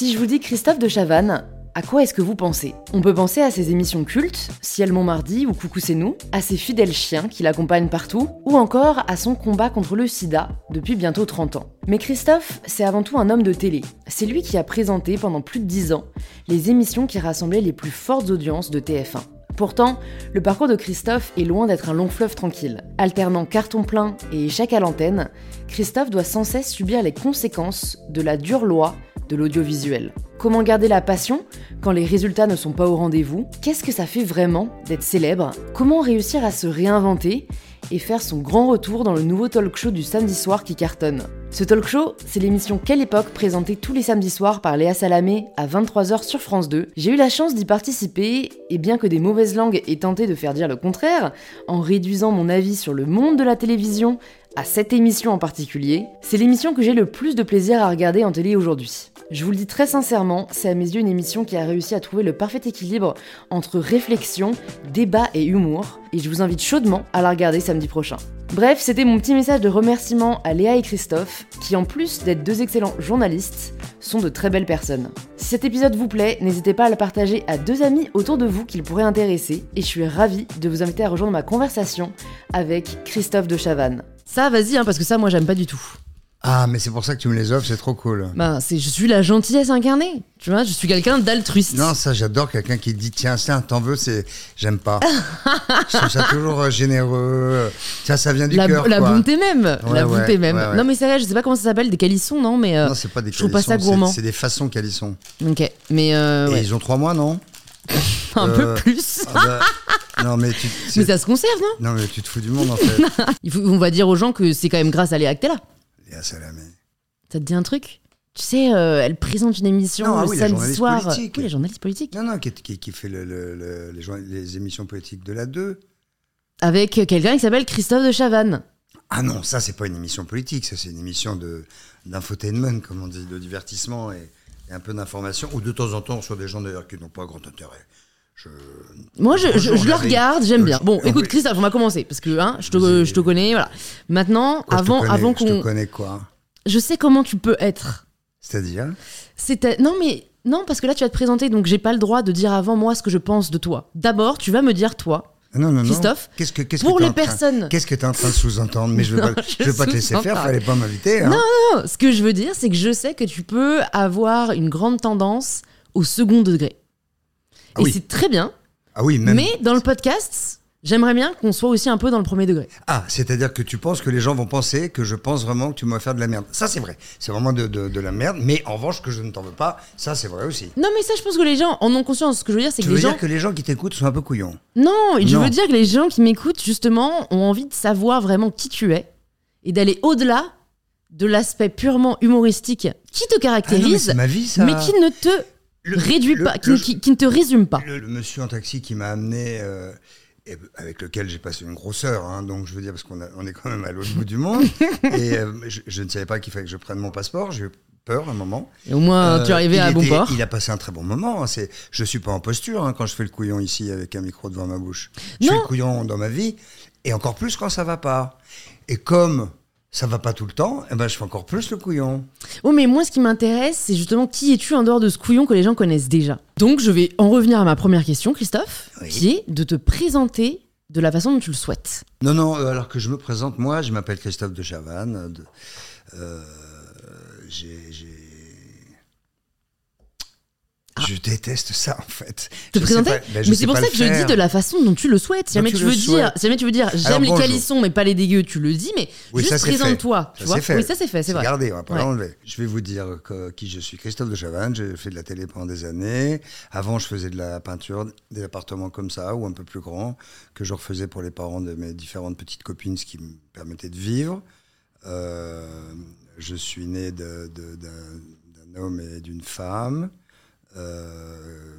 Si je vous dis Christophe de Chavannes, à quoi est-ce que vous pensez? On peut penser à ses émissions cultes, Ciel Montmardi ou Coucou c'est nous, à ses fidèles chiens qui l'accompagnent partout, ou encore à son combat contre le sida depuis bientôt 30 ans. Mais Christophe, c'est avant tout un homme de télé. C'est lui qui a présenté pendant plus de 10 ans les émissions qui rassemblaient les plus fortes audiences de TF1. Pourtant, le parcours de Christophe est loin d'être un long fleuve tranquille. Alternant carton plein et échec à l'antenne, Christophe doit sans cesse subir les conséquences de la dure loi de l'audiovisuel. Comment garder la passion quand les résultats ne sont pas au rendez-vous? Qu'est-ce que ça fait vraiment d'être célèbre? Comment réussir à se réinventer et faire son grand retour dans le nouveau talk show du samedi soir qui cartonne? Ce talk show, c'est l'émission Quelle époque présentée tous les samedis soirs par Léa Salamé à 23h sur France 2. J'ai eu la chance d'y participer et bien que des mauvaises langues aient tenté de faire dire le contraire, en réduisant mon avis sur le monde de la télévision à cette émission en particulier, c'est l'émission que j'ai le plus de plaisir à regarder en télé aujourd'hui. Je vous le dis très sincèrement, c'est à mes yeux une émission qui a réussi à trouver le parfait équilibre entre réflexion, débat et humour, et je vous invite chaudement à la regarder samedi prochain. Bref, c'était mon petit message de remerciement à Léa et Christophe, qui en plus d'être deux excellents journalistes, sont de très belles personnes. Si cet épisode vous plaît, n'hésitez pas à le partager à deux amis autour de vous qu'il pourrait intéresser, et je suis ravie de vous inviter à rejoindre ma conversation avec Christophe de Chavannes. Ça, vas-y, hein, parce que ça, moi, j'aime pas du tout. Ah, mais c'est pour ça que tu me les offres, c'est trop cool. Ben, c'est, je suis la gentillesse incarnée. Tu vois, je suis quelqu'un d'altruiste. Non, ça, j'adore quelqu'un qui dit tiens, tiens, t'en veux, c'est. J'aime pas. je trouve ça toujours euh, généreux. Tiens, ça vient du la, cœur. La quoi. bonté même. la Ouais, bonté même. ouais. Non, mais c'est vrai, je sais pas comment ça s'appelle, des calissons, non Mais euh, Non, c'est pas des je trouve pas ça gourmand. C'est des façons calissons. ok. Mais euh, Et ils ont trois mois, non un peu plus. Ah bah, Non, mais tu. mais ça se conserve, non Non, mais tu te fous du monde, en fait. Il faut, On va dire aux gens que c'est quand même grâce à Léa. Léa Salamé. Ça te dit un truc? Tu sais, euh, elle présente une émission Non, ah le oui, la samedi soir. politique. Oui, les journalistes politiques. Non, non, qui, qui, qui fait le- le- le- les, émissions politiques de la 2. Avec quelqu'un qui s'appelle Christophe de Chavannes. Ah non, ça, c'est pas une émission politique, ça, c'est une émission d'infotainment, comme on dit, de divertissement et, et un peu d'information, ou de temps en temps, on reçoit des gens d'ailleurs qui n'ont pas grand intérêt. Je... Moi, je, je, Bonjour, je le regarde, j'aime Euh, bien. Bon, non, écoute, Christophe, on va commencer parce que hein, je, te, je te connais, voilà. Maintenant, avant, connais avant Je te qu'on, connais quoi je sais comment tu peux être. C'est-à-dire C'est non mais non parce que là tu vas te présenter donc j'ai pas le droit de dire avant moi ce que je pense de toi. D'abord, tu vas me dire toi. Non, non, non. Christophe, Qu'est-ce que, qu'est-ce pour que les personnes- Qu'est-ce que tu es en train de sous-entendre Mais je veux Non, pas, je je veux pas te laisser faire, fallait pas m'inviter. Hein. Non, non, ce que je veux dire c'est que je sais que tu peux avoir une grande tendance au second degré. Ah Et oui. c'est très bien, Ah oui, même. mais dans le podcast, j'aimerais bien qu'on soit aussi un peu dans le premier degré. Ah, c'est-à-dire que tu penses que les gens vont penser que je pense vraiment que tu m'as faire de la merde. Ça, c'est vrai. C'est vraiment de, de- de la merde. Mais en revanche, que je ne t'en veux pas, ça, c'est vrai aussi. Non mais ça je pense que les gens en ont conscience. Ce que je veux dire c'est que veux les gens dire que les gens qui t'écoutent sont un peu couillons Non, je Non. veux dire que les gens qui m'écoutent, justement, ont envie de savoir vraiment qui tu es et d'aller au-delà de l'aspect purement humoristique qui te Ah non, mais caractérise, c'est ma vie, ça. mais qui ne te Le- réduit le- pas, qui, le- qui- qui ne te résume pas. Le, monsieur en taxi qui m'a amené, euh, et avec lequel j'ai passé une grosse heure, hein, donc je veux dire, parce qu'on a- on est quand même à l'autre bout du monde, et euh, je, je ne savais pas qu'il fallait que je prenne mon passeport, j'ai eu peur un moment. Et au moins, tu es Euh, arrivé à bon port. Il a passé un très bon moment. hein, C'est, je suis pas en posture hein, quand je fais le couillon ici avec un micro devant ma bouche. Je fais le couillon dans ma vie, et encore plus quand ça va pas. Et comme ça va pas tout le temps, eh ben, je fais encore plus le couillon. Oh, mais moi, ce qui m'intéresse, c'est justement qui es-tu en dehors de ce couillon que les gens connaissent déjà? Donc, je vais en revenir à ma première question, Christophe, Oui. qui est de te présenter de la façon dont tu le souhaites. Non, non, euh, alors que je me présente, moi, je m'appelle Christophe de Chavannes. euh, j'ai. J'ai- Je déteste ça en fait. Ah. Te Je présenter pas- ben, je Mais c'est pour ça que je dis faire. de la façon dont tu le souhaites. Si jamais tu veux dire, si jamais tu veux dire, j'aime les calissons mais pas les dégueux, tu le dis, mais Oui, juste présente-toi. Tu Ça, vois c'est fait. Oui, ça c'est fait, c'est vrai. Regardez, on va pas Ouais. l'enlever. Je vais vous dire que- qui je suis. Christophe de Chavannes, j'ai fait de la télé pendant des années. Avant, je faisais de la peinture, des appartements comme ça, ou un peu plus grands, que je refaisais pour les parents de mes différentes petites copines, ce qui me permettait de vivre. Euh, je suis né d'un homme et d'une femme. Euh,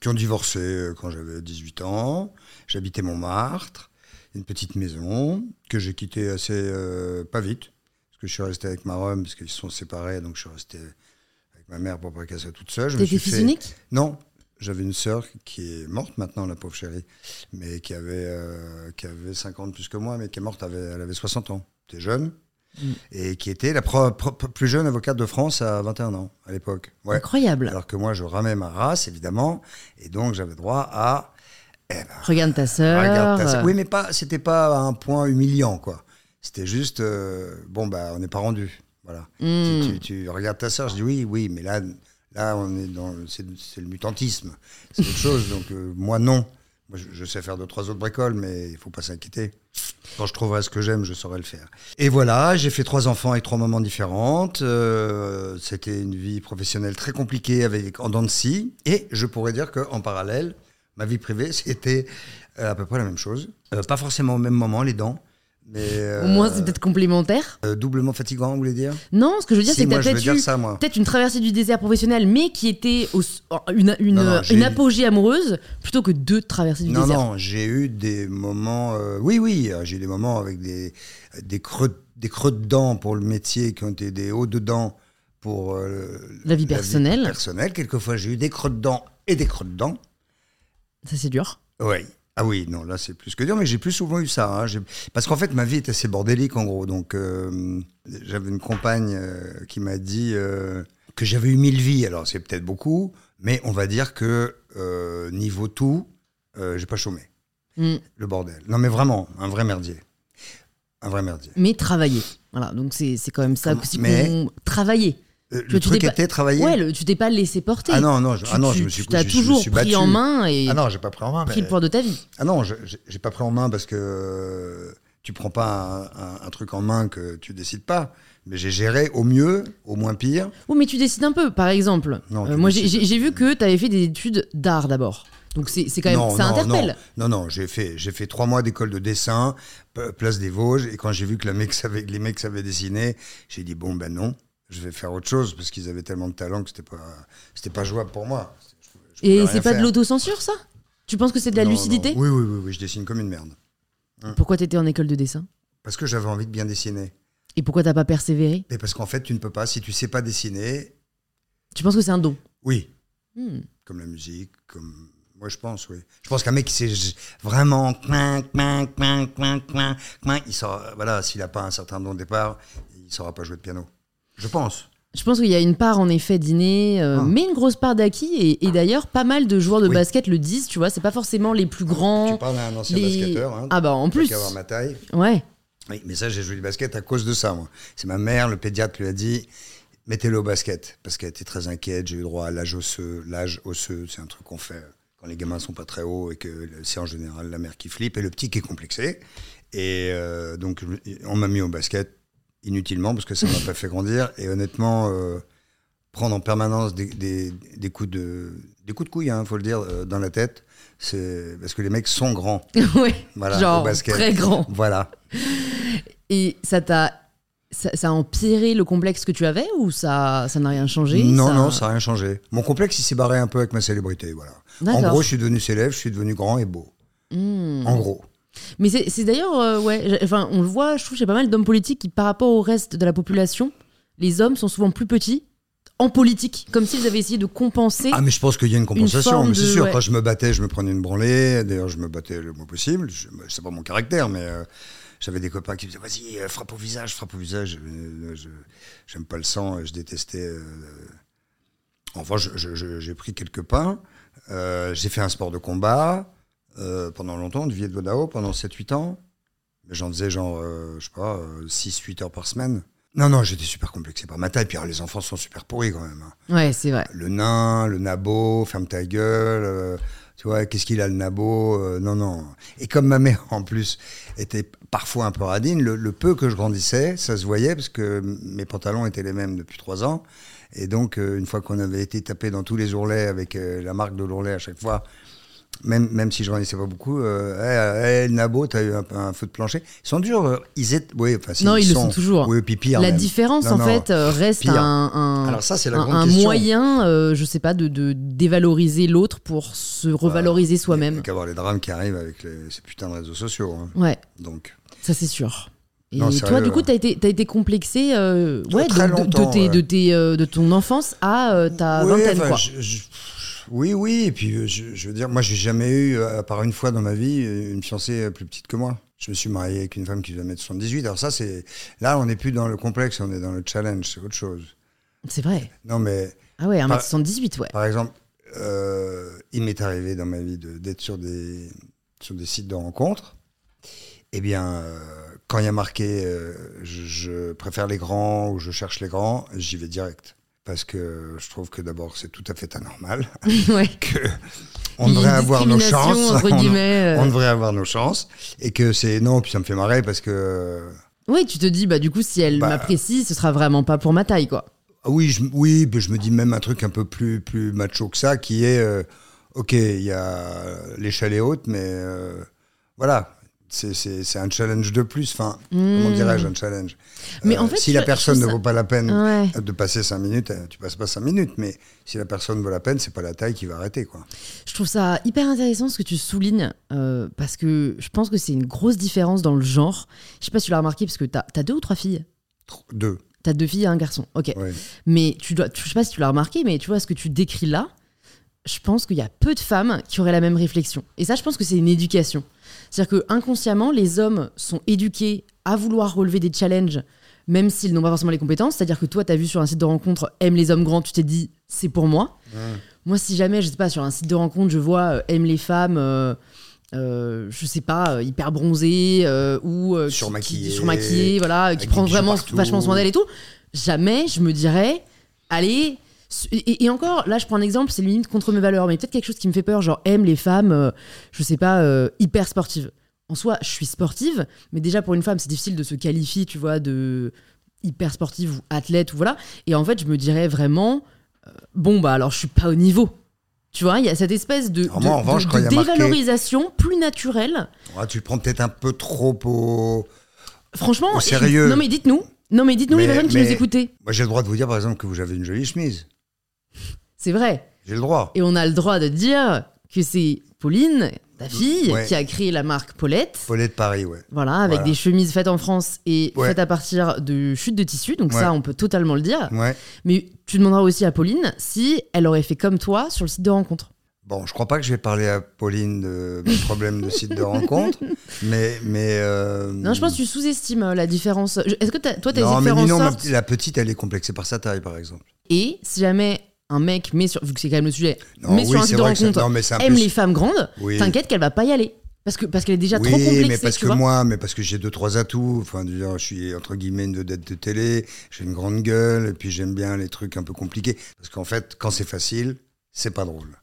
qui ont divorcé euh, quand j'avais 18 ans. J'habitais Montmartre, une petite maison que j'ai quittée assez euh, pas vite, parce que je suis resté avec ma Rome, parce qu'ils se sont séparés, donc je suis resté avec ma mère pour pas qu'elle soit toute seule. T'étais fils fait- unique? Non, j'avais une sœur qui est morte maintenant, la pauvre chérie, mais qui avait, euh, qui avait 50 plus que moi, mais qui est morte, elle avait 60 ans. T'es jeune Et qui était la plus jeune avocate de France à 21 ans, à l'époque. Ouais. Incroyable. Alors que moi, je ramais ma race, évidemment. Et donc, j'avais droit à. eh ben, Regarde ta sœur. euh, Oui, mais pas, c'était pas un point humiliant, quoi. C'était juste, euh, bon, bah, on n'est pas rendu. Voilà. hmm. Tu, tu- tu regardes ta sœur, je dis oui, oui, mais là, là on est dans. c'est le mutantisme. C'est autre chose. Donc, euh, moi, non. Moi, je, sais faire deux, trois autres bricoles, mais il faut pas s'inquiéter. Quand je trouverai ce que j'aime, je saurai le faire. Et voilà, j'ai fait trois enfants avec trois mamans différentes. Euh, C'était une vie professionnelle très compliquée avec en dents de scie. Et je pourrais dire qu'en parallèle, ma vie privée, c'était euh, à peu près la même chose. Euh, pas forcément au même moment, les dents. Mais Au moins, euh, c'est peut-être complémentaire. euh, doublement fatigant, vous voulez dire? Non, ce que je veux dire, Si, c'est que moi, t'as je veux peut-être dire eu ça, moi. peut-être une traversée du désert professionnel, mais qui était au- une, une, Non, non, j'ai une eu- apogée amoureuse, plutôt que deux traversées du Non, désert. non, j'ai eu des moments. euh, oui, oui, euh, j'ai eu des moments avec des, des, creux, des creux de dents pour le métier qui ont été des hauts de dents pour euh, La vie personnelle. personnelle. Quelquefois, j'ai eu des creux de dents et des creux de dents. Ça, c'est dur. Oui. Ah oui, non, là c'est plus que dur, mais j'ai plus souvent eu ça. hein. Parce qu'en fait, ma vie est assez bordélique en gros. Donc, euh, j'avais une compagne euh, qui m'a dit euh, que j'avais eu mille vies. Alors, c'est peut-être beaucoup, mais on va dire que niveau tout, j'ai pas chômé. Hmm. Le bordel. Non, mais vraiment, un vrai merdier. Un vrai merdier. Mais travailler. Voilà, donc c'est c'est quand même ça aussi mais- travailler. Euh, le truc t'es pas- était travailler. Ouais, le- tu t'es pas laissé porter. ah non, non, je, Tu- ah non, je me suis tu t'as toujours suis pris en main et Ah non, j'ai pas pris en main. pris mais- le poids de ta vie. Ah non, je- j'ai pas pris en main parce que euh, tu prends pas un, un- un truc en main que tu décides pas. Mais j'ai géré au mieux, au moins pire. Oui, mais tu décides un peu. Par exemple, Non, euh, moi j'ai vu que tu avais fait des études d'art d'abord. Donc c'est quand même non, ça non, interpelle. Non, non, non, j'ai fait, j'ai fait trois mois d'école de dessin, place des Vosges, et quand j'ai vu que la mec savait- les mecs savaient dessiner, j'ai dit bon ben non, je vais faire autre chose parce qu'ils avaient tellement de talent que c'était pas, c'était pas jouable pour moi. Je pouvais- je Et c'est pas de l'autocensure ça? Tu penses que c'est de la Non, lucidité? non. Oui, oui, oui, oui, je dessine comme une merde. Pourquoi t'étais en école de dessin? Parce que j'avais envie de bien dessiner. Et pourquoi t'as pas persévéré? Mais parce qu'en fait, tu ne peux pas, si tu sais pas dessiner, Tu penses que c'est un don? Oui, Hmm. comme la musique, comme. Moi, je pense, oui. Je pense qu'un mec qui sait vraiment. il saura, voilà, s'il n'a pas un certain don de départ, il ne saura pas jouer de piano. Je pense. Je pense qu'il y a une part en effet d'inné, euh, Ah. mais une grosse part d'acquis. Et, et d'ailleurs, pas mal de joueurs de Oui. basket le disent, tu vois, c'est pas forcément les plus grands. Tu parles à un ancien les- basketteur, hein, Ah bah en plus. qu'à voir ma taille. Ouais. Oui, mais ça, j'ai joué du basket à cause de ça, moi. C'est ma mère, le pédiatre, lui a dit mettez-le au basket. Parce qu'elle était très inquiète. J'ai eu droit à l'âge osseux. L'âge osseux, c'est un truc qu'on fait quand les gamins sont pas très hauts et que c'est en général la mère qui flippe et le petit qui est complexé. Et euh, donc, on m'a mis au basket inutilement parce que ça m'a pas fait grandir. Et honnêtement, euh, prendre en permanence des, des- des coups de des coups de couille, il faut le dire, euh, dans la tête, c'est parce que les mecs sont grands. ouais. Voilà, Genre très grand. Voilà. Et ça t'a. Ça, ça a empiré le complexe que tu avais ou ça ça n'a rien changé? Non, non, ça n'a rien changé. Mon complexe, il s'est barré un peu avec ma célébrité, voilà. En gros, je suis devenu célèbre, je suis devenu grand et beau. Hmm. En gros. Mais c'est d'ailleurs, euh, ouais, j'ai- enfin, on le voit, je trouve a pas mal d'hommes politiques qui, par rapport au reste de la population, les hommes sont souvent plus petits en politique, comme s'ils avaient essayé de compenser. Ah, mais je pense qu'il y a une compensation. mais c'est sûr, ouais. quand je me battais, je me prenais une branlée. D'ailleurs, je me battais le moins possible. C'est pas mon caractère, mais euh, j'avais des copains qui me disaient Vas-y, euh, frappe au visage, frappe au visage. Euh, je- J'aime pas le sang, je détestais. euh, Enfin, j'ai pris quelques pains. J'ai fait un sport de combat euh, pendant longtemps, du Viet Vodao, pendant 7-8 ans. Mais J'en faisais genre, euh, je sais pas, 6-8 heures par semaine. Non, non, j'étais super complexé par ma taille. Puis alors, les enfants sont super pourris quand même. hein Ouais, c'est vrai. le nain, le nabo, ferme ta gueule, euh, tu vois, qu'est-ce qu'il a le nabo euh, Non, non. Et comme ma mère, en plus, était parfois un peu radine, le, le peu que je grandissais, ça se voyait parce que mes pantalons étaient les mêmes depuis trois ans. Et donc, euh, une fois qu'on avait été tapé dans tous les ourlets avec euh, la marque de l'ourlet à chaque fois, même, même si je grandissais pas beaucoup, euh, hey, hey, le nabo, t'as eu un, un feu de plancher. Ils sont durs. euh, Ils étaient, oui, enfin, Non, ils le sont toujours. Oui, puis pire la même. différence, Non, en non. fait, euh, reste Pire. un, un- Alors ça, la un- moyen, euh, je sais pas, de, de dévaloriser l'autre pour se revaloriser Il y a soi-même. qu'à voir les drames qui arrivent avec les- ces putains de réseaux sociaux. hein. Ouais, Donc, ça c'est sûr. Et Non, toi, du coup, ouais. t'as été, t'as été complexé euh, ouais, de, de- de tes- ouais. de, tes, euh, de ton enfance à euh, ta Oui, vingtaine, quoi. je- je- oui, oui. Et puis, euh, je, je veux dire, moi, j'ai jamais eu, à part une fois dans ma vie, une fiancée plus petite que moi. Je me suis marié avec une femme qui faisait 1m78. Alors ça, c'est... Là, on n'est plus dans le complexe, on est dans le challenge, c'est autre chose. C'est vrai. Non, mais... Ah ouais, 1m78, ouais. Par exemple, euh, il m'est arrivé dans ma vie d'être sur des, sur des sites de rencontres. Eh bien, euh, quand il y a marqué euh, je, préfère les grands ou je cherche les grands, j'y vais direct. Parce que je trouve que d'abord, c'est tout à fait anormal. ouais. que on devrait avoir nos chances. On, on, devrait avoir nos chances. Et que c'est. Non, puis ça me fait marrer parce que. Oui, tu te dis, bah, du coup, si elle bah, m'apprécie, ce sera vraiment pas pour ma taille, quoi. Oui, je, oui, je me dis même un truc un peu plus, plus macho que ça, qui est, euh, ok, il y a l'échelle est haute, mais euh, voilà, c'est un challenge de plus. Enfin, comment hmm. dirais-je, un challenge? Mais en euh, fait, Si la personne ne vaut pas la peine de passer 5 minutes, tu passes pas 5 minutes. Mais si la personne vaut la peine, c'est pas la taille qui va arrêter. Quoi. Je trouve ça hyper intéressant ce que tu soulignes, parce que je pense que c'est une grosse différence dans le genre. Je sais pas si tu l'as remarqué, parce que tu as, as, deux ou trois filles? Deux. T'as deux filles et un garçon, ok. Mais tu dois, je sais pas si tu l'as remarqué, mais tu vois ce que tu décris là, je pense qu'il y a peu de femmes qui auraient la même réflexion. Et ça, je pense que c'est une éducation. C'est-à-dire que inconsciemment, les hommes sont éduqués à vouloir relever des challenges, même s'ils n'ont pas forcément les compétences. C'est-à-dire que toi, tu as vu sur un site de rencontre aime les hommes grands, tu t'es dit c'est pour moi. Moi, si jamais, je sais pas, sur un site de rencontre, je vois euh, aime les femmes. Euh, euh, je sais pas, euh, hyper bronzée euh, ou surmaquillée, voilà, qui prend vraiment vachement soin d'elle et tout. Jamais je me dirais, allez. Et, encore, là, je prends un exemple, c'est limite contre mes valeurs, mais peut-être quelque chose qui me fait peur, genre aime les femmes, je sais pas, hyper sportives. En soi, je suis sportive, mais déjà pour une femme, c'est difficile de se qualifier, tu vois, de hyper sportive ou athlète ou voilà. Et en fait, je me dirais vraiment, bon bah alors je suis pas au niveau tu vois, il y a cette espèce de, dévalorisation plus naturelle. tu le prends peut-être un peu trop au. Franchement, sérieux. non mais dites-nous. Non mais dites-nous les personnes qui nous écoutez. Moi j'ai le droit de vous dire par exemple que vous avez une jolie chemise. C'est vrai. J'ai le droit. Et on a le droit de dire que c'est Pauline, ta fille, qui a créé la marque Paulette. Paulette Paris, ouais. Voilà, avec des chemises faites en France et faites à partir de chutes de tissu. Donc ça, on peut totalement le dire. Mais tu demanderas aussi à Pauline si elle aurait fait comme toi sur le site de rencontre. Bon, je crois pas que je vais parler à Pauline de mes problèmes de site de rencontre, mais mais euh, non, je pense que tu sous-estimes euh, la différence. Est-ce que toi, tu as non, mais non, la petite, elle est complexée par sa taille, par exemple. Et si jamais un mec sur, vu que c'est quand même le sujet, met sur un site de rencontre, aime les femmes grandes, t'inquiète qu'elle va pas y aller. Parce que parce qu'elle est déjà trop complexée. mais parce que moi, mais parce que j'ai deux trois atouts. Enfin, je suis entre guillemets une vedette de télé. J'ai une grande gueule et puis j'aime bien les trucs un peu compliqués. Parce qu'en fait, quand c'est facile, c'est pas drôle,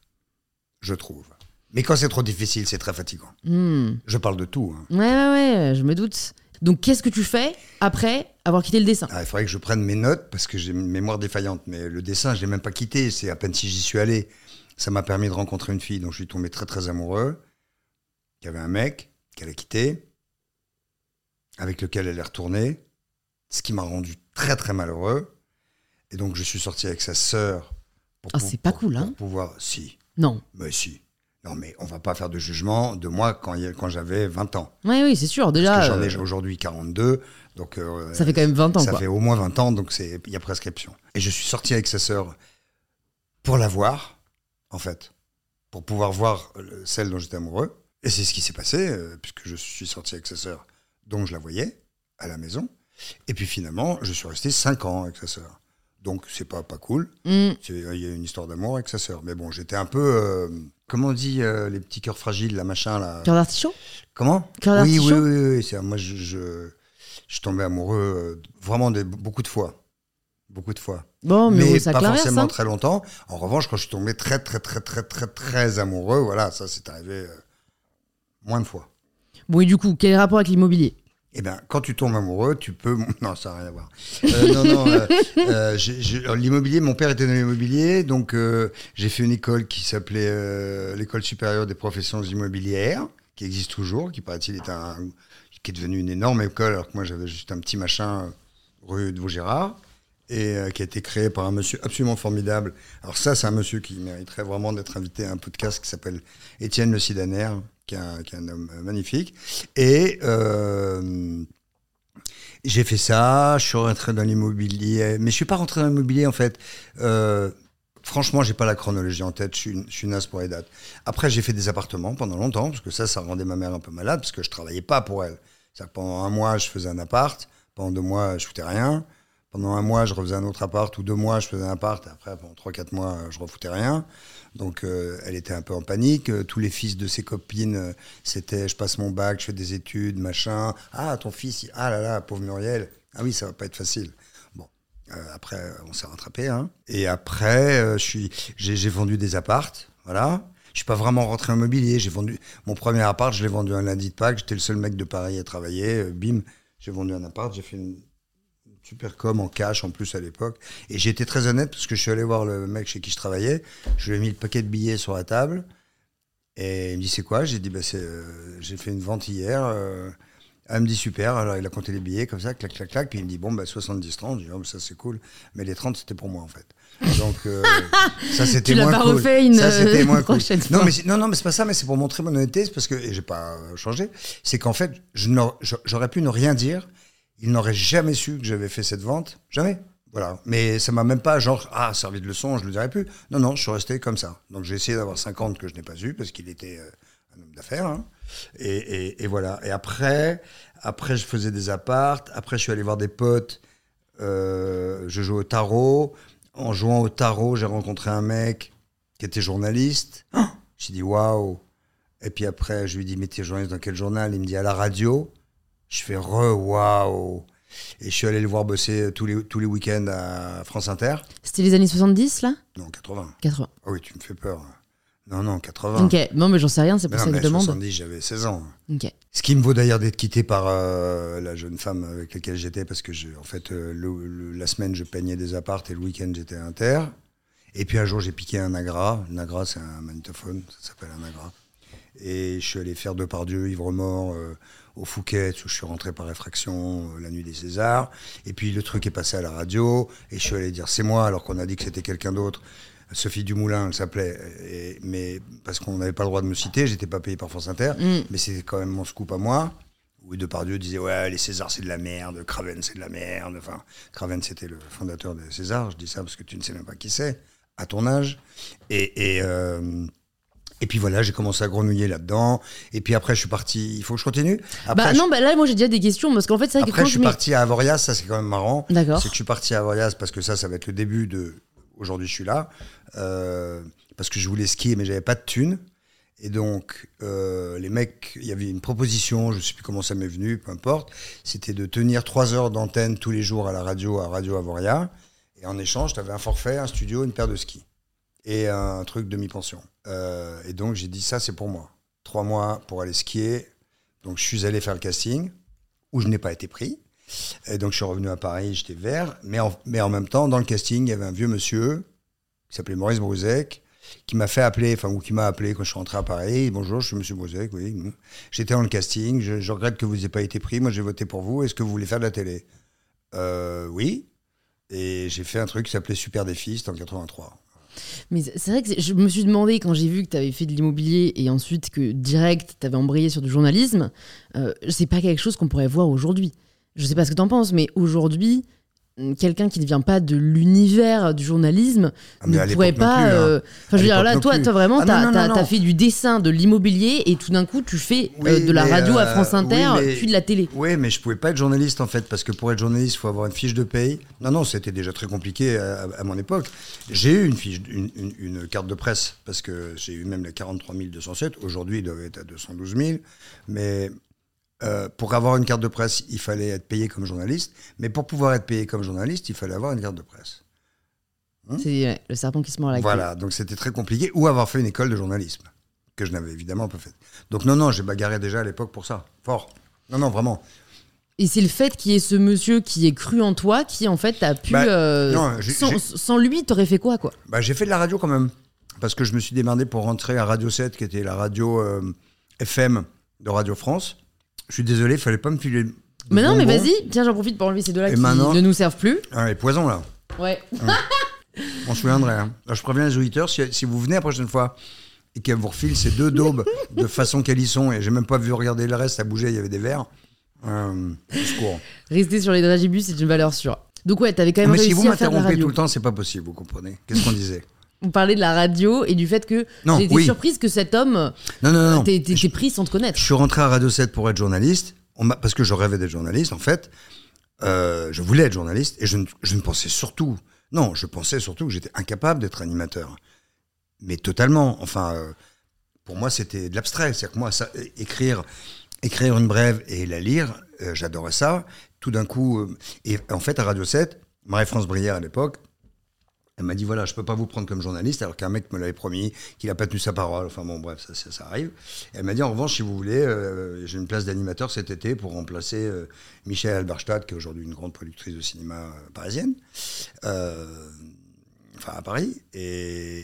je trouve. Mais quand c'est trop difficile, c'est très fatigant. Hmm. Je parle de tout. Hein. Ouais, ouais, ouais, je me doute. Donc, qu'est-ce que tu fais après avoir quitté le dessin? Ah, Il faudrait que je prenne mes notes parce que j'ai une mémoire défaillante. Mais le dessin, je l'ai même pas quitté. C'est à peine si j'y suis allé. Ça m'a permis de rencontrer une fille dont je suis tombé très très amoureux. Qui avait un mec qu'elle a quitté, avec lequel elle est retournée, ce qui m'a rendu très très malheureux. Et donc je suis sorti avec sa sœur. Pour, ah, c'est pas cool, hein? pouvoir. Si. Non. Mais si. Non, mais on va pas faire de jugement de moi quand, quand j'avais 20 ans. Oui, oui, c'est sûr. Déjà. j'en ai euh, aujourd'hui 42. Donc, euh, ça fait quand même 20 ans. Ça fait au moins 20 ans, donc il y a prescription. Et je suis sorti avec sa sœur pour la voir, en fait. Pour pouvoir voir euh, celle dont j'étais amoureux. Et c'est ce qui s'est passé, puisque je suis sorti avec sa sœur, dont je la voyais, à la maison. Et puis finalement, je suis resté 5 ans avec sa sœur. Donc c'est pas, pas cool. Mm. Il y a une histoire d'amour avec sa sœur. Mais bon, j'étais un peu comment on dit euh, les petits cœurs fragiles, la machin là? Cœur d'artichaut? Comment? Cœur oui, oui, oui, oui, Moi, je, je, je, tombais amoureux euh, vraiment de, beaucoup de fois. Beaucoup de fois. Bon, mais, ça pas forcément hein. très longtemps. En revanche, quand je suis tombé très, très, très, très, très, très amoureux, voilà, ça c'est arrivé euh, moins de fois. Bon, et du coup, quel rapport avec l'immobilier? Eh bien, quand tu tombes amoureux, tu peux. Non, ça n'a rien à voir. Euh, non, non. Euh, euh, l'immobilier, mon père était dans l'immobilier, donc j'ai fait une école qui s'appelait l'école supérieure des professions immobilières, qui existe toujours, qui paraît-il est un, qui est devenue une énorme école, alors que moi j'avais juste un petit machin rue de Vaugirard, et qui a été créé par un monsieur absolument formidable. Alors ça, c'est un monsieur qui mériterait vraiment d'être invité à un podcast qui s'appelle Étienne Le Sidaner, qui est un, homme magnifique. Et euh, j'ai fait ça, je suis rentré dans l'immobilier, mais je suis pas rentré dans l'immobilier en fait. Euh, Franchement, j'ai pas la chronologie en tête, je suis, je pour les dates. Après, j'ai fait des appartements pendant longtemps, parce que ça, ça rendait ma mère un peu malade, parce que je travaillais pas pour elle. Pendant un mois, je faisais un appart, pendant deux mois, je foutais rien. Pendant un mois, je refaisais un autre appart, ou deux mois, je faisais un appart, et après, pendant trois, quatre mois, je refoutais rien. Donc, euh, elle était un peu en panique. Euh, Tous les fils de ses copines, euh, c'était je passe mon bac, je fais des études, machin. Ah, ton fils, il- ah là là, pauvre Muriel. Ah oui, ça va pas être facile. Bon, euh, après, on s'est rattrapé. Hein. Et après, euh, j'ai, vendu des appartes, voilà. Je suis pas vraiment rentré en immobilier. J'ai vendu mon premier appart, je l'ai vendu un lundi de Pâques. J'étais le seul mec de Paris à travailler. Euh, bim, j'ai vendu un appart. J'ai fait une super com en cash en plus à l'époque. Et été très honnête parce que je suis allé voir le mec chez qui je travaillais. Je lui ai mis le paquet de billets sur la table. Et il me dit c'est quoi? J'ai dit bah, euh, j'ai fait une vente hier. euh. Elle me dit super. Alors il a compté les billets comme ça, clac, clac, clac. Puis il me dit bon, bah, 70-30. Je dis oh, ça c'est cool. Mais les 30 c'était pour moi en fait. Donc euh, ça c'était moins pas cool. refait une, ça c'était euh, moins cool. Non mais c'est- non non mais c'est pas ça. Mais c'est pour montrer mon honnêteté. Parce que et j'ai pas changé. C'est qu'en fait j'aurais pu ne rien dire. Il n'aurait jamais su que j'avais fait cette vente. Jamais. Voilà. Mais ça m'a même pas, genre, ah, servi de leçon, je le dirais plus. Non, non, je suis resté comme ça. Donc j'ai essayé d'avoir 50 que je n'ai pas eu parce qu'il était euh, un homme d'affaires. hein. Et, et- et voilà. Et après, après, je faisais des appartes. Après, je suis allé voir des potes. Euh, je jouais au tarot. En jouant au tarot, j'ai rencontré un mec qui était journaliste. J'ai dit waouh. Et puis après, je lui dis mais t'es journaliste dans quel journal? Il me dit à la radio. Je fais re waouh. Et je suis allé le voir bosser tous les, tous les week-ends à France Inter. C'était les années 70, là? Non, 80. 80. Ah oui, tu me fais peur. Non, non, 80. Ok, non, mais j'en sais rien, c'est pour non, ça que je demande. 70, j'avais 16 ans. Ok. Ce qui me vaut d'ailleurs d'être quitté par euh, la jeune femme avec laquelle j'étais, parce que je, en fait, euh, le- le- la semaine, je peignais des appartes et le week-end, j'étais à Inter. Et puis un jour, j'ai piqué un Agra. Un Agra, c'est un magnétophone, ça s'appelle un Agra. Et je suis allé faire Depardieu, Ivre-Mort, euh, au Fouquet, où je suis rentré par réfraction euh, la nuit des Césars. Et puis le truc est passé à la radio, et je suis allé dire c'est moi, alors qu'on a dit que c'était quelqu'un d'autre. Sophie Dumoulin, elle s'appelait, et- mais parce qu'on n'avait pas le droit de me citer, j'étais pas payé par France Inter, Mm. mais c'était quand même mon scoop à moi. Où Depardieu disait ouais les Césars c'est de la merde, Craven c'est de la merde. Enfin, Craven c'était le fondateur des Césars. Je dis ça parce que tu ne sais même pas qui c'est à ton âge. Et, et, euh, et puis voilà, j'ai commencé à grenouiller là-dedans. Et puis après, je suis parti. Il faut que je continue. Après, Bah je, non, bah là, moi j'ai déjà des questions parce qu'en fait, c'est vrai que après, quand je suis parti à Avoriaz. Ça, c'est quand même marrant. D'accord. C'est que je suis parti à Avoriaz parce que ça, ça va être le début de. Aujourd'hui, je suis là. Euh, parce que je voulais skier, mais j'avais pas de thunes. Et donc, euh, les mecs, il y avait une proposition, je sais plus comment ça m'est venu, peu importe. C'était de tenir trois heures d'antenne tous les jours à la radio, à Radio Avoria. Et en échange, tu avais un forfait, un studio, une paire de skis. Et un truc demi-pension. Euh, et donc, j'ai dit, ça, c'est pour moi. Trois mois pour aller skier. Donc, je suis allé faire le casting, où je n'ai pas été pris. Et donc, je suis revenu à Paris, j'étais vert. Mais en, même temps, dans le casting, il y avait un vieux monsieur qui s'appelait Maurice Brouzek, qui m'a fait appeler, enfin, ou qui m'a appelé quand je suis rentré à Paris. Bonjour, je suis monsieur Brouzek, oui. J'étais dans le casting, je, je regrette que vous n'ayez pas été pris. Moi, j'ai voté pour vous. Est-ce que vous voulez faire de la télé? Euh, Oui. Et j'ai fait un truc qui s'appelait Super Défi, c'était en 83. Mais c'est vrai que je me suis demandé quand j'ai vu que tu avais fait de l'immobilier et ensuite que direct tu avais embrayé sur du journalisme, euh, c'est pas quelque chose qu'on pourrait voir aujourd'hui. Je sais pas ce que tu en penses, mais aujourd'hui, quelqu'un qui ne vient pas de l'univers du journalisme Ah, ne pourrait pas. plus, hein. euh, Enfin, je veux dire, là, toi, toi vraiment, Ah, t'as fait du dessin, de l'immobilier et tout d'un coup, tu fais euh, de la radio à euh, France Inter, oui, mais- puis de la télé. Oui, mais je pouvais pas être journaliste en fait, parce que pour être journaliste, il faut avoir une fiche de paye. Non, non, c'était déjà très compliqué à, à mon époque. J'ai eu une fiche, une, une- une carte de presse, parce que j'ai eu même la 43 207. Aujourd'hui, il doit être à 212 000. Mais euh, pour avoir une carte de presse, il fallait être payé comme journaliste. Mais pour pouvoir être payé comme journaliste, il fallait avoir une carte de presse. C'est ouais, le serpent qui se mord la queue. Voilà, donc c'était très compliqué. Ou avoir fait une école de journalisme, que je n'avais évidemment pas faite. Donc non, non, j'ai bagarré déjà à l'époque pour ça. Fort. Non, non, vraiment. Et c'est le fait qu'il y ait ce monsieur qui ait cru en toi qui, en fait, a pu. Bah, euh, non, sans, lui, t'aurais fait quoi, quoi? Bah, j'ai fait de la radio quand même. Parce que je me suis démerdé pour rentrer à Radio 7, qui était la radio euh, FM de Radio France. Je suis désolé, il fallait pas me filer. de Mais non, mais bonbons. vas-y, tiens, j'en profite pour enlever ces deux-là Et qui maintenant- ne nous servent plus. Ah, les poisons, là. Ouais. On se souviendrait. hein. Alors, je préviens les auditeurs, si, si vous venez la prochaine fois et qu'elle vous refile ces deux daubes de façon qu'elles y sont, et j'ai même pas vu regarder le reste, ça bougeait, il y avait des verres. Euh, au secours. Rester sur les dragibus, c'est une valeur sûre. Donc, ouais, t'avais quand même Mais réussi si vous à faire de la m'interrompez radio. tout le temps, c'est pas possible, vous comprenez Qu'est-ce qu'on disait? Vous parlez de la radio et du fait que j'ai été oui. surprise que cet homme Non, pris sans te connaître. Je suis rentré à Radio 7 pour être journaliste, on parce que je rêvais d'être journaliste, en fait. Euh, je voulais être journaliste et je ne, je ne pensais surtout, non, je pensais surtout que j'étais incapable d'être animateur. Mais totalement. Enfin, euh, pour moi, c'était de l'abstrait. C'est-à-dire que moi, ça, écrire, écrire une brève et la lire, euh, j'adorais ça. Tout d'un coup, et en fait, à Radio 7, Marie-France Brière à l'époque, elle m'a dit voilà, je peux pas vous prendre comme journaliste, alors qu'un mec me l'avait promis, qu'il a pas tenu sa parole. Enfin bon, bref, ça, ça, ça arrive. Elle m'a dit en revanche, si vous voulez, euh, j'ai une place d'animateur cet été pour remplacer euh, Michel Alberstadt, qui est aujourd'hui une grande productrice de cinéma euh, parisienne, enfin à Paris. Et,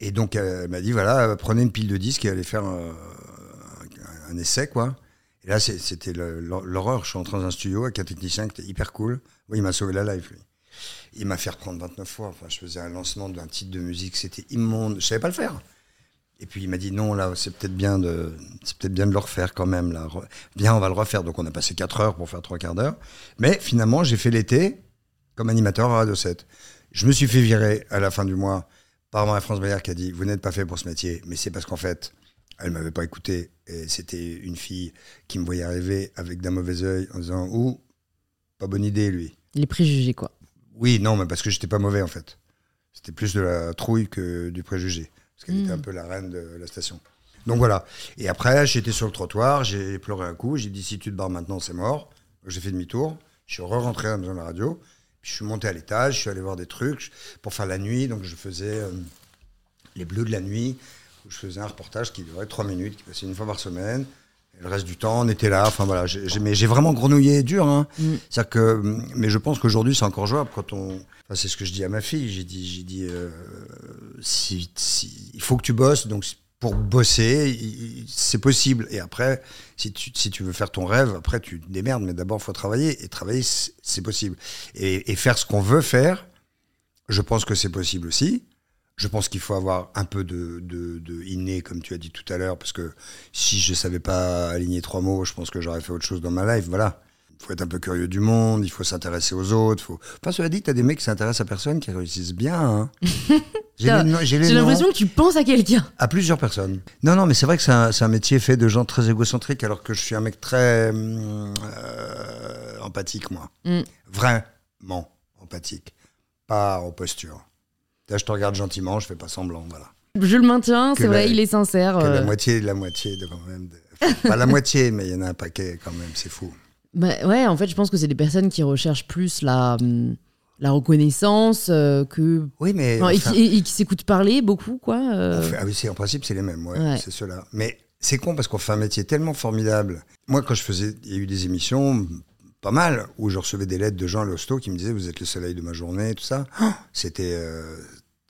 et donc elle m'a dit voilà, prenez une pile de disques et allez faire un, essai quoi. Et là, c'était l'horreur. Je suis entré dans un studio avec un technicien qui était hyper cool. Oui, il m'a sauvé la life, lui. Il m'a fait reprendre 29 fois. Enfin, je faisais un lancement d'un titre de musique, c'était immonde. Je savais pas le faire. Et puis il m'a dit non, là, c'est peut-être bien de, c'est peut-être bien de le refaire quand même. Là, viens, on va le refaire. Donc on a passé 4 heures pour faire trois quarts d'heure. Mais finalement, j'ai fait l'été comme animateur à Radio 7. Je me suis fait virer à la fin du mois par Marie-France Brière qui a dit vous n'êtes pas fait pour ce métier. Mais c'est parce qu'en fait, elle m'avait pas écouté et c'était une fille qui me voyait arriver avec d'un mauvais œil en disant ouh, pas bonne idée lui. Les préjugés, quoi. Oui, non, mais parce que j'étais pas mauvais en fait. C'était plus de la trouille que du préjugé. Parce qu'elle était un peu la reine de la station. Donc voilà. Et après, j'étais sur le trottoir, j'ai pleuré un coup, j'ai dit si tu te barres maintenant, c'est mort. J'ai fait demi-tour, je suis re-rentré à la maison de la radio, puis je suis monté à l'étage, je suis allé voir des trucs pour faire la nuit. Donc je faisais euh, les bleus de la nuit, où je faisais un reportage qui durait trois minutes, qui passait une fois par semaine. Le reste du temps, on était là. Enfin voilà, j'ai j'ai- mais j'ai vraiment grenouillé dur. Hein. Mm. C'est-à-dire que, mais je pense qu'aujourd'hui, c'est encore jouable quand on. Enfin, c'est ce que je dis à ma fille. J'ai dit, j'ai dit, euh, si, si- il faut que tu bosses. Donc, pour bosser, c'est possible. Et après, si tu, si tu veux faire ton rêve, après, tu te démerdes. Mais d'abord, il faut travailler. Et travailler, c'est c'est possible. Et, et faire ce qu'on veut faire, je pense que c'est possible aussi. Je pense qu'il faut avoir un peu de, de, de inné, comme tu as dit tout à l'heure, parce que si je savais pas aligner trois mots, je pense que j'aurais fait autre chose dans ma life. Voilà. Il faut être un peu curieux du monde, il faut s'intéresser aux autres. Faut... Enfin, cela dit, tu as des mecs qui s'intéressent à personne qui réussissent bien. hein. J'ai l'impression que tu penses à quelqu'un. à plusieurs personnes. Non, non, mais c'est vrai que c'est un, c'est un métier fait de gens très égocentriques, alors que je suis un mec très hum, euh, empathique, moi. Mm. Vraiment empathique. Pas en posture. Là, je te regarde gentiment, je fais pas semblant, voilà. Je le maintiens, c'est vrai, la- il est sincère. Que euh. la moitié, la moitié de quand même. de- enfin, pas la moitié, mais il y en a un paquet quand même, c'est fou. Bah, ouais, en fait, je pense que c'est des personnes qui recherchent plus la, hum, la reconnaissance euh, que. Oui, mais. Enfin, et enfin, qui, et- et qui s'écoutent parler beaucoup, quoi. euh. ah oui, en principe, c'est les mêmes, ouais, Ouais. c'est ceux-là. Mais c'est con parce qu'on fait un métier tellement formidable. Moi, quand je faisais, il y a eu des émissions, pas mal, où je recevais des lettres de gens à l'hosto qui me disaient Vous êtes le soleil de ma journée, tout ça. Oh, C'était euh,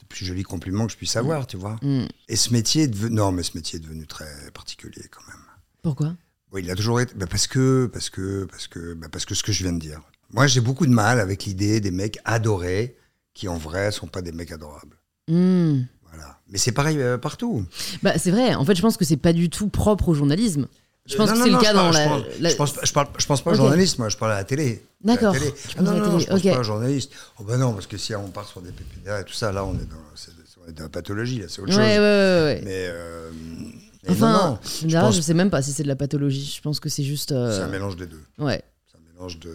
plus joli compliment que je puisse avoir, tu vois. Mm. Et ce métier est devenu. Non, mais ce métier est devenu très particulier quand même. Pourquoi? Oui, il a toujours été. bah, parce que, parce que, parce que, bah, parce que ce que je viens de dire. Moi, j'ai beaucoup de mal avec l'idée des mecs adorés qui, en vrai, sont pas des mecs adorables. Hmm. Voilà. Mais c'est pareil euh, partout. Bah, c'est vrai, en fait, je pense que c'est pas du tout propre au journalisme. Je pense que c'est le cas dans la. Je pense, je pense, pas- je parle, je pense pas Ok. au journaliste, moi, je parle à la télé. D'accord, Ah non, non, non, je pense ok. pas au journaliste. Oh ben non, parce que si on part sur des PPDA et tout ça, là, on est dans, on est dans la pathologie, là, c'est autre Ouais, ouais, chose. ouais, ouais. Mais, euh, mais Enfin, non, non, je, je, pense- sais même pas si c'est de la pathologie. Je pense que c'est juste. euh, c'est un mélange des deux. ouais. Mélange de,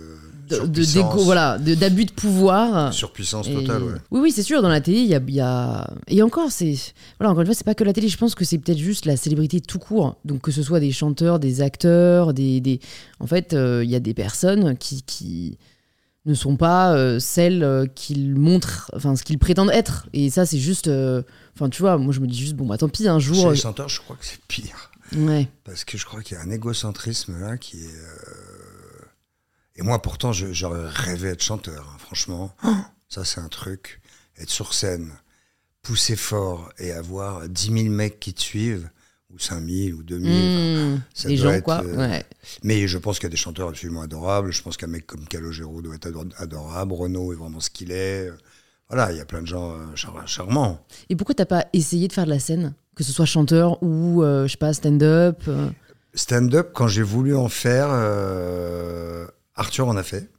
De, de- d'égo- voilà, de- d'abus de pouvoir. surpuissance Et- totale, ouais. Oui, oui, c'est sûr. Dans la télé, il y a, y a- Et encore, c'est. Voilà, encore une fois, c'est pas que la télé. Je pense que c'est peut-être juste la célébrité tout court. Donc, que ce soit des chanteurs, des acteurs, des. des... En fait, euh, il y a des personnes qui. qui ne sont pas euh, celles euh, qu'ils montrent, enfin ce qu'ils prétendent être. Et ça, c'est juste, euh, enfin tu vois, moi je me dis juste bon bah tant pis un Chez jour. les chanteurs, je crois que c'est pire. Ouais. Parce que je crois qu'il y a un égocentrisme là qui est. Et moi, pourtant, j'aurais rêvé d'être chanteur, hein, franchement. Ça, c'est un truc. Être sur scène, pousser fort et avoir 10 000 mecs qui te suivent, ou 5 000 ou 2 000. Mmh, ça des doit gens être, quoi. euh, Ouais. Mais je pense qu'il y a des chanteurs absolument adorables. Je pense qu'un mec comme Calogero doit être ador- adorable. Renaud est vraiment ce qu'il est. Voilà, il y a plein de gens euh, char- charmants. Et pourquoi t'as pas essayé de faire de la scène, que ce soit chanteur ou euh, je sais pas stand-up euh, Stand-up, quand j'ai voulu en faire, Arthur en a fait.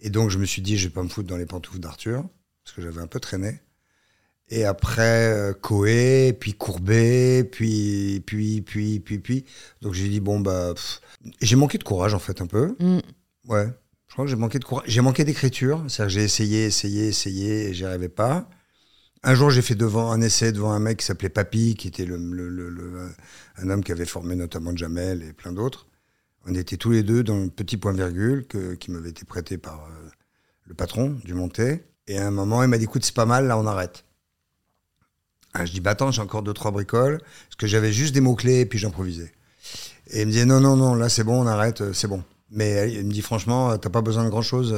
Et donc, je me suis dit, je vais pas me foutre dans les pantoufles d'Arthur, parce que j'avais un peu traîné. Et après, euh, Coé, puis Courbet, puis, puis, puis, puis, puis. Donc j'ai dit, bon, bah. J'ai manqué de courage, en fait, un peu. Mm. Ouais. Je crois que j'ai manqué de courage. J'ai manqué d'écriture. C'est-à-dire que j'ai essayé, essayé, essayé, et j'y arrivais pas. Un jour, j'ai fait devant un essai devant un mec qui s'appelait Papy, qui était le- le- un homme qui avait formé notamment Jamel et plein d'autres. On était tous les deux dans le petit point-virgule que- qui m'avait été prêté par euh, le patron du Monté. Et à un moment, il m'a dit écoute, c'est pas mal, là, on arrête. Ah, je dis bah attends, j'ai encore deux, trois bricoles. Parce que j'avais juste des mots-clés et puis j'improvisais. Et il me disait non, non, non, là, c'est bon, on arrête, euh, c'est bon. Mais euh, il me dit franchement, t'as pas besoin de grand-chose.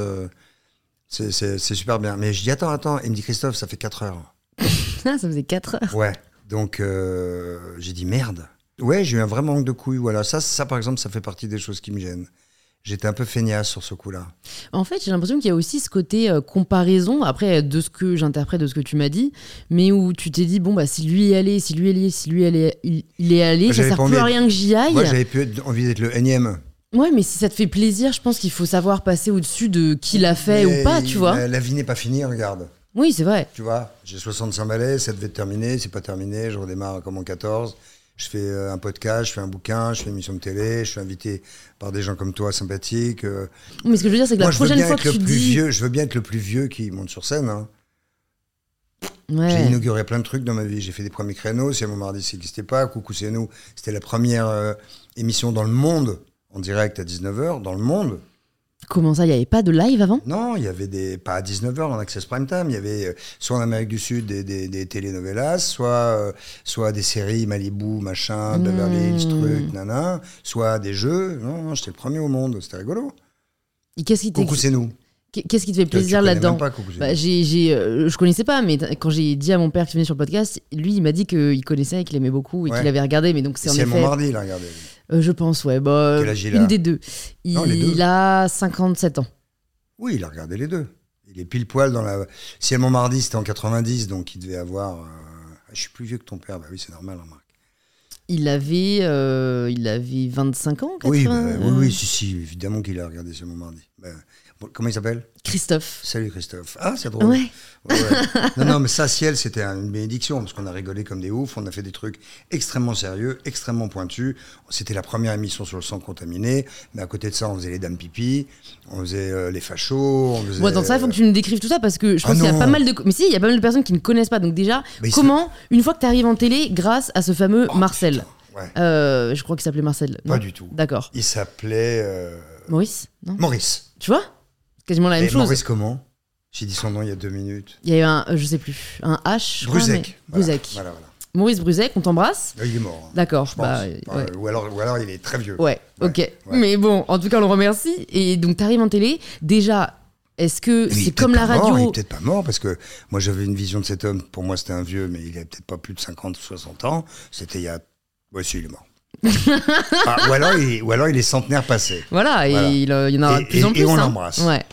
c'est- super bien. Mais je dis attends, attends. Il me dit Christophe, ça fait 4 heures. Ah, ça faisait 4 heures. Ouais. Donc euh, j'ai dit merde. Ouais, j'ai eu un vrai manque de couilles. Voilà, ça, ça par exemple, ça fait partie des choses qui me gênent. J'étais un peu feignasse sur ce coup-là. En fait, j'ai l'impression qu'il y a aussi ce côté euh, comparaison, après, de ce que j'interprète de ce que tu m'as dit, mais où tu t'es dit, bon, bah, si lui est allé, si lui est allé, si lui est allé, il, il est allé, ça sert plus à rien que j'y aille. Moi, j'avais être- envie d'être le énième. Ouais, mais si ça te fait plaisir, je pense qu'il faut savoir passer au-dessus de qui l'a fait Mais ou pas, tu vois. La, la vie n'est pas finie, regarde. Oui, c'est vrai. Tu vois, j'ai 65 balais, ça devait être terminé, c'est pas terminé, je redémarre comme en 14. Je fais euh, un podcast, je fais un bouquin, je fais une émission de télé, je suis invité par des gens comme toi sympathiques. euh. Mais ce que je veux dire, c'est que Moi, la prochaine fois que tu dis. vieux, je veux bien être le plus vieux qui monte sur scène. hein. J'ai inauguré plein de trucs dans ma vie. J'ai fait des premiers créneaux. C'est mon mardi, ça n'existait pas. Coucou, c'est nous. C'était la première euh, émission dans le monde, en direct à 19h, dans le monde. Comment ça, il n'y avait pas de live avant? Non, il y avait des. Pas à 19h en Access Prime Time. Il y avait euh, soit en Amérique du Sud des, des, des telenovelas, soit, euh, soit des séries Malibu, machin, Beverly Hills, Mmh. truc, nana, soit des jeux. Non, non, j'étais le premier au monde. C'était rigolo. Et Qu'est-ce qui, Coucou, c'est nous. Qu'est-ce qui te fait plaisir là-dedans Bah, j'ai, j'ai, euh, je connaissais pas, mais quand j'ai dit à mon père qu'il venait sur le podcast, lui, il m'a dit qu'il connaissait, qu'il aimait beaucoup et Ouais. qu'il avait regardé. Mais donc, c'est en C'est mon effet. mardi, là, regardez. euh, je pense, ouais. Bah, il une a des deux. Il Non, deux. a 57 ans. Oui, il a regardé les deux. Il est pile poil dans la. Si mon mardi, c'était en 90, donc il devait avoir. euh, Je suis plus vieux que ton père. Bah oui, c'est normal, remarque. Il avait, euh, il avait 25 ans, 80, Oui, bah, oui, euh, oui, si, si, évidemment qu'il a regardé C'est mon mardi. Comment il s'appelle Christophe. Salut Christophe. Ah, c'est drôle. Ouais. Ouais, ouais. non, non, mais ça, ciel, c'était une bénédiction parce qu'on a rigolé comme des oufs. On a fait des trucs extrêmement sérieux, extrêmement pointus. C'était la première émission sur le sang contaminé. Mais à côté de ça, on faisait les dames pipi, on faisait euh, les fachos, on faisait. Ça, il faut que tu nous décrives tout ça parce que je Ah pense qu'il y a pas mal de. Mais si, il y a pas mal de personnes qui ne connaissent pas. Donc, déjà, Mais il se- comment, une fois que tu arrives en télé, grâce à ce fameux Oh, Marcel, putain, ouais. euh, je crois qu'il s'appelait Marcel. Pas non du tout. D'accord. Il s'appelait euh, Maurice Non Maurice. Tu vois quasiment la même Et chose. Maurice comment? J'ai dit son nom il y a deux minutes. Il y a eu un, euh, je sais plus, un H. crois, Bruzek. mais- Voilà, Bruzek. Voilà, voilà. Maurice Bruzek, on t'embrasse? Il est mort. hein, D'accord. je bah, Enfin, ouais. ou, alors, ou alors il est très vieux. Ouais, ok. ouais. Mais bon, en tout cas, on le remercie. Et donc, t'arrives en télé. Déjà, est-ce que c'est comme la pas mort, il radio est peut-être pas mort parce que moi j'avais une vision de cet homme. Pour moi c'était un vieux, mais il avait peut-être pas plus de 50 ou 60 ans. C'était il y a. Ouais, si, il est mort. Ah, ou, alors, il, ou alors il est centenaire passé. Voilà, et il, euh, il y en aura Et- de plus et- en et plus. on hein. l'embrasse. Ouais.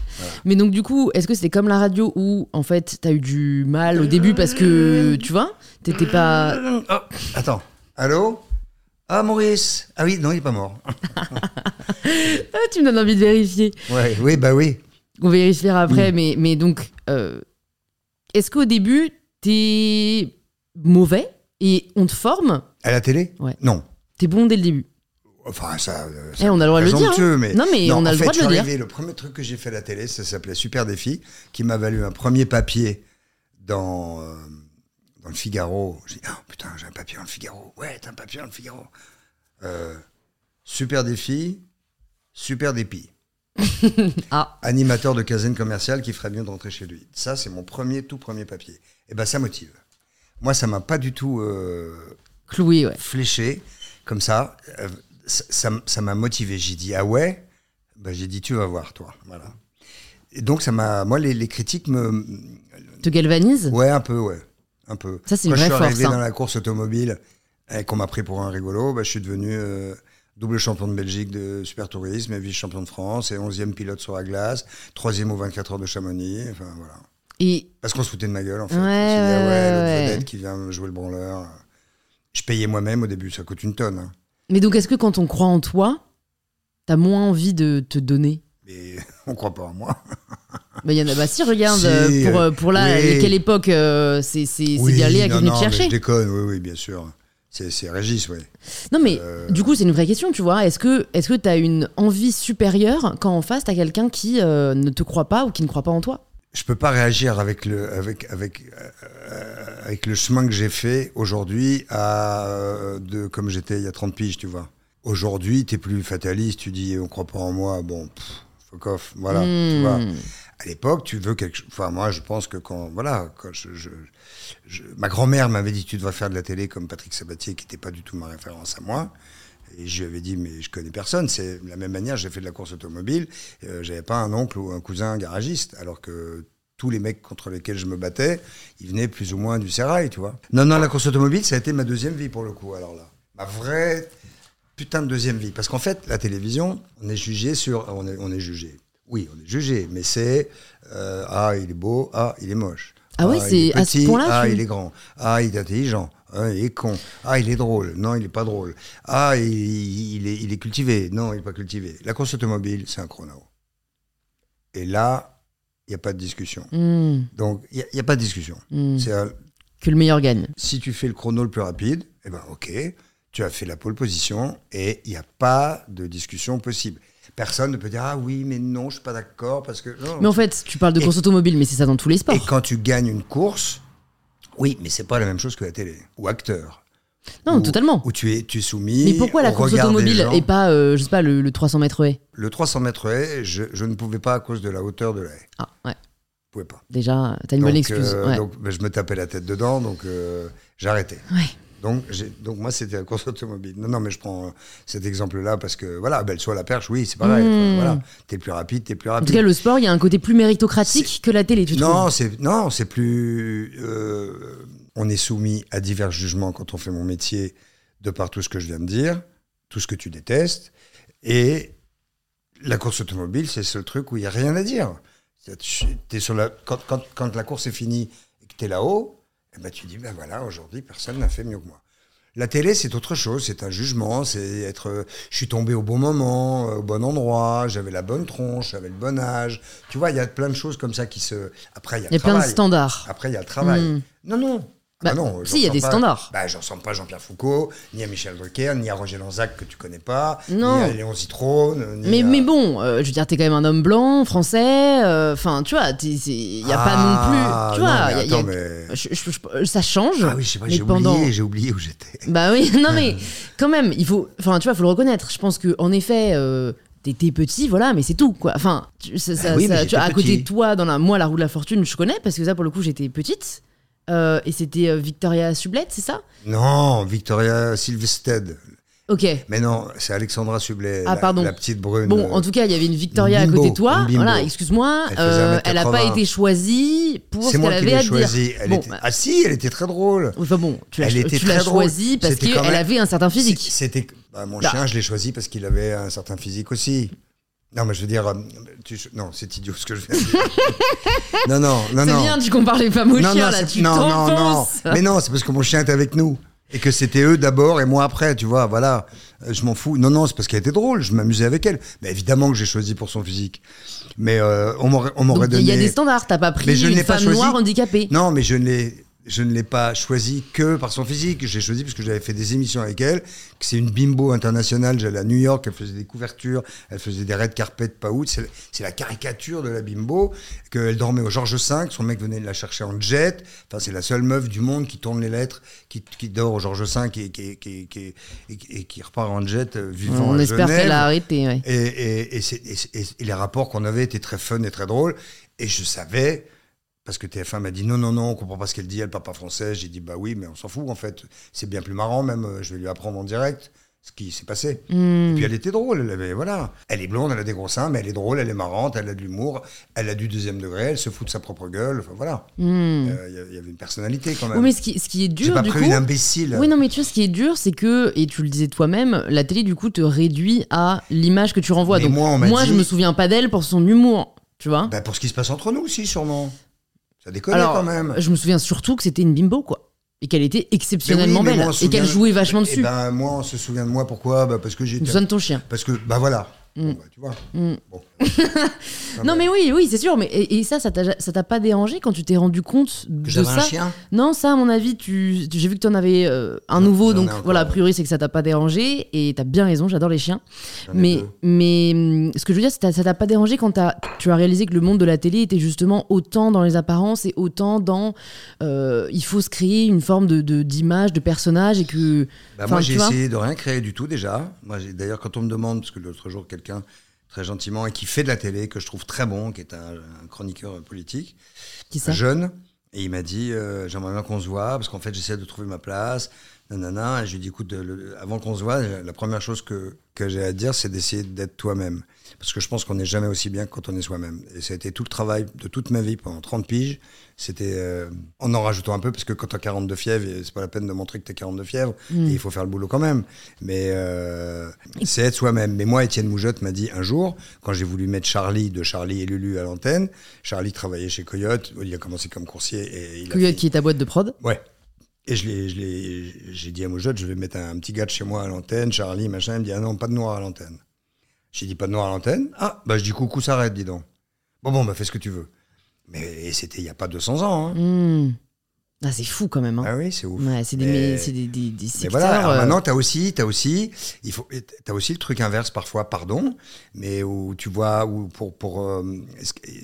Mais donc, du coup, est-ce que c'était comme la radio où, en fait, t'as eu du mal au début parce que, tu vois, t'étais pas. Oh, attends. Allô? Ah, Maurice Ah oui, non, il est pas mort. Ah, tu me donnes envie de vérifier. Ouais, oui, bah oui. On vérifiera Mm. après, mais, mais donc, euh, est-ce qu'au début, t'es mauvais et on te forme? À la télé? Ouais. Non. T'es bon dès le début Enfin, ça. euh, Eh, on a le droit de le dire, hein. mais... Non, mais on a le fait, droit de le dire. arrivé, Le premier truc que j'ai fait à la télé, ça s'appelait Super Défi, qui m'a valu un premier papier dans, euh, dans le Figaro. J'ai dit, oh, putain, j'ai un papier dans le Figaro. Ouais, t'as un papier dans le Figaro. Euh, super Défi, Super Dépi. Ah, Animateur de caserne commerciale qui ferait mieux de rentrer chez lui. Ça, c'est mon premier, tout premier papier. Et ben, ça motive. Moi, ça m'a pas du tout euh, cloué, ouais. fléché comme ça. Euh, ça- ça m'a motivé. J'ai dit ah ouais? Ben, j'ai dit tu vas voir toi. Voilà. Et donc ça m'a. Moi les, les critiques me. Te galvanise Ouais un peu ouais un peu. Ça, c'est Quand une je suis arrivé force, hein. dans la course automobile et qu'on m'a pris pour un rigolo, ben, je suis devenu euh, double champion de Belgique de super tourisme et vice champion de France et 11e pilote sur la glace, troisième aux 24 heures de Chamonix. Enfin voilà. Et Parce qu'on se foutait de ma gueule, en fait. Ouais, dit, ah ouais, ouais, l'autre ouais. qui vient me jouer le branleur. Je payais moi-même au début, ça coûte une tonne. hein. Mais donc, est-ce que quand on croit en toi, t'as moins envie de te donner? Mais on croit pas en moi. Bah, y en a, bah si, regarde, Si, euh, pour, euh, pour là, oui. quelle époque euh, c'est c'est- c'est Oui, bien Léa qui est non, venue non, te mais chercher. Je déconne, oui, oui, bien sûr. C'est c'est Régis, oui. Non, mais Euh, du coup, c'est une vraie question, tu vois. Est-ce que est-ce que tu as une envie supérieure quand en face, tu as quelqu'un qui euh, ne te croit pas ou qui ne croit pas en toi? Je peux pas réagir avec le, avec, avec, euh, avec le chemin que j'ai fait aujourd'hui à euh, de comme j'étais il y a 30 piges, tu vois. Aujourd'hui, tu es plus fataliste, tu dis on croit pas en moi, bon, pff, fuck off, voilà, tu Hmm. vois. À l'époque, tu veux quelque chose. Enfin, moi, je pense que quand. Voilà, quand je. je- je- ma grand-mère m'avait dit tu devrais faire de la télé comme Patrick Sabatier, qui n'était pas du tout ma référence à moi. Et je lui avais dit, mais je connais personne. C'est de la même manière, j'ai fait de la course automobile. Euh, J'avais pas un oncle ou un cousin garagiste, alors que tous les mecs contre lesquels je me battais, ils venaient plus ou moins du sérail, tu vois. Non, non, la course automobile, ça a été ma deuxième vie pour le coup, alors là. Ma vraie putain de deuxième vie. Parce qu'en fait, la télévision, on est jugé sur. On est, on est jugé. Oui, on est jugé, mais c'est. euh, ah, il est beau, ah, il est moche. Ah ouais, il c'est est à ce point-là, Ah, tu- il est grand. Ah, il est intelligent. Ah, il est con. Ah, il est drôle. Non, il est pas drôle. Ah, il, il est, il est cultivé. Non, il est pas cultivé. La course automobile, c'est un chrono. Et là, il n'y a pas de discussion. Hmm, Donc, il n'y a, pas de discussion. hmm. C'est Que le meilleur gagne. si tu fais le chrono le plus rapide, eh ben ok, tu as fait la pole position et il n'y a pas de discussion possible. Personne ne peut dire ah oui mais non je suis pas d'accord parce que non. Mais en fait, tu parles de Et- course automobile, mais c'est ça dans tous les et sports. quand tu gagnes une course, oui mais c'est pas la même chose que la télé ou acteur. Non, Où- totalement. Où tu es tu es soumis. Mais pourquoi la course automobile et pas, euh, je sais pas, le, le 300 mètres haie le 300 mètres haie je, je ne pouvais pas à cause de la hauteur de la haie. Ah, ouais. Je pouvais pas. Déjà, t'as une bonne Donc, excuse. euh, ouais. donc je me tapais la tête dedans donc euh, j'arrêtais. Ouais. Donc, donc moi, c'était la course automobile. Non, non, mais je prends cet exemple-là parce que, voilà, belle soit la perche, oui, c'est pareil. Mmh. Voilà, t'es plus rapide, t'es plus En rapide. tout cas, le sport, il y a un côté plus méritocratique que la télé, tu trouves? non, c'est non, c'est plus. euh, on est soumis à divers jugements quand on fait mon métier, de par tout ce que je viens de dire, tout ce que tu détestes, et la course automobile, c'est le seul truc où il y a rien à dire. Tu- T'es sur la quand, quand, quand la course est finie et que t'es là-haut, eh ben tu dis ben voilà, aujourd'hui personne n'a fait mieux que moi. La télé, c'est autre chose, c'est un jugement, c'est être. je suis tombé au bon moment, euh, au bon endroit, j'avais la bonne tronche, j'avais le bon âge. Tu vois, il y a plein de choses comme ça qui se. Après, il y a Il y a plein de standards. Après, il y a le travail. Hmm. Non, non. Bah, Ah non, si, il y a des pas- standards. Bah, j'en ressemble pas à Jean-Pierre Foucault, ni à Michel Drucker, ni à Roger Lanzac que tu connais pas, Non. ni à Léon Zitrone. ni Mais, à- mais bon, euh, je veux dire, t'es quand même un homme blanc, français. euh, Enfin, tu vois, il n'y a pas non Ah, plus. Tu non, vois, mais y a- y a- attends, mais- je- je- je- ça change. Ah oui, je sais pas, j'ai pendant- oublié, j'ai oublié où j'étais. Bah oui, non mais quand même, il faut, enfin tu vois, faut le reconnaître. Je pense que en effet, euh, t'étais petit, voilà, mais c'est tout quoi. Enfin, tu, ça, ça- oui, mais ça- tu vois, à côté de toi, dans la, moi la roue de la fortune, je connais parce que ça pour le coup j'étais petite Euh, et c'était euh, Victoria Sublette, c'est ça? Non, Victoria Silvested. Ok. Mais non, c'est Alexandra Sublet, Ah, la, pardon. la petite brune. Bon, en tout cas, il y avait une Victoria à côté de toi. Voilà, excuse-moi. Elle faisait euh, elle pas 1m80. été choisie pour ce qu'elle avait à te dire. choisie. Elle Bon, était- bah, Ah si, elle était très drôle. enfin bon, tu l'as choisie parce qu'elle même- avait un certain physique. C'était bah, mon Bah. chien, je l'ai choisi parce qu'il avait un certain physique aussi. Non, mais je veux dire, euh, tu- non, c'est idiot ce que je viens de dire. non, non, non, C'est non. bien, tu compares les femmes aux non, chiens non, là, c'est- tu non, non, non. Mais non, c'est parce que mon chien était avec nous et que c'était eux d'abord et moi après, tu vois. Voilà, Euh, je m'en fous. Non, non, c'est parce qu'elle était drôle. Je m'amusais avec elle. Mais évidemment que j'ai choisi pour son physique. Mais euh, on m'aurait, donné. il y a des standards, t'as pas pris Mais je ne une pas femme choisi. noire handicapée. Non, mais je ne l'ai, je ne l'ai pas choisi que par son physique. J'ai choisi parce que j'avais fait des émissions avec elle. Que c'est une bimbo internationale. J'allais à New York, elle faisait des couvertures, elle faisait des red carpet pas out. C'est, la caricature de la bimbo. Qu'elle dormait au Georges V. Son mec venait de la chercher en jet. Enfin, c'est la seule meuf du monde qui tourne les lettres, qui, qui dort au Georges V et qui, qui, qui, et, et qui repart en jet euh, vivant On à espère qu'elle a arrêté. Ouais. Et, et- et les rapports qu'on avait étaient très fun et très drôles. Et je savais, parce que TF1 m'a dit non, non, non, on comprend pas ce qu'elle dit, elle parle pas français. J'ai dit bah oui, mais on s'en fout en fait. C'est bien plus marrant même, euh, je vais lui apprendre en direct ce qui s'est passé. Hmm. Et puis elle était drôle, elle avait, voilà. Elle est blonde, elle a des gros seins, mais elle est drôle, elle est marrante, elle a de l'humour, elle a du deuxième degré, elle se fout de sa propre gueule, enfin voilà. Euh, Il y avait une personnalité quand même. Hmm. Oui, mais ce qui, ce qui est dur, pas du pris coup. une imbécile. Oui, non, mais tu vois, ce qui est dur, c'est que, et tu le disais toi-même, la télé, du coup, te réduit à l'image que tu renvoies. Mais Donc, moi, on m'a je dit- me souviens pas d'elle pour son humour, tu vois. Bah, pour ce qui se passe entre nous aussi, sûrement. Ça déconne Alors, quand même. je me souviens surtout que c'était une bimbo, quoi. Et qu'elle était exceptionnellement Mais oui, mais belle. moi, et qu'elle jouait vachement Eh dessus. ben, moi, on se souvient de moi, pourquoi? Bah, Parce que j'étais. Nous sommes ton chien. Parce que, bah voilà. Mm. Bon, bah, tu vois. Mm. Bon, non, mais oui, oui, c'est sûr. Mais et, ça, ça t'a pas dérangé quand tu t'es rendu compte de ça un chien? Non, ça, à mon avis, tu, j'ai vu que tu en avais euh, un nouveau, donc voilà, a priori, c'est que ça t'a pas dérangé. Et t'as bien raison, j'adore les chiens. Mais, mais hum, ce que je veux dire, c'est que ça t'a pas dérangé quand as, tu as réalisé que le monde de la télé était justement autant dans les apparences et autant dans. Euh, il faut se créer une forme de, d'image, de, personnage et que. Bah moi, j'ai essayé de rien créer du tout déjà. Moi, d'ailleurs, quand on me demande, parce que l'autre jour, quelqu'un très gentiment, et qui fait de la télé, que je trouve très bon, qui est un, chroniqueur politique, qui ça? jeune. Et il m'a dit, euh, j'aimerais bien qu'on se voit, parce qu'en fait, j'essaie de trouver ma place. Nanana. Et je lui ai dit, écoute, avant qu'on se voit, la première chose que, que j'ai à dire, c'est d'essayer d'être toi-même. Parce que je pense qu'on n'est jamais aussi bien que quand on est soi-même. Et ça a été tout le travail de toute ma vie pendant 30 piges. C'était euh, en en rajoutant un peu, parce que quand tu as 42 fièvres, c'est pas la peine de montrer que tu as 42 fièvres, mm. et il faut faire le boulot quand même. Mais euh, c'est être soi-même. Mais moi, Étienne Moujotte m'a dit un jour, quand j'ai voulu mettre Charlie de Charlie et Lulu à l'antenne, Charlie travaillait chez Coyote, il a commencé comme coursier. Et il Coyote qui est ta boîte de prod? Ouais. Et j'ai dit à Moujotte, je vais mettre un, petit gars de chez moi à l'antenne, Charlie, machin. Il me dit, ah non, pas de noir à l'antenne. J'ai dit, pas de noir à l'antenne. Ah, bah je dis, coucou, ça arrête, dis donc. Bon, bon, bah fais ce que tu veux. Mais c'était il n'y a pas 200 ans. Hein. Hmm. Ah, c'est fou quand même. Hein. Ah oui, c'est ouf. Ouais, c'est des, des, des, des Mais voilà, euh, maintenant, tu as aussi, as aussi, il faut, as aussi le truc inverse parfois, pardon, mais où tu vois, où pour, pour, euh,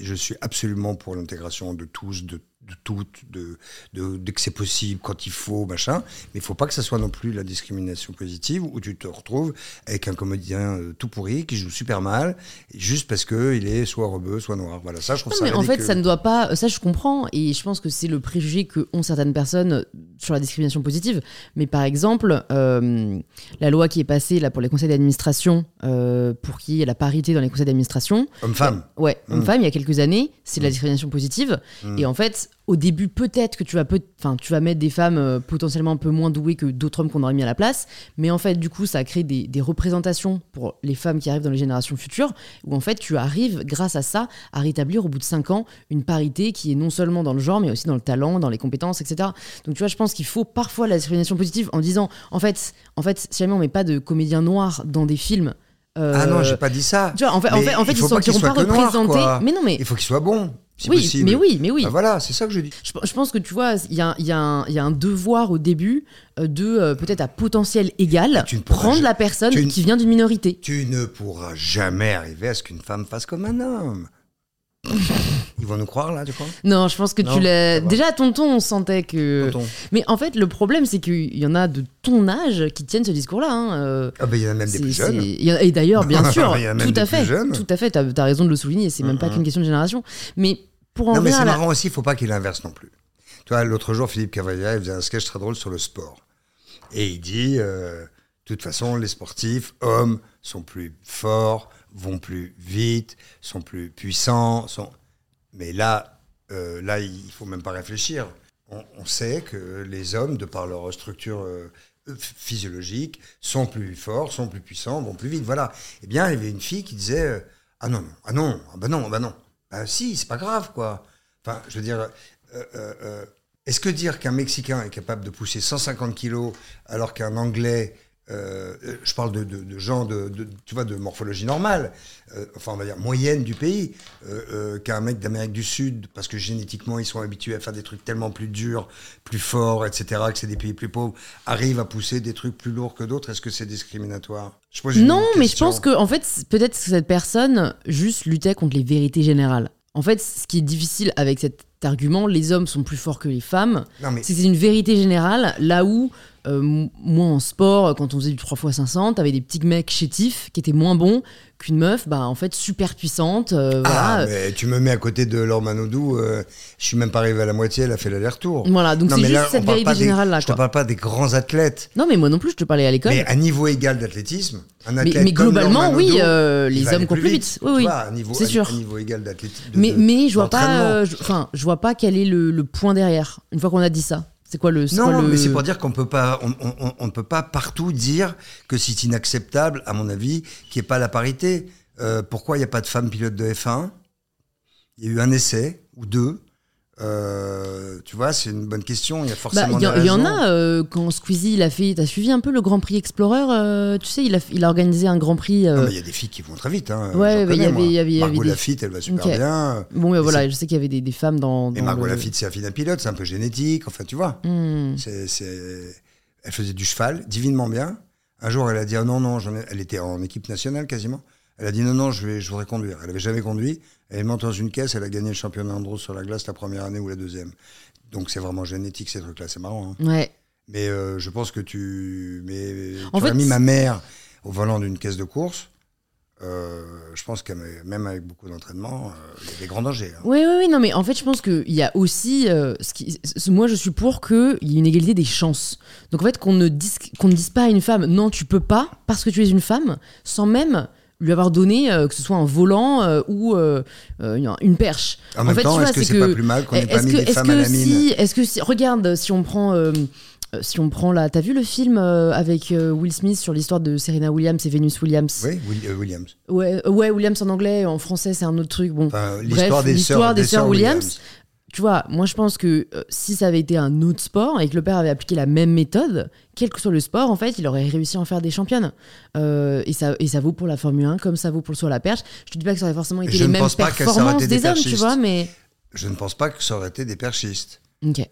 je suis absolument pour l'intégration de tous, de de tout, de, de, que c'est possible quand il faut, machin. Mais il faut pas que ça soit non plus la discrimination positive où tu te retrouves avec un comédien euh, tout pourri qui joue super mal juste parce que il est soit rebeu, soit noir. Voilà, ça je trouve ça. Mais en fait, ça ne doit pas. Ça je comprends et je pense que c'est le préjugé que ont certaines personnes sur la discrimination positive. Mais par exemple, euh, la loi qui est passée là pour les conseils d'administration euh, pour qu'il y ait la parité dans les conseils d'administration. Homme-femme. ouais, mmh. homme-femme. Il y a quelques années, c'est de la mmh. discrimination positive. Mmh. Et en fait, au début, peut-être que tu vas, peut tu vas mettre des femmes euh, potentiellement un peu moins douées que d'autres hommes qu'on aurait mis à la place. Mais en fait, du coup, ça a créé des, des, représentations pour les femmes qui arrivent dans les générations futures, où en fait, tu arrives, grâce à ça, à rétablir au bout de 5 ans une parité qui est non seulement dans le genre, mais aussi dans le talent, dans les compétences, etc. Donc, tu vois, je pense qu'il faut parfois la discrimination positive en disant, en fait, en fait si jamais on met pas de comédiens noirs dans des films, euh, ah non, j'ai pas dit ça. Tu vois, en fait, en fait, en fait ils ne sont pas, représentés. mais non, mais il faut qu'ils soient bons oui, mais oui, mais oui. Bah voilà, c'est ça que je dis. Je, pense que tu vois, il y a, y, a un devoir au début euh, de euh, peut-être à potentiel égal prendre la personne qui vient d'une minorité. Tu ne pourras jamais arriver à ce qu'une femme fasse comme un homme. Ils vont nous croire là, tu crois? Non, je pense que tu l'as. Déjà, à tonton, on sentait que. Mais en fait, le problème, c'est qu'il y en a de ton âge qui tiennent ce discours-là. Hein. Euh, ah, ben il y en a même des plus jeunes. Et d'ailleurs, bien sûr, tout, à fait, tout à fait. Tout as raison de le souligner. C'est même pas qu'une question de génération. Mais pour en Non, mais c'est marrant aussi, il faut pas qu'il inverse non plus. Tu vois, l'autre jour, Philippe Cavalier faisait un sketch très drôle sur le sport. Et il dit euh, de toute façon, les sportifs, hommes, sont plus forts, vont plus vite, sont plus puissants. Sont... Mais là, euh, là, il faut même pas réfléchir. On, sait que les hommes, de par leur structure euh, physiologique, sont plus forts, sont plus puissants, vont plus vite. Voilà. Eh bien, il y avait une fille qui disait euh, Ah non, non, ah non, ah ben non, ah ben non. Ben si, c'est pas grave, quoi. Enfin, je veux dire, est-ce que dire qu'un Mexicain est capable de pousser 150 kilos alors qu'un Anglais euh, je parle de, de, gens de, tu vois, de morphologie normale, euh, enfin on va dire moyenne du pays, euh, qu'un mec d'Amérique du Sud, parce que génétiquement ils sont habitués à faire des trucs tellement plus durs, plus forts, etc., que c'est des pays plus pauvres, arrive à pousser des trucs plus lourds que d'autres. Est-ce que c'est discriminatoire? Non, mais je pense que en fait peut-être que cette personne juste luttait contre les vérités générales. En fait, ce qui est difficile avec cet argument, les hommes sont plus forts que les femmes, c'est une vérité générale, là où euh, moi en sport, quand on faisait du 3x500, t'avais des petits mecs chétifs qui étaient moins bons qu'une meuf, bah en fait super puissante. Euh, ah, mais tu me mets à côté de Laure Manodou, euh, je suis même pas arrivé à la moitié, elle a fait l'aller-retour. Voilà, donc c'est juste cette vérité générale là. Je te parle pas des grands athlètes. Non, mais moi non plus, je te parlais à l'école. Mais à niveau égal d'athlétisme, un athlète mais, globalement, oui, les hommes courent plus vite. Oui, oui. C'est sûr. niveau égal d'athlétisme. Mais, mais je vois pas, enfin, je vois pas quel est le point derrière. Une fois qu'on a dit ça. C'est quoi le Non, mais c'est pour dire qu'on peut pas, on, ne peut pas partout dire que c'est inacceptable, à mon avis, qu'il n'y ait pas la parité. Euh, pourquoi il n'y a pas de femmes pilotes de F1 Il y a eu un essai ou deux. Euh, tu vois, c'est une bonne question. Il y a Bah, forcément Il y, en- y a euh, quand Squeezie il a fait. T'as suivi un peu le Grand Prix Explorer euh, Tu sais, il a, il a organisé un Grand Prix. Non, mais il y a des filles qui vont très vite. Hein. Ouais, bah, il y avait- moi. il y avait- il y avait Margot des- Lafitte, elle va super Ok. bien. Bon, mais Et voilà, je sais qu'il y avait des, des femmes dans. Et dans Margot le- Lafitte, c'est Affina Pilote, c'est un peu génétique. Enfin, tu vois. Hmm. C'est, Elle faisait du cheval, divinement bien. Un jour, elle a dit ah non, non, ai- elle était en équipe nationale quasiment. Elle a dit non, non, je, vais, je voudrais conduire. Elle avait jamais conduit. Elle monte dans une caisse, elle a gagné le championnat Andros sur la glace la première année ou la deuxième. Donc c'est vraiment génétique ces trucs-là, c'est marrant. hein. Ouais. Mais euh, je pense que tu. Mais En tu fait, mis c'est- ma mère au volant d'une caisse de course. euh, je pense que même avec beaucoup d'entraînement, euh, il y a des grands dangers. hein. Oui, oui, oui, non, mais en fait, je pense qu'il y a aussi. euh, ce qui, ce- moi, je suis pour qu'il y ait une égalité des chances. Donc, en fait, qu'on ne, dise, qu'on ne dise pas à une femme, non, tu peux pas, parce que tu es une femme, sans même lui avoir donné, euh, que ce soit un volant euh, ou euh, une- perche. En, même fait, est-ce que c'est pas plus mal qu'on n'ait pas Est-ce mis que, des est-ce femmes à que la mine? si, est-ce que si, regarde, si on prend, si on prend là, t'as vu le film avec Will Smith sur l'histoire de Serena Williams et Venus Williams? Oui, Will- Williams. ouais, ouais, Williams en anglais, en français c'est un autre truc. Bon, Enfin, l'histoire des sœurs Williams. Tu vois, moi je pense que euh, si ça avait été un autre sport et que le père avait appliqué la même méthode, quel que soit le sport, en fait, il aurait réussi à en faire des championnes. Euh, et, ça, et ça vaut pour la Formule 1 comme ça vaut pour le saut à la perche. Je te dis pas que ça aurait forcément été je les ne mêmes pense pas que ça aurait performances été des des hommes, tu vois, mais. Je ne pense pas que ça aurait été des perchistes. Ok.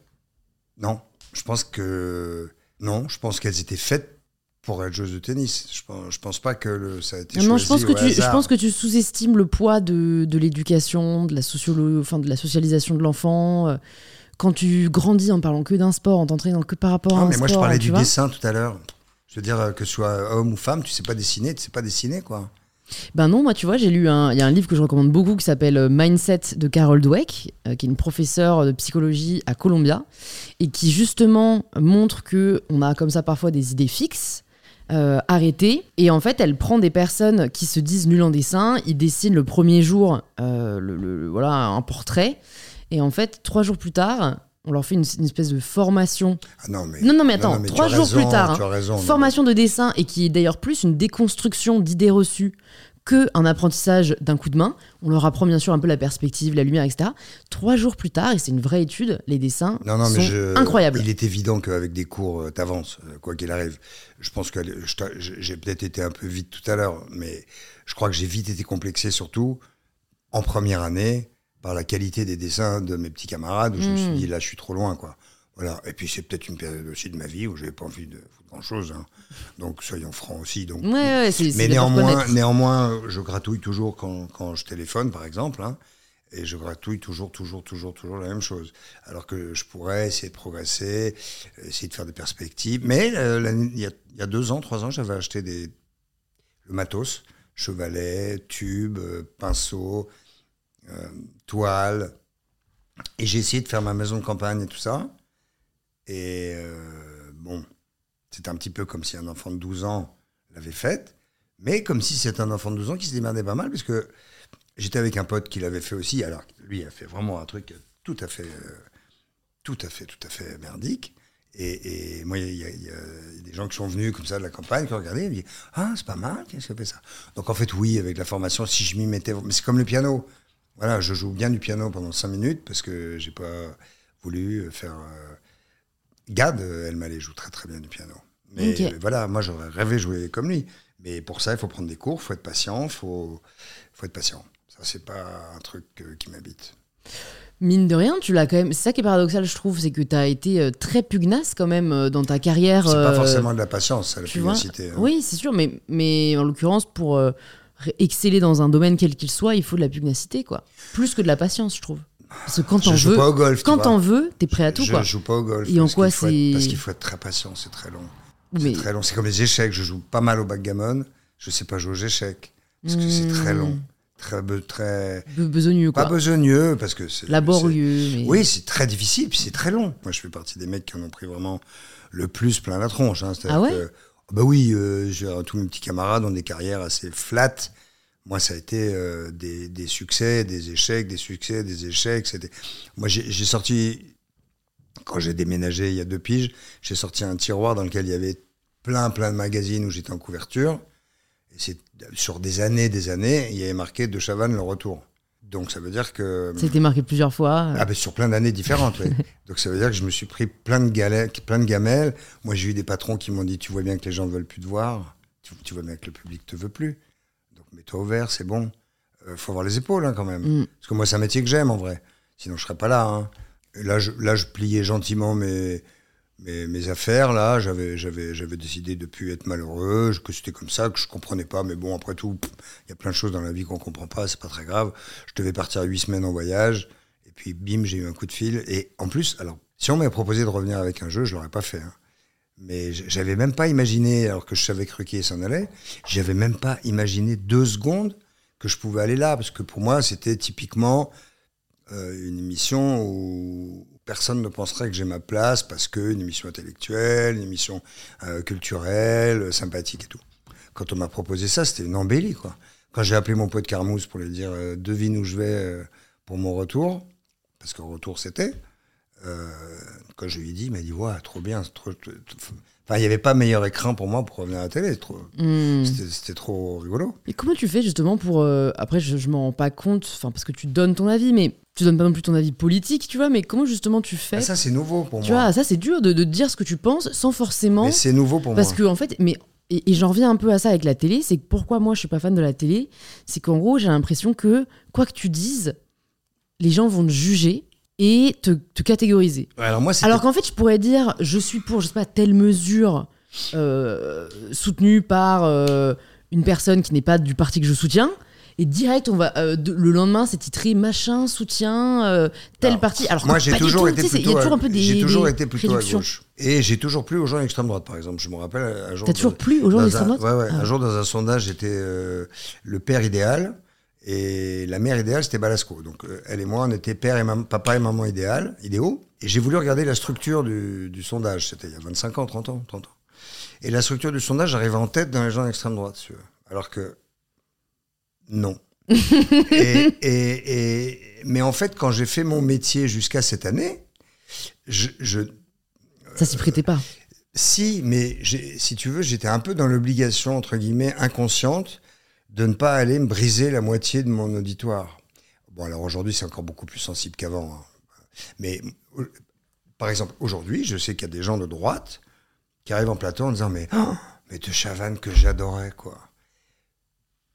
Non, je pense que non, je pense qu'elles étaient faites pour être joueuses de tennis. Je pense, je pense pas que le- ça a été Non, choisi je pense que tu, je hasard. pense que tu sous-estimes le poids de, de l'éducation, de la sociolo, enfin de la socialisation de l'enfant. euh, Quand tu grandis en parlant que d'un sport, en t'entraînant que par rapport à Non, un mais moi je sport, parlais du dessin tout à l'heure. Je veux dire euh, que ce soit homme ou femme, tu sais pas dessiner, tu sais pas dessiner quoi. Ben non, moi tu vois, j'ai lu un, il y a un livre que je recommande beaucoup qui s'appelle euh, Mindset de Carol Dweck, euh, qui est une professeure de psychologie à Columbia, et qui justement montre que on a comme ça parfois des idées fixes. Euh, arrêtées et en fait elle prend des personnes qui se disent nulles en dessin ils dessinent le premier jour euh, le, le- voilà un portrait et en fait trois jours plus tard on leur fait une, une espèce de formation Ah non mais Non, non, mais attends, trois jours raison, plus tard, hein. raison. formation de dessin et qui est d'ailleurs plus une déconstruction d'idées reçues que un apprentissage d'un coup de main. On leur apprend bien sûr un peu la perspective, la lumière, etc. Trois jours plus tard, et c'est une vraie étude, les dessins Non, non, sont mais je, incroyables. Il est évident qu'avec des cours, euh, t'avances, euh, quoi qu'il arrive. Je pense que t'a- j'ai peut-être été un peu vite tout à l'heure, mais je crois que j'ai vite été complexé, surtout en première année, par la qualité des dessins de mes petits camarades, où je me suis Mm. dit, là, je suis trop loin, quoi. Voilà. Et puis, c'est peut-être une période aussi de ma vie où j'avais pas envie de foutre grand-chose. hein. Donc, soyons francs aussi. Donc, Ouais, ouais, mais néanmoins, néanmoins, je gratouille toujours quand, quand je téléphone, par exemple, hein, et je gratouille toujours, toujours, toujours, toujours la même chose. Alors que je pourrais essayer de progresser, essayer de faire des perspectives. Mais euh, il y, a, il y a deux ans, trois ans, j'avais acheté des, le matos, chevalet, tube, euh, pinceau, euh, toile, et j'ai essayé de faire ma maison de campagne et tout ça. Et euh, bon, c'est un petit peu comme si un enfant de 12 ans l'avait faite, mais comme si c'était un enfant de 12 ans qui se démerdait pas mal, parce que j'étais avec un pote qui l'avait fait aussi. Alors, lui a fait vraiment un truc tout à fait, euh, tout à fait, tout à fait merdique. Et, et moi, il y, a- il y a des gens qui sont venus comme ça de la campagne, qui ont regardé, et me disent Ah, c'est pas mal, qu'est-ce que fait ça? Donc, en fait, oui, avec la formation, si je m'y mettais. Mais c'est comme le piano. Voilà, je joue bien du piano pendant 5 minutes parce que j'ai pas voulu faire. euh, Gad, euh, elle m'allait joue très très bien du piano. Mais voilà, moi j'aurais rêvé jouer comme lui. Mais pour ça, il faut prendre des cours, il faut être patient, il faut, faut être patient. Ça, c'est pas un truc euh, qui m'habite. Mine de rien, tu l'as quand même. C'est ça qui est paradoxal, je trouve, c'est que tu as été euh, très pugnace quand même dans ta carrière. C'est pas forcément de la patience, ça, la tu pugnacité. hein. Oui, c'est sûr, mais, mais en l'occurrence, pour euh, exceller dans un domaine quel qu'il soit, il faut de la pugnacité, quoi. Plus que de la patience, je trouve. Parce que quand Je t'en joue veux, pas au golf. quand t'en veux, t'es prêt à tout, je quoi. joue pas au golf. Et en quoi qu'il faut être- c'est- Parce qu'il faut être très patient, c'est très long. Mais- C'est très long. C'est comme les échecs. Je joue pas mal au backgammon. Je sais pas jouer aux échecs. Parce que c'est très Hmm. long. Très, très. Be- besogneux, Pas quoi. besogneux, parce que c'est. Laborieux. Mais... Oui, c'est très difficile, puis c'est très long. Moi, je fais partie des mecs qui en ont pris vraiment le plus plein la tronche. hein. C'est-à-dire Ah ouais que- bah oui, euh, j'ai- tous mes petits camarades ont des carrières assez flat. Moi, ça a été euh, des, des succès, des échecs, des succès, des échecs. C'était. Moi, j'ai sorti quand j'ai déménagé il y a deux piges, j'ai sorti un tiroir dans lequel il y avait plein, plein de magazines où j'étais en couverture. Et c'est sur des années, des années, il y avait marqué De Chavannes le retour. Donc ça veut dire que. Été marqué plusieurs fois. Ah ben sur plein d'années différentes, oui. Donc ça veut dire que je me suis pris plein de, galères, plein de gamelles. Moi j'ai eu des patrons qui m'ont dit Tu vois bien que les gens ne veulent plus te voir. Tu, tu vois bien que le public te veut plus. Mets-toi au vert, c'est bon. Euh, faut avoir les épaules hein, quand même. Mm. Parce que moi c'est un métier que j'aime en vrai. Sinon je serais pas là. hein. Là, je, là, je pliais gentiment mes, mes, mes affaires. Là, j'avais, j'avais, j'avais décidé de plus être malheureux, que c'était comme ça, que je comprenais pas. Mais bon, après tout, il y a plein de choses dans la vie qu'on comprend pas. C'est pas très grave. Je devais partir huit semaines en voyage. Et puis, bim, j'ai eu un coup de fil. Et en plus, alors, si on m'avait proposé de revenir avec un jeu, je l'aurais pas fait. hein. Mais j'avais même pas imaginé, alors que je savais que Ruquier s'en allait, j'avais même pas imaginé deux secondes que je pouvais aller là. Parce que pour moi, c'était typiquement euh, une émission où personne ne penserait que j'ai ma place parce que une émission intellectuelle, une émission euh, culturelle, sympathique et tout. Quand on m'a proposé ça, c'était une embellie. Quand j'ai appelé mon pote Carmouze pour lui dire euh, devine où je vais pour mon retour, parce que retour c'était, euh, quand je lui ai dit, il m'a dit ouais, trop bien, trop. trop- trop- Enfin, il n'y avait pas meilleur écran pour moi pour revenir à la télé. Hmm. C'était trop rigolo. Et comment tu fais justement pour. euh, après, je, je m'en rends pas compte, parce que tu donnes ton avis, mais tu donnes pas non plus ton avis politique, tu vois, mais comment justement tu fais? Ah, ça, c'est nouveau pour Tu moi. vois, ça c'est dur de, de dire ce que tu penses sans forcément. Mais c'est nouveau pour Parce moi. que, en fait, mais. Et, et j'en reviens un peu à ça avec la télé, c'est que pourquoi moi je suis pas fan de la télé, c'est qu'en gros j'ai l'impression que quoi que tu dises, les gens vont te juger et te, te catégoriser. Alors moi, Alors qu'en fait, je pourrais dire, je suis pour, je sais pas, telle mesure euh, soutenue par euh, une personne qui n'est pas du parti que je soutiens. Et direct, on va euh, de- le lendemain, c'est titré machin soutien euh, tel Alors, parti. Alors Moi, j'ai toujours été plutôt, Il y a toujours un peu des. j'ai toujours été plutôt à gauche. Et j'ai toujours plu aux gens d'extrême droite, par exemple. Je me rappelle un jour. T'as toujours plu aux gens d'extrême droite Ouais, ouais. Ah. Un jour, dans un sondage, j'étais le père idéal. Et la mère idéale, c'était Balasco. Donc, euh, elle et moi, on était père et mam- papa et maman idéal, idéaux. Et j'ai voulu regarder la structure du, du sondage. C'était il y a 25 ans, 30 ans, 30 ans. Et la structure du sondage, j'arrivais en tête dans les gens d'extrême droite, si. Alors que, non. et, et- et- mais en fait, quand j'ai fait mon métier jusqu'à cette année, je, je, Ça s'y prêtait pas. si, mais si tu veux, j'étais un peu dans l'obligation, entre guillemets, inconsciente, de ne pas aller me briser la moitié de mon auditoire. Bon, alors aujourd'hui, c'est encore beaucoup plus sensible qu'avant. hein. Mais, euh, par exemple, aujourd'hui, je sais qu'il y a des gens de droite qui arrivent en plateau en disant Mais, oh, mais de Chavannes que j'adorais, quoi.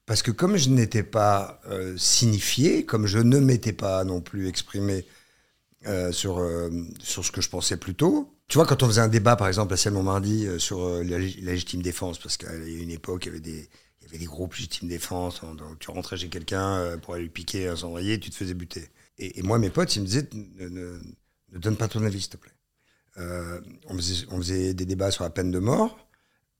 Parce que comme je n'étais pas euh, signifié, comme je ne m'étais pas non plus exprimé euh, sur, sur ce que je pensais plus tôt. Tu vois, quand on faisait un débat, par exemple, à Ciel Montmardi, euh, sur euh, la, lég- la légitime défense, parce a une époque, il y avait des, il y avait des groupes légitime défense, donc tu rentrais chez quelqu'un euh, pour aller piquer un cendrier, tu te faisais buter. Et, et moi, mes potes, ils me disaient, ne, ne- ne donne pas ton avis, s'il te plaît. Euh, on, faisait, on faisait des débats sur la peine de mort.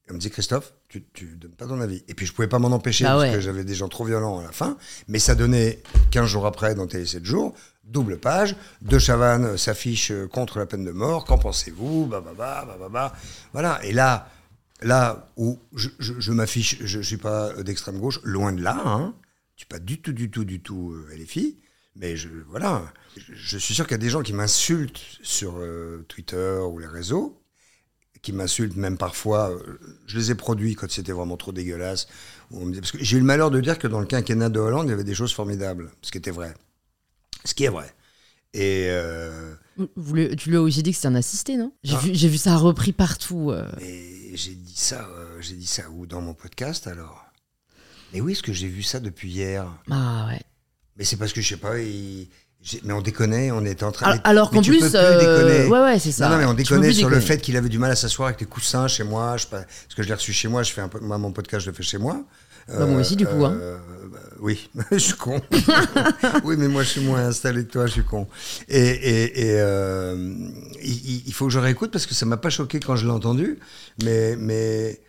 On me dit, Christophe, tu, tu donnes pas ton avis. Et puis, je pouvais pas m'en empêcher Bah parce ouais. que j'avais des gens trop violents à la fin. Mais ça donnait 15 jours après, dans Télé 7 jours, double page. De Chavannes s'affiche euh, contre la peine de mort. Qu'en pensez-vous? Bah, bah, bah, bah, bah, bah. Voilà. Et là, là où je, je- je m'affiche, je ne suis pas d'extrême gauche, loin de là. Hein. Je suis pas du tout, du tout, du tout euh, LFI. Mais je, voilà, je, je suis sûr qu'il y a des gens qui m'insultent sur euh, Twitter ou les réseaux, qui m'insultent même parfois. euh, je les ai produits quand c'était vraiment trop dégueulasse. parce que j'ai eu le malheur de dire que dans le quinquennat de Hollande, il y avait des choses formidables, ce qui était vrai. Ce qui est vrai. Et euh, Vous lui- tu lui as aussi dit que c'était un assisté, non? J'ai Ah. vu, j'ai vu ça repris partout. euh. mais j'ai dit ça, euh, j'ai dit ça où? Dans mon podcast alors? Mais oui, est-ce que j'ai vu ça depuis hier Ah ouais. Mais c'est parce que je sais pas. il- Mais on déconnait, on était en train. Alors, alors qu'en plus, euh, ouais ouais c'est ça. Non, non, mais on déconnait sur le fait qu'il avait du mal à s'asseoir avec les coussins chez moi. Je parce que je l'ai reçu chez moi. Je fais un peu, moi, mon podcast, je le fais chez moi. Bah, moi aussi, du coup, hein. euh, bah, oui, je suis con. oui, mais moi, je suis moins installé que toi, je suis con. Et, et, et, euh, il, il- il faut que je réécoute parce que ça m'a pas choqué quand je l'ai entendu. Mais, mais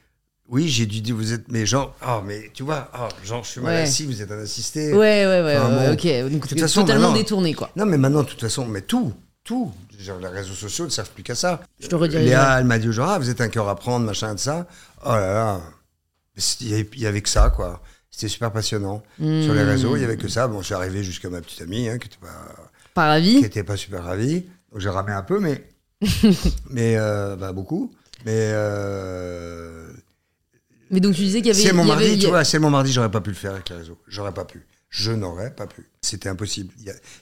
oui, j'ai dû dire, vous êtes, mais genre, oh, mais tu vois, oh, genre, je suis mal Ouais. assis, vous êtes un assisté. Ouais ouais ouais, Enfin, ouais, bon. ok. Donc De toute façon, totalement détourné quoi. Non, mais maintenant, de toute façon, mais tout, tout. Genre, les réseaux sociaux ne servent plus qu'à ça. Je te redirigerai. Léa, elle m'a dit genre, ah, vous êtes un cœur à prendre, machin, de ça. Oh là là. Il y avait- que ça, quoi. C'était super passionnant. Sur les Hmm. réseaux, il y avait que ça. Bon, je suis arrivé jusqu'à ma petite amie, hein, qui n'était pas, Pas qui ravi. était pas super ravie. Donc j'ai ramé un peu, mais, mais euh, bah, beaucoup. Mais euh, Mais donc tu disais qu'il y avait. c'est mon avait- mardi, tu a- vois, c'est mon mardi, j'aurais pas pu le faire avec les réseaux. J'aurais pas pu. Je n'aurais pas pu. C'était impossible.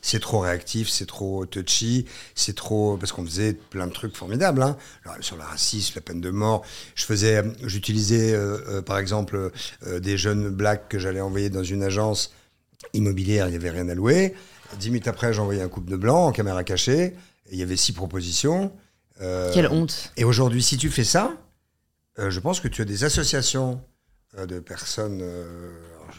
C'est trop réactif, c'est trop touchy, c'est trop parce qu'on faisait plein de trucs formidables hein. Alors, sur le racisme, la peine de mort. Je faisais, j'utilisais euh, euh, par exemple euh, des jeunes blacks que j'allais envoyer dans une agence immobilière. Il n'y avait rien à louer. Dix minutes après, j'envoyais un couple de blanc en caméra cachée. Et il y avait six propositions. Euh, Quelle honte. et aujourd'hui, si tu fais ça, euh, je pense que tu as des associations euh, de personnes, euh,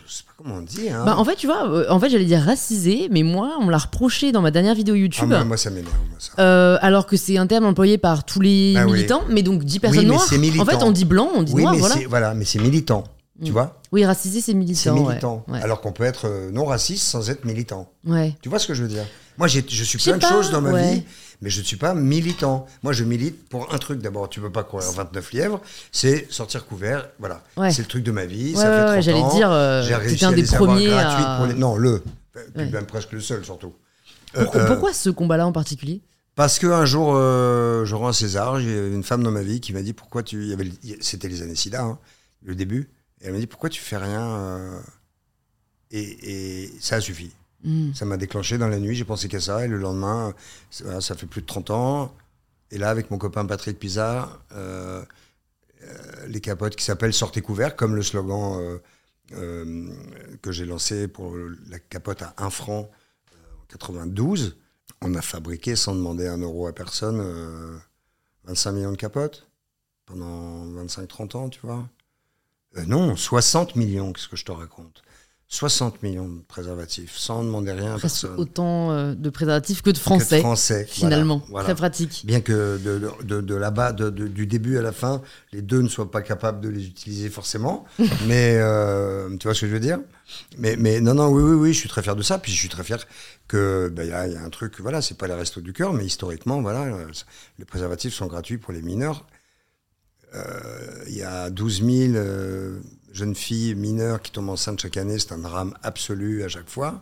je sais pas comment on dit. Hein. Bah, en fait, tu vois, euh, en fait, j'allais dire racisé, mais moi, on me l'a reproché dans ma dernière vidéo Ah, YouTube. moi, moi, ça m'énerve. moi, ça. Euh, alors que c'est un terme employé par tous les Bah oui. militants, mais donc 10 personnes mais noires. c'est militant. En fait, on dit blanc, on dit oui, noir, mais voilà. voilà, mais c'est militant. Tu Mm. vois, Oui, racisé, c'est militant. c'est militant. Ouais. Alors qu'on peut être non raciste sans être militant. Ouais. Tu vois ce que je veux dire? Moi, je suis plein de pas, choses dans ma ouais. vie, mais je ne suis pas militant. Moi, je milite pour un truc. D'abord, tu peux pas courir 29 lièvres, c'est sortir couvert. Voilà, Ouais. c'est le truc de ma vie. Ouais, ça fait ouais, 30 ouais, j'allais dire, euh, J'ai réussi un à des les premiers à- pour les- Non, le. Puis même presque le seul, surtout. Euh, Pourquoi, euh, pourquoi ce combat-là en particulier? Parce qu'un jour, euh, je rends à César, j'ai une femme dans ma vie qui m'a dit pourquoi tu. C'était les années SIDA, hein, le début. Et elle m'a dit pourquoi tu fais rien et, et ça a suffi. Hmm. Ça m'a déclenché dans la nuit, j'ai pensé qu'à ça. Et le lendemain, ça, fait plus de 30 ans. Et là, avec mon copain Patrick Pizarre, euh, euh, les capotes qui s'appellent Sortez couvert, comme le slogan euh, que j'ai lancé pour la capote à 1 franc en 92. On a fabriqué, sans demander un euro à personne, euh, 25 millions de capotes pendant 25-30 ans, tu vois. Non, 60 millions, qu'est-ce que je te raconte? 60 millions de préservatifs, sans demander rien à personne. autant euh, de préservatifs que de Que de français, français, finalement. voilà, voilà. Très pratique. Bien que de, de- de- là-bas, du début à la fin, les deux ne soient pas capables de les utiliser forcément. mais euh, tu vois ce que je veux dire? Mais, mais non, non, oui, oui, oui, je suis très fier de ça. Puis je suis très fier que ben, il y, a- y a un truc, voilà, c'est pas les restos du cœur, mais historiquement, voilà, les préservatifs sont gratuits pour les mineurs. Euh, Il y a 12 000 euh, jeunes filles mineures qui tombent enceintes chaque année. C'est un drame absolu à chaque fois.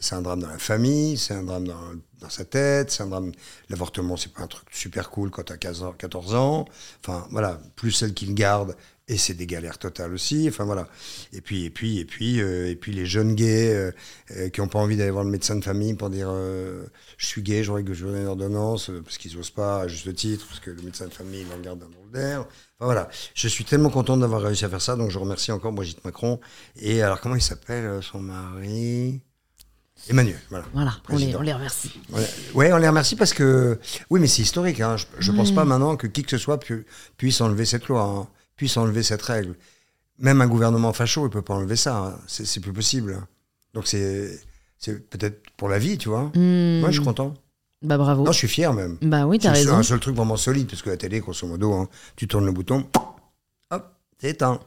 C'est un drame dans la famille, c'est un drame dans, sa tête, c'est un drame. L'avortement, c'est pas un truc super cool quand t'as 15 ans, 14 ans. Enfin, voilà, plus celles qui le gardent, et c'est des galères totales aussi. Enfin, voilà. Et puis, et puis, et puis, euh, et puis les jeunes gays euh, euh, qui n'ont pas envie d'aller voir le médecin de famille pour dire euh, je suis gay, j'aurais que je veux une ordonnance, parce qu'ils n'osent pas, à juste titre, parce que le médecin de famille il en garde un drôle d'air. Enfin, voilà. Je suis tellement content d'avoir réussi à faire ça, donc je remercie encore Brigitte Macron. Et alors, comment il s'appelle, son mari? Emmanuel, voilà. Voilà, on les, Président. on les remercie. Ouais, on les remercie parce que oui, mais c'est historique. Hein. Je ne pense pas maintenant que qui que ce soit pu- puisse enlever cette loi, hein, puisse enlever cette règle. Même un gouvernement facho, il peut pas enlever ça. hein. C'est c'est plus possible. Donc c'est c'est peut-être pour la vie, tu vois. Hmm. Moi, je suis content. Bah bravo. Non, je suis fier même. Bah oui, t'as C'est raison. un seul truc vraiment solide parce que la télé, grosso modo, hein, tu tournes le bouton, hop, c'est éteint.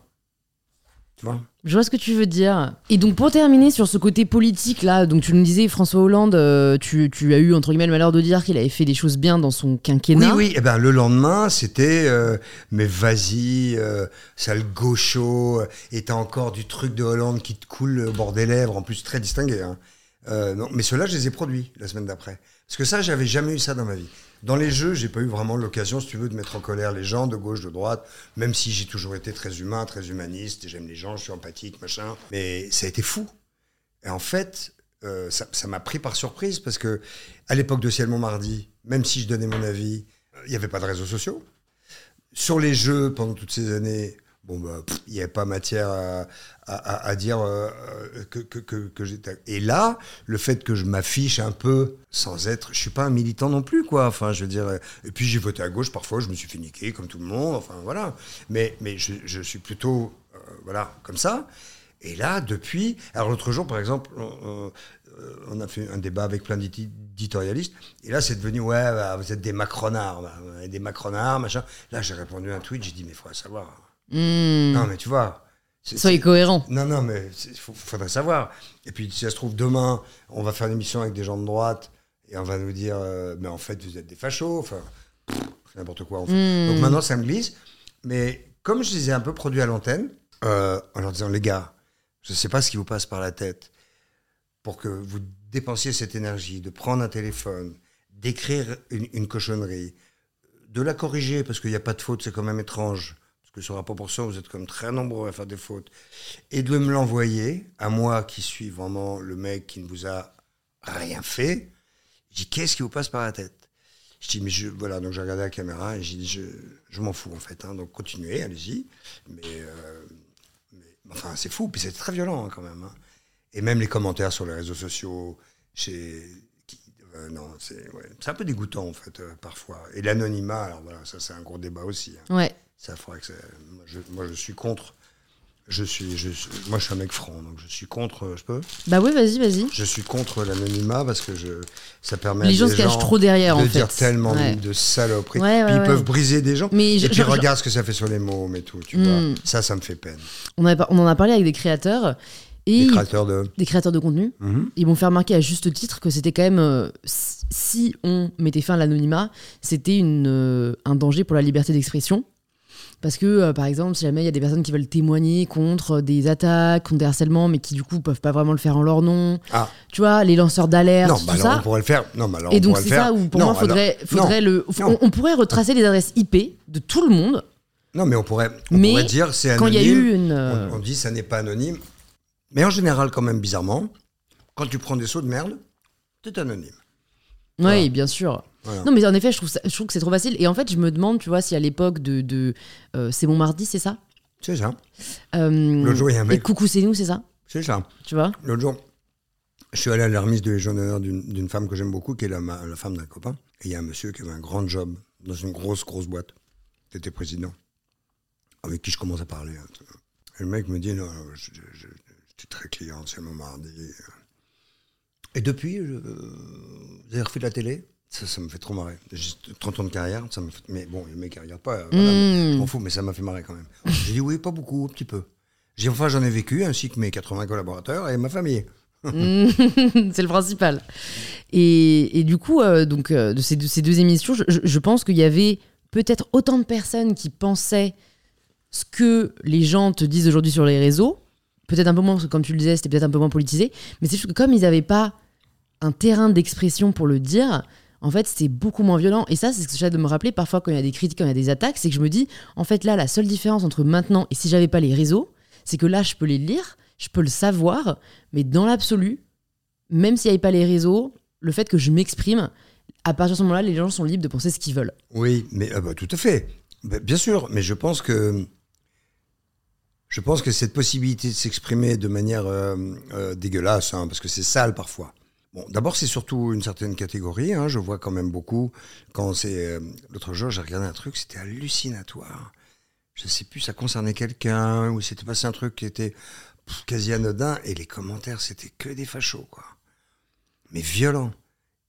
Tu vois? Je vois ce que tu veux dire. Et donc pour terminer sur ce côté politique là, donc tu nous disais François Hollande, euh, tu, as eu entre guillemets le malheur de dire qu'il avait fait des choses bien dans son Oui, quinquennat. oui. Et ben le lendemain, c'était euh, mais vas-y, euh, sale gaucho, et t'as encore du truc de Hollande qui te coule au bord des lèvres, en plus très distingué. Hein. Non, mais ceux-là, je les ai produits la semaine d'après. Parce que ça, j'avais jamais eu ça dans ma vie. Dans les jeux, j'ai pas eu vraiment l'occasion, si tu veux, de mettre en colère les gens de gauche, de droite, même si j'ai toujours été très humain, très humaniste, j'aime les gens, je suis empathique, machin. Mais ça a été fou. Et en fait, euh, ça m'a pris par surprise parce que à l'époque de Ciel Montmardi, même si je donnais mon avis, il n'y avait pas de réseaux sociaux. Sur les jeux, pendant toutes ces années, bon bah, il n'y avait pas matière à, à- dire euh, euh, que, que, que, j'étais. Et là, le fait que je m'affiche un peu sans être, je suis pas un militant non plus, quoi. Enfin, je veux dire. euh, Et puis j'ai voté à gauche parfois, je me suis fait niquer comme tout le monde. Enfin voilà. Mais mais je, je suis plutôt voilà comme ça. Et là, depuis. Alors, l'autre jour, par exemple, on, a fait un débat avec plein d'éditorialistes. Et là, c'est devenu Ouais, bah, vous êtes des macronards. bah, des macronards, machin. Là, j'ai répondu à un tweet. J'ai dit Mais il faudrait savoir. Hmm. Non, mais tu vois. Soyez cohérent. Non, non, mais il faudrait savoir. Et puis, si ça se trouve, demain, on va faire une émission avec des gens de droite. Et on va nous dire euh, Mais en fait, vous êtes des fachos. Enfin, n'importe quoi. En fait. Hmm. Donc maintenant, ça me glisse. Mais comme je les ai un peu produits à l'antenne, euh, en leur disant, les gars, je ne sais pas ce qui vous passe par la tête pour que vous dépensiez cette énergie de prendre un téléphone, d'écrire une, une cochonnerie, de la corriger parce qu'il n'y a pas de faute, c'est quand même étrange. Parce que sur la proportion, vous êtes comme très nombreux à faire des fautes, et de me l'envoyer à moi qui suis vraiment le mec qui ne vous a rien fait, je dis qu'est-ce qui vous passe par la tête? Je dis mais je voilà donc j'ai regardé la caméra et j'ai dit je, je m'en fous en fait hein, donc continuez allez-y. Mais, euh, mais, enfin c'est fou. Puis c'était très violent hein, quand même hein. et même les commentaires sur les réseaux sociaux chez euh, non c'est ouais, c'est un peu dégoûtant en fait euh, parfois. Et l'anonymat alors voilà ça c'est un gros débat aussi. Ouais. Ça faudrait que ça- moi je, moi je suis contre je suis, je suis- moi je suis un mec franc donc je suis contre euh, je peux Bah oui, vas-y, vas-y. je suis contre l'anonymat parce que je, ça permet Les à gens des se cachent gens trop derrière, de en dire fait. tellement Ouais. de saloperies. Ouais, ouais, puis ils peuvent briser des gens. Mais je- et puis je- regarde ce que ça fait sur les mômes et tout. Tu Hmm. vois. Ça, ça me fait peine. On, avait par- on en a parlé avec des créateurs et ils- créateurs de. des créateurs de contenu. Mhm. Ils m'ont fait remarquer à juste titre que c'était quand même, euh, si- si on mettait fin à l'anonymat, c'était une, euh, un danger pour la liberté d'expression. Parce que, euh, par exemple, si jamais il y a des personnes qui veulent témoigner contre des attaques, contre des harcèlements, mais qui du coup peuvent pas vraiment le faire en leur nom, Ah, tu vois, les lanceurs d'alerte, non, tout bah alors ça. on pourrait le faire. Non, alors Et on donc c'est le faire. ça où pour Non, moi faudrait, alors- faudrait non, le, on, on pourrait retracer les adresses IP de tout le monde Non, mais on pourrait, on Mais pourrait dire c'est quand il anonyme. y a eu une. euh, on, on dit ça n'est pas anonyme. Mais en général, quand même, bizarrement, quand tu prends des sauts de merde, c'est anonyme. Oui, Voilà. bien sûr. Voilà. Non, mais en effet, je trouve, ça- je trouve que c'est trop facile. Et en fait, je me demande, tu vois, si à l'époque de. de euh, c'est mon mardi, c'est ça? C'est ça. euh, L'autre jour, il y a un Et mec. coucou, c'est nous, c'est ça? C'est ça. Tu vois? L'autre jour, je suis allé à la remise de Légion d'honneur d'une femme que j'aime beaucoup, qui est la, ma- la femme d'un copain. Et il y a un monsieur qui avait un grand job dans une grosse, grosse boîte. qui était président. Avec qui je commence à parler. hein. Et le mec me dit, non, je, je, je- j'étais très client, c'est mon mardi. Et depuis, je, vous avez refait de la télé? Ça, ça me fait trop marrer. J'ai 30 ans de carrière, ça me fait- mais bon, le mec, il regarde pas. euh, voilà, Mm. je m'en fous, mais ça m'a fait marrer quand même. J'ai dit oui, pas beaucoup, un petit peu. J'ai enfin j'en ai vécu, ainsi que mes 80 collaborateurs et ma famille. Mm. c'est le principal. Et, et du coup, euh, donc, euh, de, ces, de ces deux émissions, je pense qu'il y avait peut-être autant de personnes qui pensaient ce que les gens te disent aujourd'hui sur les réseaux. Peut-être un peu moins, parce que comme tu le disais, c'était peut-être un peu moins politisé. Mais c'est juste que comme ils n'avaient pas un terrain d'expression pour le dire, en fait, c'était beaucoup moins violent. Et ça, c'est ce que j'essaie de me rappeler parfois quand il y a des critiques, quand il y a des attaques, c'est que je me dis, en fait, là, la seule différence entre maintenant et si j'avais pas les réseaux, c'est que là, je peux les lire, je peux le savoir, mais dans l'absolu, même s'il n'y avait pas les réseaux, le fait que je m'exprime, à partir de ce moment-là, les gens sont libres de penser ce qu'ils veulent. Oui, mais ah bah, tout à fait. Bah, bien sûr, mais je pense que je pense que cette possibilité de s'exprimer de manière euh, euh, dégueulasse, hein, parce que c'est sale parfois. Bon, d'abord c'est surtout une certaine catégorie. hein, je vois quand même beaucoup. Quand c'est euh, l'autre jour, j'ai regardé un truc, c'était hallucinatoire. Je sais plus, ça concernait quelqu'un ou c'était passé un truc qui était pff, quasi anodin et les commentaires c'était que des fachos quoi. Mais violents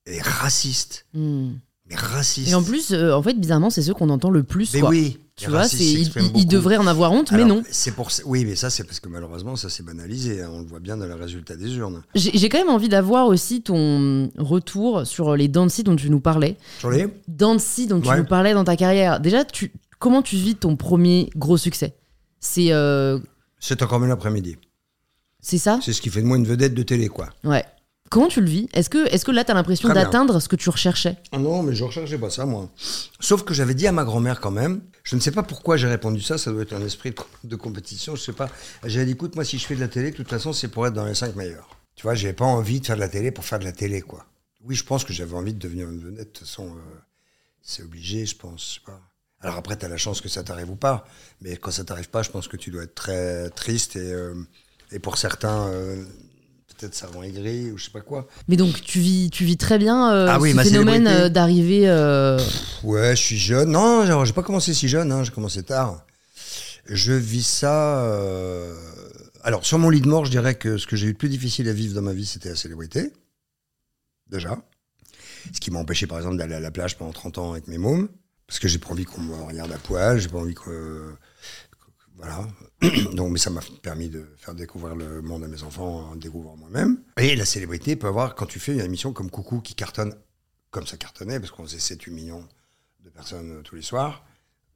et racistes, Hmm. mais racistes. Et en plus, euh, en fait, bizarrement, c'est ceux qu'on entend le plus. Mais quoi. oui, Tu les vois, ils beaucoup. devraient en avoir honte, mais non. C'est pour oui, mais ça c'est parce que malheureusement ça s'est banalisé. hein, on le voit bien dans le résultat des urnes. J'ai, j'ai quand même envie d'avoir aussi ton retour sur les Dancy dont tu nous parlais. Sur les Dancy dont tu Ouais. nous parlais dans ta carrière. Déjà, tu, comment tu vis ton premier gros succès? C'est, euh, C'est encore mieux l'après-midi. c'est ça? C'est ce qui fait de moi une vedette de télé, quoi. Ouais. Comment tu le vis? Est-ce que, est-ce que là, tu as l'impression d'atteindre ce que tu recherchais? Ah non, mais je recherchais pas ça, moi. Sauf que j'avais dit à ma grand-mère quand même. Je ne sais pas pourquoi j'ai répondu ça. Ça doit être un esprit de, de compétition. Je sais pas. J'avais dit, écoute, moi, si je fais de la télé, de toute façon, c'est pour être dans les cinq meilleurs. Tu vois, j'avais pas envie de faire de la télé pour faire de la télé, quoi. Oui, je pense que j'avais envie de devenir une vedette. De toute façon, euh, c'est obligé, je pense. Je sais pas. Alors après, tu as la chance que ça t'arrive ou pas. Mais quand ça t'arrive pas, je pense que tu dois être très triste. Et, euh, et pour certains, euh, peut-être ça aigri ou je sais pas quoi. Mais donc, tu vis, tu vis très bien euh, Ah oui, ce ma phénomène euh, d'arriver. euh, Ouais, je suis jeune. Non, j'ai pas commencé si jeune, hein, j'ai commencé tard. Je vis ça. euh, Alors, sur mon lit de mort, je dirais que ce que j'ai eu de plus difficile à vivre dans ma vie, c'était la célébrité. Déjà. Ce qui m'a empêché, par exemple, d'aller à la plage pendant 30 ans avec mes mômes. Parce que j'ai pas envie qu'on me regarde à poil, j'ai pas envie que- Voilà. Donc, mais ça m'a permis de faire découvrir le monde à mes enfants, en découvrant moi-même. Et la célébrité peut avoir, quand tu fais une émission comme Coucou qui cartonne, comme ça cartonnait, parce qu'on faisait 7-8 millions de personnes euh, tous les soirs.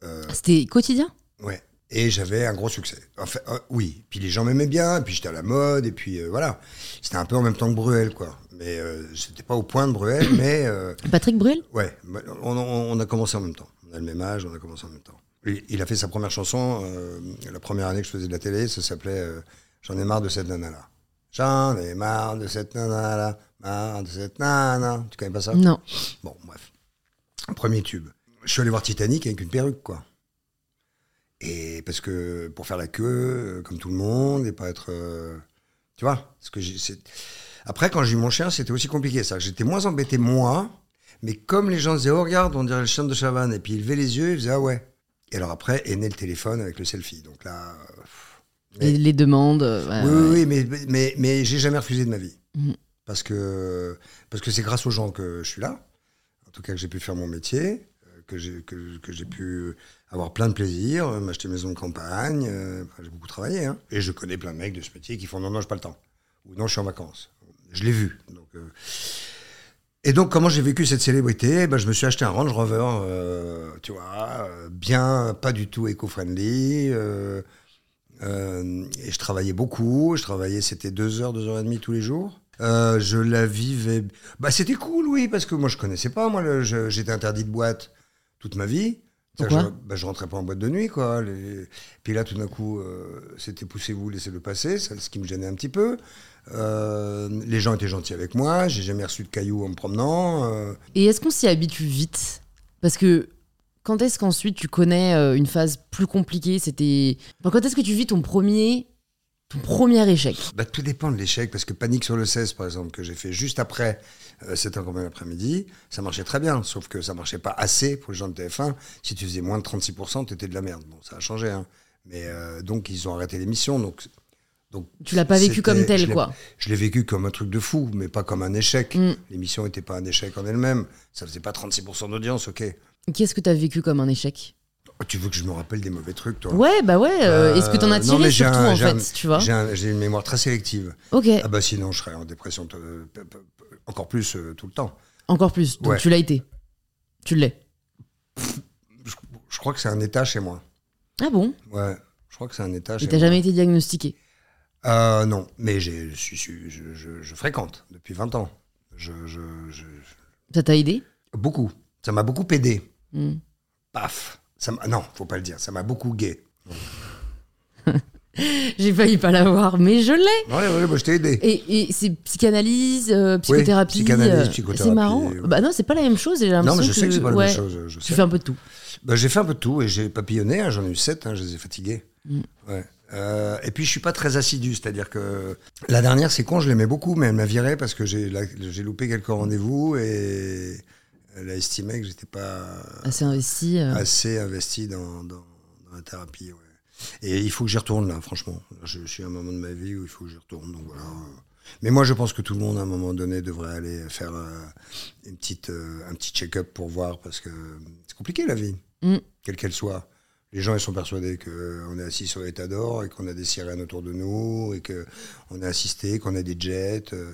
Euh, C'était quotidien? Ouais. Et j'avais un gros succès. Enfin, euh, oui. Puis les gens m'aimaient bien, puis j'étais à la mode, et puis euh, voilà. C'était un peu en même temps que Bruel, quoi. Mais c'était pas au point de Bruel, mais Patrick Bruel? Ouais, on- on a commencé en même temps. On a le même âge, on a commencé en même temps. Il, il a fait sa première chanson, euh, la première année que je faisais de la télé, ça s'appelait euh, J'en ai marre de cette nana-là. J'en ai marre de cette nana-là, marre de cette nana. Tu connais pas ça? Non. Bon, bref. Premier tube. Je suis allé voir Titanic avec une perruque, quoi. Et parce que pour faire la queue, euh, comme tout le monde, et pas être. euh, tu vois ce que Après, quand j'ai eu mon chien, c'était aussi compliqué. Ça, j'étais moins embêté, moi. Mais comme les gens disaient, oh, regarde, on dirait le chien de Chavannes, et puis ils levaient les yeux, ils faisaient, ah ouais. Et alors après, est né le téléphone avec le selfie. Donc là. euh, Mais- Les, les demandes. euh, ouais, oui, ouais. oui, mais, mais, mais j'ai jamais refusé de ma vie. Mhm. Parce que parce que c'est grâce aux gens que je suis là. En tout cas, que j'ai pu faire mon métier, euh, que j'ai que, que j'ai pu avoir plein de plaisir, m'acheter une maison de campagne. euh, enfin, j'ai beaucoup travaillé. hein. Et je connais plein de mecs de ce métier qui font non, non, j'ai pas le temps. Ou non, je suis en vacances. Je l'ai vu. Donc, euh, Et donc, comment j'ai vécu cette célébrité? Ben, Je me suis acheté un Range Rover, euh, tu vois, euh, bien, pas du tout éco-friendly. euh, et je travaillais beaucoup. Je travaillais, c'était deux heures, deux heures et demie tous les jours. Je la vivais. Bah, c'était cool, oui, parce que moi, je connaissais pas. Moi, j'étais interdit de boîte toute ma vie. Pourquoi je, bah, je rentrais pas en boîte de nuit, quoi. Les- Puis là, tout d'un coup, euh, c'était poussez-vous, laissez-le passer, ce qui me gênait un petit peu. Euh, les gens étaient gentils avec moi. J'ai jamais reçu de cailloux en me promenant. euh. Et est-ce qu'on s'y habitue vite? Parce que quand est-ce qu'ensuite tu connais une phase plus compliquée? C'était. Enfin, quand est-ce que tu vis ton premier, ton premier échec? Bah, tout dépend de l'échec, parce que Panique sur le 16, par exemple, que j'ai fait juste après C'est un commun l'après-midi, ça marchait très bien, sauf que ça marchait pas assez pour les gens de TF1. Si tu faisais moins de 36%, tu étais de la merde. Bon, ça a changé, hein. Mais euh, donc, ils ont arrêté l'émission. Donc, donc, Tu l'as pas vécu comme tel, quoi. Je l'ai vécu comme un truc de fou, mais pas comme un échec. Mm. L'émission n'était pas un échec en elle-même. Ça faisait pas 36% d'audience, ok. Qu'est-ce que tu as vécu comme un échec? Oh, tu veux que je me rappelle des mauvais trucs, toi? Ouais, bah ouais. euh, Euh, est-ce que t'en as non, tiré mais j'ai surtout, un- en fait, un- tu vois? J'ai un- j'ai une mémoire très sélective. Ok, Ah bah sinon, je serais en dépression euh, encore plus euh, tout le temps. encore plus. Donc Ouais. tu l'as été. Tu l'es. Je, je crois que c'est un état chez moi. Ah bon? Ouais, je crois que c'est un état Et t'as jamais été diagnostiqué? Euh, non, mais je, je, fréquente depuis 20 ans. Ça t'a aidé? Beaucoup. Ça m'a beaucoup aidé. Hmm. Paf. Ça non, faut pas le dire. Ça m'a beaucoup gay. J'ai failli pas l'avoir, mais je l'ai. Ouais, ouais, bah, je t'ai aidé. Et, et c'est psychanalyse, euh, psychothérapie. psychanalyse, euh, psychothérapie, C'est marrant. Bah non, c'est pas la même chose. J'ai Non, mais je sais que c'est pas la même chose. Je Tu sais. fais un peu de tout. Bah, j'ai fait un peu de tout et j'ai papillonné. hein, J'en ai eu 7, je les ai fatigués. Mm. Ouais. Euh, et puis je suis pas très assidu, c'est-à-dire que la dernière, c'est con, je l'aimais beaucoup, mais elle m'a viré parce que j'ai la- j'ai loupé quelques rendez-vous et elle a estimé que j'étais pas Assez investi. euh. assez investi dans, dans- dans la thérapie. ouais. Et il faut que j'y retourne là, franchement. Je, je suis à un moment de ma vie où il faut que j'y retourne. Donc voilà. Mais moi, je pense que tout le monde, à un moment donné, devrait aller faire euh, une petite, euh, un petit check-up pour voir, parce que c'est compliqué la vie, Mm. quelle qu'elle soit. Les gens, ils sont persuadés qu'on est assis sur l'état d'or et qu'on a des sirènes autour de nous et qu'on est assisté, qu'on a des jets. euh.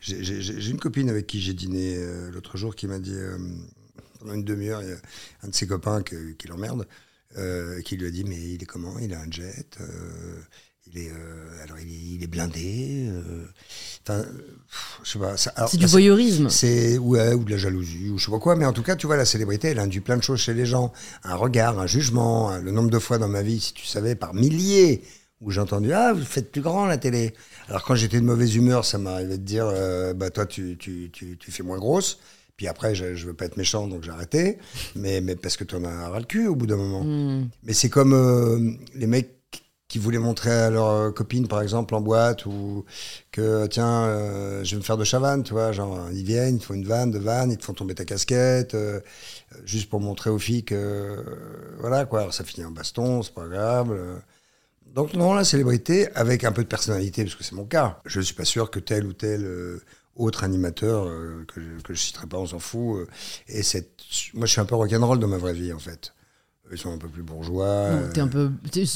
J'ai une copine avec qui j'ai dîné euh, l'autre jour qui m'a dit, euh, pendant une demi-heure, a un de ses copains qui l'emmerde, euh, qui lui a dit Mais il est comment? Il a un jet euh, il est, euh, alors il est, il est blindé. Enfin, je sais pas. C'est du voyeurisme. c'est ouais, ou de la jalousie, ou je sais pas quoi, mais en tout cas, tu vois, la célébrité, elle induit plein de choses chez les gens. Un regard, un jugement, le nombre de fois dans ma vie, si tu savais, par milliers, où j'ai entendu Ah, vous faites plus grand la télé. Alors quand j'étais de mauvaise humeur, ça m'arrivait de dire Bah toi, tu, tu, tu, tu fais moins grosse. Puis après, je, je veux pas être méchant, donc j'ai arrêté. Mais, mais parce que tu en as ras le cul au bout d'un moment. Hmm. Mais c'est comme euh, les mecs qui voulaient montrer à leur copine, par exemple, en boîte, ou que, tiens, euh, je vais me faire de chavanne, tu vois, genre, ils viennent, ils te font une vanne, de vanne, ils te font tomber ta casquette, euh, juste pour montrer aux filles que, euh, voilà, quoi, alors ça finit en baston, c'est pas grave. Donc non, la célébrité, avec un peu de personnalité, parce que c'est mon cas, je suis pas sûr que tel ou tel autre animateur, euh, que, je, que je citerai pas, on s'en fout, euh, et cette... Moi, je suis un peu rock'n'roll dans ma vraie vie, en fait. Ils sont un peu plus bourgeois. T'es un peu,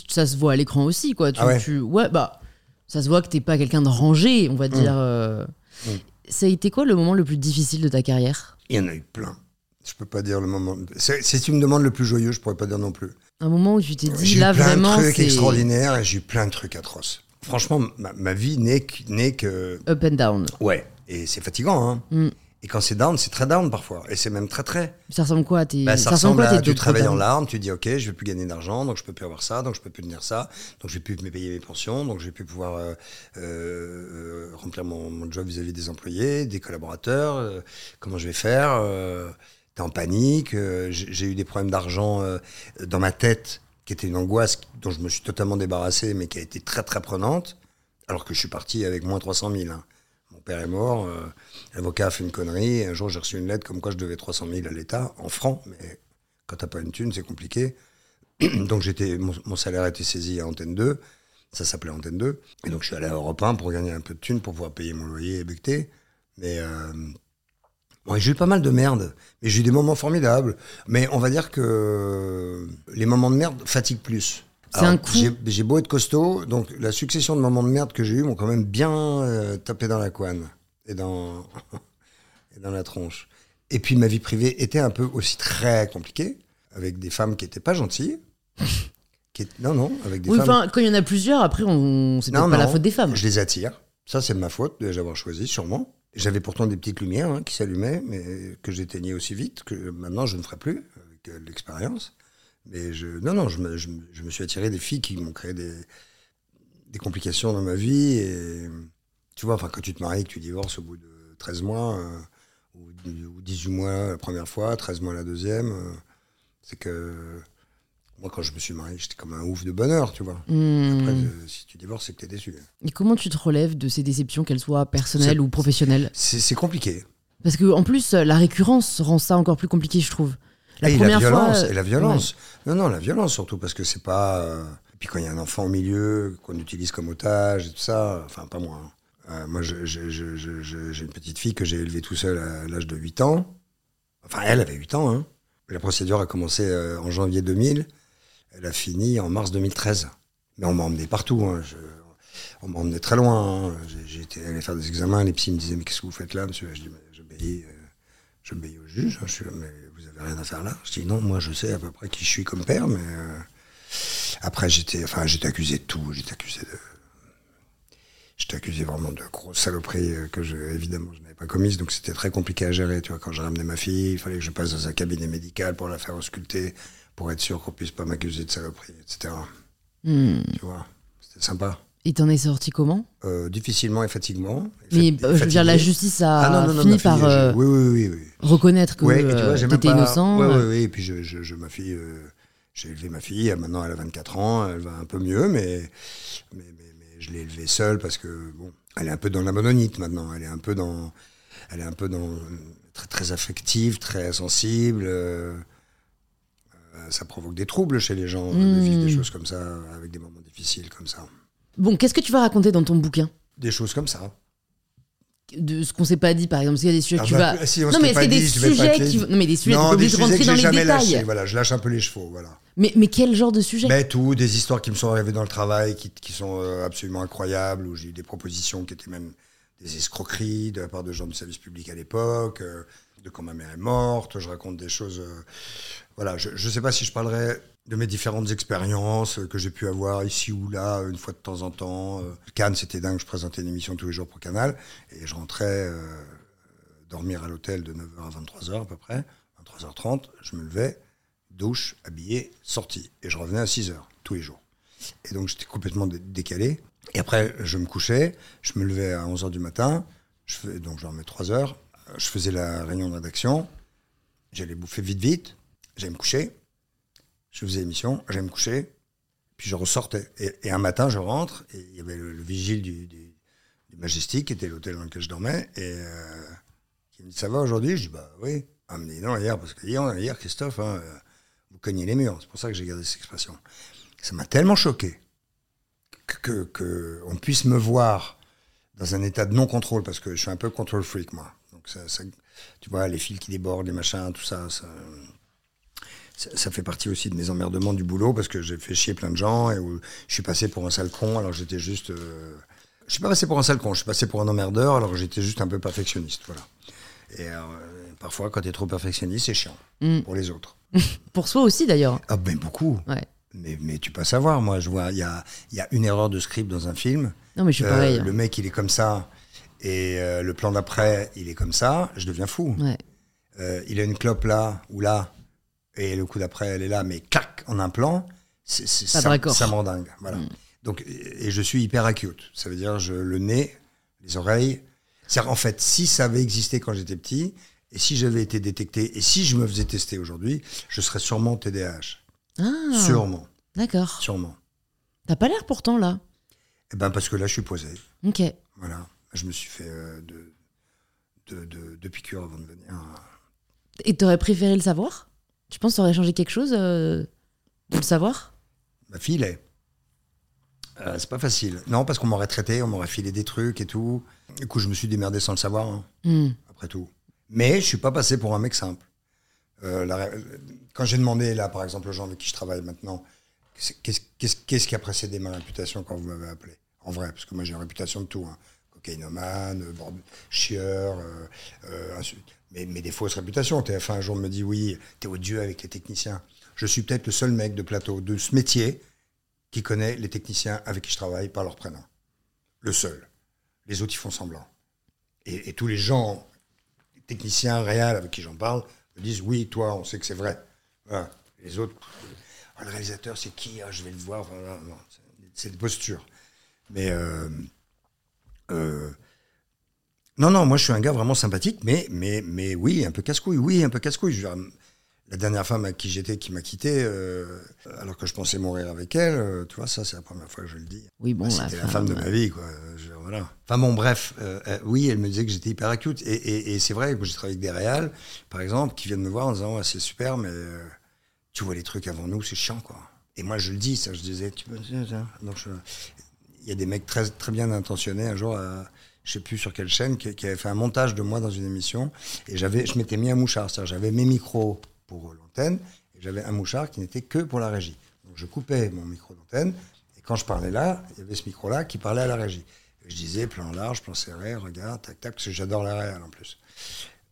ça se voit à l'écran aussi, quoi. Tu, Ah ouais tu- ouais, bah, ça se voit que t'es pas quelqu'un de rangé, on va dire. euh. Mm. Ça a été quoi le moment le plus difficile de ta carrière? Il y en a eu plein. Je peux pas dire le moment. Si tu me demandes le plus joyeux, je pourrais pas dire non plus. Un moment où tu t'es dit, J'ai eu là, plein vraiment, de trucs extraordinaires et j'ai eu plein de trucs atroces. Franchement, ma, ma vie n'est que. up and down. Ouais. Et c'est fatigant, hein. Mm. Et quand c'est down, c'est très down parfois. Et c'est même très très. Ça ressemble quoi à tes, Bah, ça, ça ressemble à tu travailles en larmes, tu dis ok, je vais plus gagner d'argent, donc je peux plus avoir ça, donc je peux plus tenir ça, donc je vais plus me payer mes pensions, donc je vais plus pouvoir euh, euh, remplir mon, mon job vis-à-vis des employés, des collaborateurs. euh, comment je vais faire T'es en panique. j'ai eu des problèmes d'argent dans ma tête, qui était une angoisse dont je me suis totalement débarrassé, mais qui a été très très prenante, alors que je suis parti avec moins 300 000. hein. Père est mort, euh, l'avocat a fait une connerie. Un jour, j'ai reçu une lettre comme quoi je devais 300 000 à l'État, en francs, mais quand t'as pas une thune, c'est compliqué. donc j'étais, mon, salaire a été saisi à Antenne 2, ça s'appelait Antenne 2, et donc je suis allé à Europe 1 pour gagner un peu de thunes pour pouvoir payer mon loyer et becter. Mais euh, j'ai eu pas mal de merde, mais j'ai eu des moments formidables. Mais on va dire que les moments de merde fatiguent plus. C'est un coup. J'ai beau être costaud, donc la succession de moments de merde que j'ai eu m'ont quand même bien euh, tapé dans la couenne et dans, et dans la tronche. Et puis ma vie privée était un peu aussi très compliquée, avec des femmes qui étaient pas gentilles. qui non, non, avec des Oui, femmes. enfin, quand il y en a plusieurs, après, on... c'est pas la faute des femmes. Je les attire. Ça, c'est ma faute de les avoir choisis, sûrement. J'avais pourtant des petites lumières hein, qui s'allumaient, mais que j'éteignais aussi vite que maintenant je ne ferai plus avec euh, l'expérience. Mais je, non, non, je me, je, me- je me suis attiré des filles qui m'ont créé des, des complications dans ma vie. Et tu vois, enfin, quand tu te maries, que tu divorces au bout de 13 mois, euh, ou, ou 18 mois la première fois, 13 mois la deuxième, euh, c'est que moi, quand je me suis marié, j'étais comme un ouf de bonheur, tu vois. Hmm. Après, euh, si tu divorces, c'est que tu es déçu. Et comment tu te relèves de ces déceptions, qu'elles soient personnelles ou professionnelles? C'est c'est compliqué. Parce que en plus, la récurrence rend ça encore plus compliqué, je trouve. La et première la violence, fois, et la violence. Non, non, la violence surtout, parce que c'est pas. euh, Et puis quand il y a un enfant au milieu, qu'on utilise comme otage et tout ça, enfin, pas moi. hein. Euh, moi, j'ai une petite fille que j'ai élevée tout seul à l'âge de 8 ans. Enfin, elle avait 8 ans. Hein. La procédure a commencé euh, en janvier 2000. Elle a fini en mars 2013. Mais on m'a emmené partout. hein. Je- on m'a emmené très loin. hein. Été allé faire des examens. Les psys me disaient Mais qu'est-ce que vous faites là, monsieur? Je dis J'obéis. euh, J'obéis au juge. Je suis là, mais rien à faire là. Je dis non, moi je sais à peu près qui je suis comme père, mais euh, après j'étais, enfin j'étais accusé de tout. J'étais accusé de, j'étais accusé vraiment de grosses saloperies euh, que je, évidemment je n'avais pas commises, donc c'était très compliqué à gérer. Tu vois, quand j'ai ramené ma fille, il fallait que je passe dans un cabinet médical pour la faire ausculter, pour être sûr qu'on puisse pas m'accuser de saloperie, etc. Hmm. Tu vois, c'était sympa. Et t'en es sorti comment? Euh, difficilement et fatiguement. Mais euh, je veux dire, la justice a Ah non, non, non, fini par euh, oui, oui, oui, oui. reconnaître que tu t'étais pas- innocent. Ouais, euh. ouais, ouais, et puis je, je, je- ma fille, euh, j'ai élevé ma fille, maintenant elle a 24 ans, elle va un peu mieux, mais, mais, mais, mais je l'ai élevée seule parce que, bon, elle est un peu dans la mononite maintenant, elle est un peu dans, elle est un peu dans, très, très affective, très sensible, ça provoque des troubles chez les gens, de vivre des Mm. choses comme ça, avec des moments difficiles comme ça. Bon, qu'est-ce que tu vas raconter dans ton bouquin? Des choses comme ça. de ce qu'on s'est pas dit, par exemple, s'il y a des sujets que Ah tu bah, vas. si on non, mais a des sujets les qui. Non, mais des sujets, non, des sujets rentrer que dans j'ai les jamais détails. voilà, je lâche un peu les chevaux, voilà. Mais, mais quel genre de sujet? Mais tout, des histoires qui me sont arrivées dans le travail, qui, qui sont euh, absolument incroyables, où j'ai eu des propositions qui étaient même des escroqueries de la part de gens du service public à l'époque, euh, de quand ma mère est morte, je raconte des choses... euh, voilà, je ne sais pas si je parlerai de mes différentes expériences euh, que j'ai pu avoir ici ou là, une fois de temps en temps. Euh, Cannes, c'était dingue, je présentais une émission tous les jours pour Canal, et je rentrais euh, dormir à l'hôtel de 9h à 23h à peu près, 23h30, je me levais, douche, habillé, sorti. Et je revenais à 6 heures, tous les jours. Et donc j'étais complètement dé- décalé. Et après, je me couchais, je me levais à 11 heures du matin, donc je dormais 3 heures, euh, je faisais la réunion de rédaction, j'allais bouffer vite, vite, j'allais me coucher, je faisais l'émission, j'allais me coucher, puis je ressortais. Et, un matin, je rentre, et il y avait le, le vigile du, Majestic, qui était l'hôtel dans lequel je dormais, et euh, qui me dit Ça va aujourd'hui? Je dis Bah oui. Ah, me dit Non, hier, parce que hier, hier Christophe, hein, euh, vous cognez les murs. C'est pour ça que j'ai gardé cette expression. Ça m'a tellement choqué que, puisse me voir dans un état de non-contrôle, parce que je suis un peu control freak, moi. Donc, ça, ça- tu vois, les fils qui débordent, les machins, tout ça, ça, ça fait partie aussi de mes emmerdements du boulot, parce que j'ai fait chier plein de gens, et où je suis passé pour un sale con, alors j'étais juste. euh, je suis pas passé pour un sale con, je suis passé pour un emmerdeur, alors j'étais juste un peu perfectionniste, voilà. Et euh, parfois, quand tu es trop perfectionniste, c'est chiant Mm. pour les autres. Pour soi aussi, d'ailleurs. Ah ben beaucoup. Ouais. Mais, mais tu peux savoir, moi, je vois, il y a, il y a une erreur de script dans un film. Non, mais je suis Euh, pareil. le mec, il est comme ça. Et euh, le plan d'après, il est comme ça, je deviens fou. Ouais. Euh, il a une clope là ou là, et le coup d'après, elle est là, mais clac, en un plan, c'est, c'est- ça, ça me rend dingue. Voilà. Donc, et je suis hyper acute. Ça veut dire je, le nez, les oreilles. C'est en fait, si ça avait existé quand j'étais petit, et si j'avais été détecté, et si je me faisais tester aujourd'hui, je serais sûrement TDAH. Ah, Sûrement, d'accord. sûrement. T'as pas l'air pourtant là. Eh ben parce que là, je suis posé. Ok. Voilà. Je me suis fait euh, de, de, de, de piqûres avant de venir. Et t'aurais préféré le savoir? Tu penses que ça aurait changé quelque chose euh, de le savoir? Ma fille l'est. Euh, c'est pas facile. Non, parce qu'on m'aurait traité, on m'aurait filé des trucs et tout. Du coup, je me suis démerdé sans le savoir, hein, Hmm. après tout. Mais je suis pas passé pour un mec simple. Euh, la quand j'ai demandé, là, par exemple, aux gens avec qui je travaille maintenant, qu'est-ce qui a précédé ma réputation quand vous m'avez appelé? En vrai, parce que moi, j'ai une réputation de tout. Hein. Cocaïnomane, euh, chieur, euh, euh, insu- mais, mais des fausses réputations. TF1 un jour me dit oui, t'es odieux avec les techniciens. Je suis peut-être le seul mec de plateau de ce métier qui connaît les techniciens avec qui je travaille par leur prénom. Le seul. Les autres, ils font semblant. Et, tous les gens, les techniciens réels avec qui j'en parle, me disent oui, toi, on sait que c'est vrai. Voilà. Les autres, Ah, le réalisateur, c'est qui Ah, Je vais le voir. C'est des postures. Mais euh, euh, non, non, moi je suis un gars vraiment sympathique, mais, mais, mais oui, un peu casse-couille. Oui, un peu casse-couille. La dernière femme à qui j'étais qui m'a quitté, euh, alors que je pensais mourir avec elle, euh, tu vois, ça c'est la première fois que je le dis. Oui, bon, Bah, la C'était la femme de ma vie, quoi. Je voilà. Enfin bon, bref, euh, euh, oui, elle me disait que j'étais hyper acute. Et, et- et c'est vrai que j'ai travaillé avec des réals, par exemple, qui viennent me voir en disant Ouais, c'est super, mais euh, tu vois les trucs avant nous, c'est chiant, quoi. Et moi, je le dis, ça, je disais tu peux. Donc, je- il y a des mecs très, très bien intentionnés un jour, à, je sais plus sur quelle chaîne, qui, avaient fait un montage de moi dans une émission. Et j'avais, je m'étais mis un mouchard, j'avais mes micros pour l'antenne, et j'avais un mouchard qui n'était que pour la régie. Donc je coupais mon micro d'antenne, et quand je parlais là, il y avait ce micro-là qui parlait à la régie. Je disais plan large, plan serré, regarde, tac, tac, parce que j'adore la réelle en plus.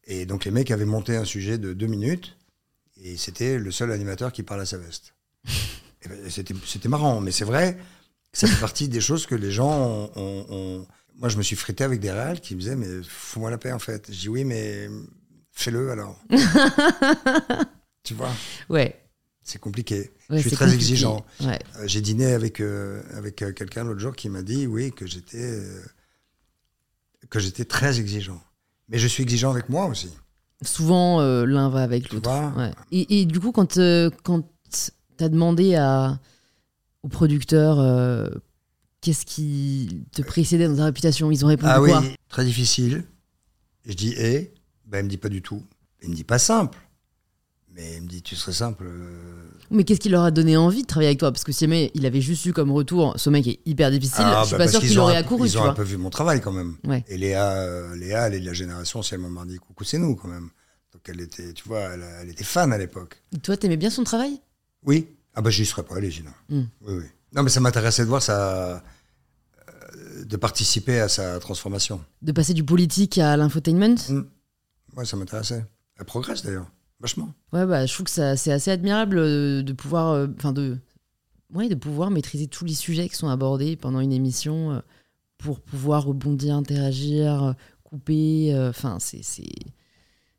Et donc les mecs avaient monté un sujet de deux minutes, et c'était le seul animateur qui parle à sa veste. Ben, c'était, marrant, mais c'est vrai, ça fait partie des choses que les gens ont- Moi, je me suis frité avec des réals qui me disaient, mais fous-moi la paix, en fait. Je dis, oui, mais fais-le alors. tu vois, Ouais. c'est compliqué. ouais, je suis très compliqué. exigeant. Ouais. Euh, J'ai dîné avec, euh, avec euh, quelqu'un l'autre jour qui m'a dit, oui, que j'étais, que j'étais très exigeant. Mais je suis exigeant avec moi aussi. Souvent, l'un va avec Tu l'autre. Ouais. Et, et du coup, quand, quand t'as demandé à, au producteur qu'est-ce qui te précédait dans ta réputation, ils ont répondu Ah oui, quoi? très difficile. Je dis, et ben, Il me dit pas du tout. Il me dit pas simple. Mais il me dit, tu serais simple. euh, Mais qu'est-ce qui leur a donné envie de travailler avec toi? Parce que si jamais il avait juste eu comme retour, ce mec est hyper difficile, Ah, je suis bah, pas sûr qu'il aurait accouru, Ils tu ont un vois. peu vu mon travail quand même. Ouais. Et Léa, euh, Léa, elle est de la génération, si elle m'a dit coucou, c'est nous quand même. Donc elle était, tu vois, elle, elle était fan à l'époque. Toi, t'aimais bien son travail? Oui. Ah bah j'y serais pas allé sinon. Hmm. Oui, oui. Non mais ça m'intéressait de voir sa, euh, de participer à sa transformation. De passer du politique à l'infotainment? Hmm. Ouais, ça m'intéressait. Elle progresse d'ailleurs, vachement. Ouais, bah, je trouve que ça- c'est assez admirable euh, de pouvoir, euh, enfin de, ouais, de pouvoir maîtriser tous les sujets qui sont abordés pendant une émission pour pouvoir rebondir, interagir, couper. Enfin, c'est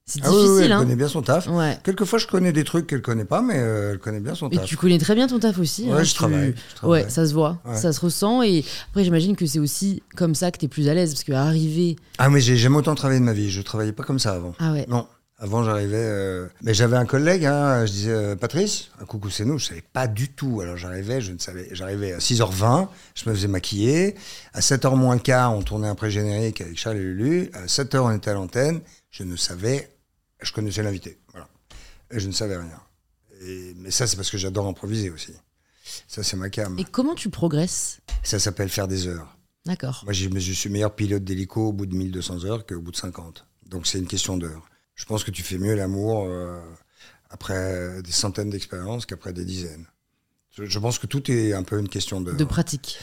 c'est Ah oui, oui, difficile, elle hein. connaît bien son taf. Ouais. Quelquefois je connais des trucs qu'elle connaît pas, mais euh, elle connaît bien son Et taf. tu connais très bien ton taf aussi. Ouais, hein, je tu- travaille. je travaille. Ouais, ça se voit, Ouais. ça se ressent. Et après, j'imagine que c'est aussi comme ça que t'es plus à l'aise parce qu'arriver. Ah mais j'ai jamais autant travaillé de ma vie. Je travaillais pas comme ça avant. Ah ouais. Non. Avant, j'arrivais. euh, Mais j'avais un collègue, hein, je disais euh, Patrice, un coucou, c'est nous. Je savais pas du tout. Alors j'arrivais, je ne savais. J'arrivais à 6h20, je me faisais maquiller. À 7h moins le quart, on tournait un pré-générique avec Charles et Lulu. À 7h, on était à l'antenne. Je ne savais. Je connaissais l'invité. Voilà. Et je ne savais rien. Et- Mais ça, c'est parce que j'adore improviser aussi. Ça, c'est ma cam. Et comment tu progresses? Ça s'appelle faire des heures. D'accord. Moi, je suis meilleur pilote d'hélico au bout de 1200 heures qu'au bout de 50. Donc, c'est une question d'heures. Je pense que tu fais mieux l'amour euh, après des centaines d'expériences qu'après des dizaines. Je, je pense que tout est un peu une question d'heures. De pratique.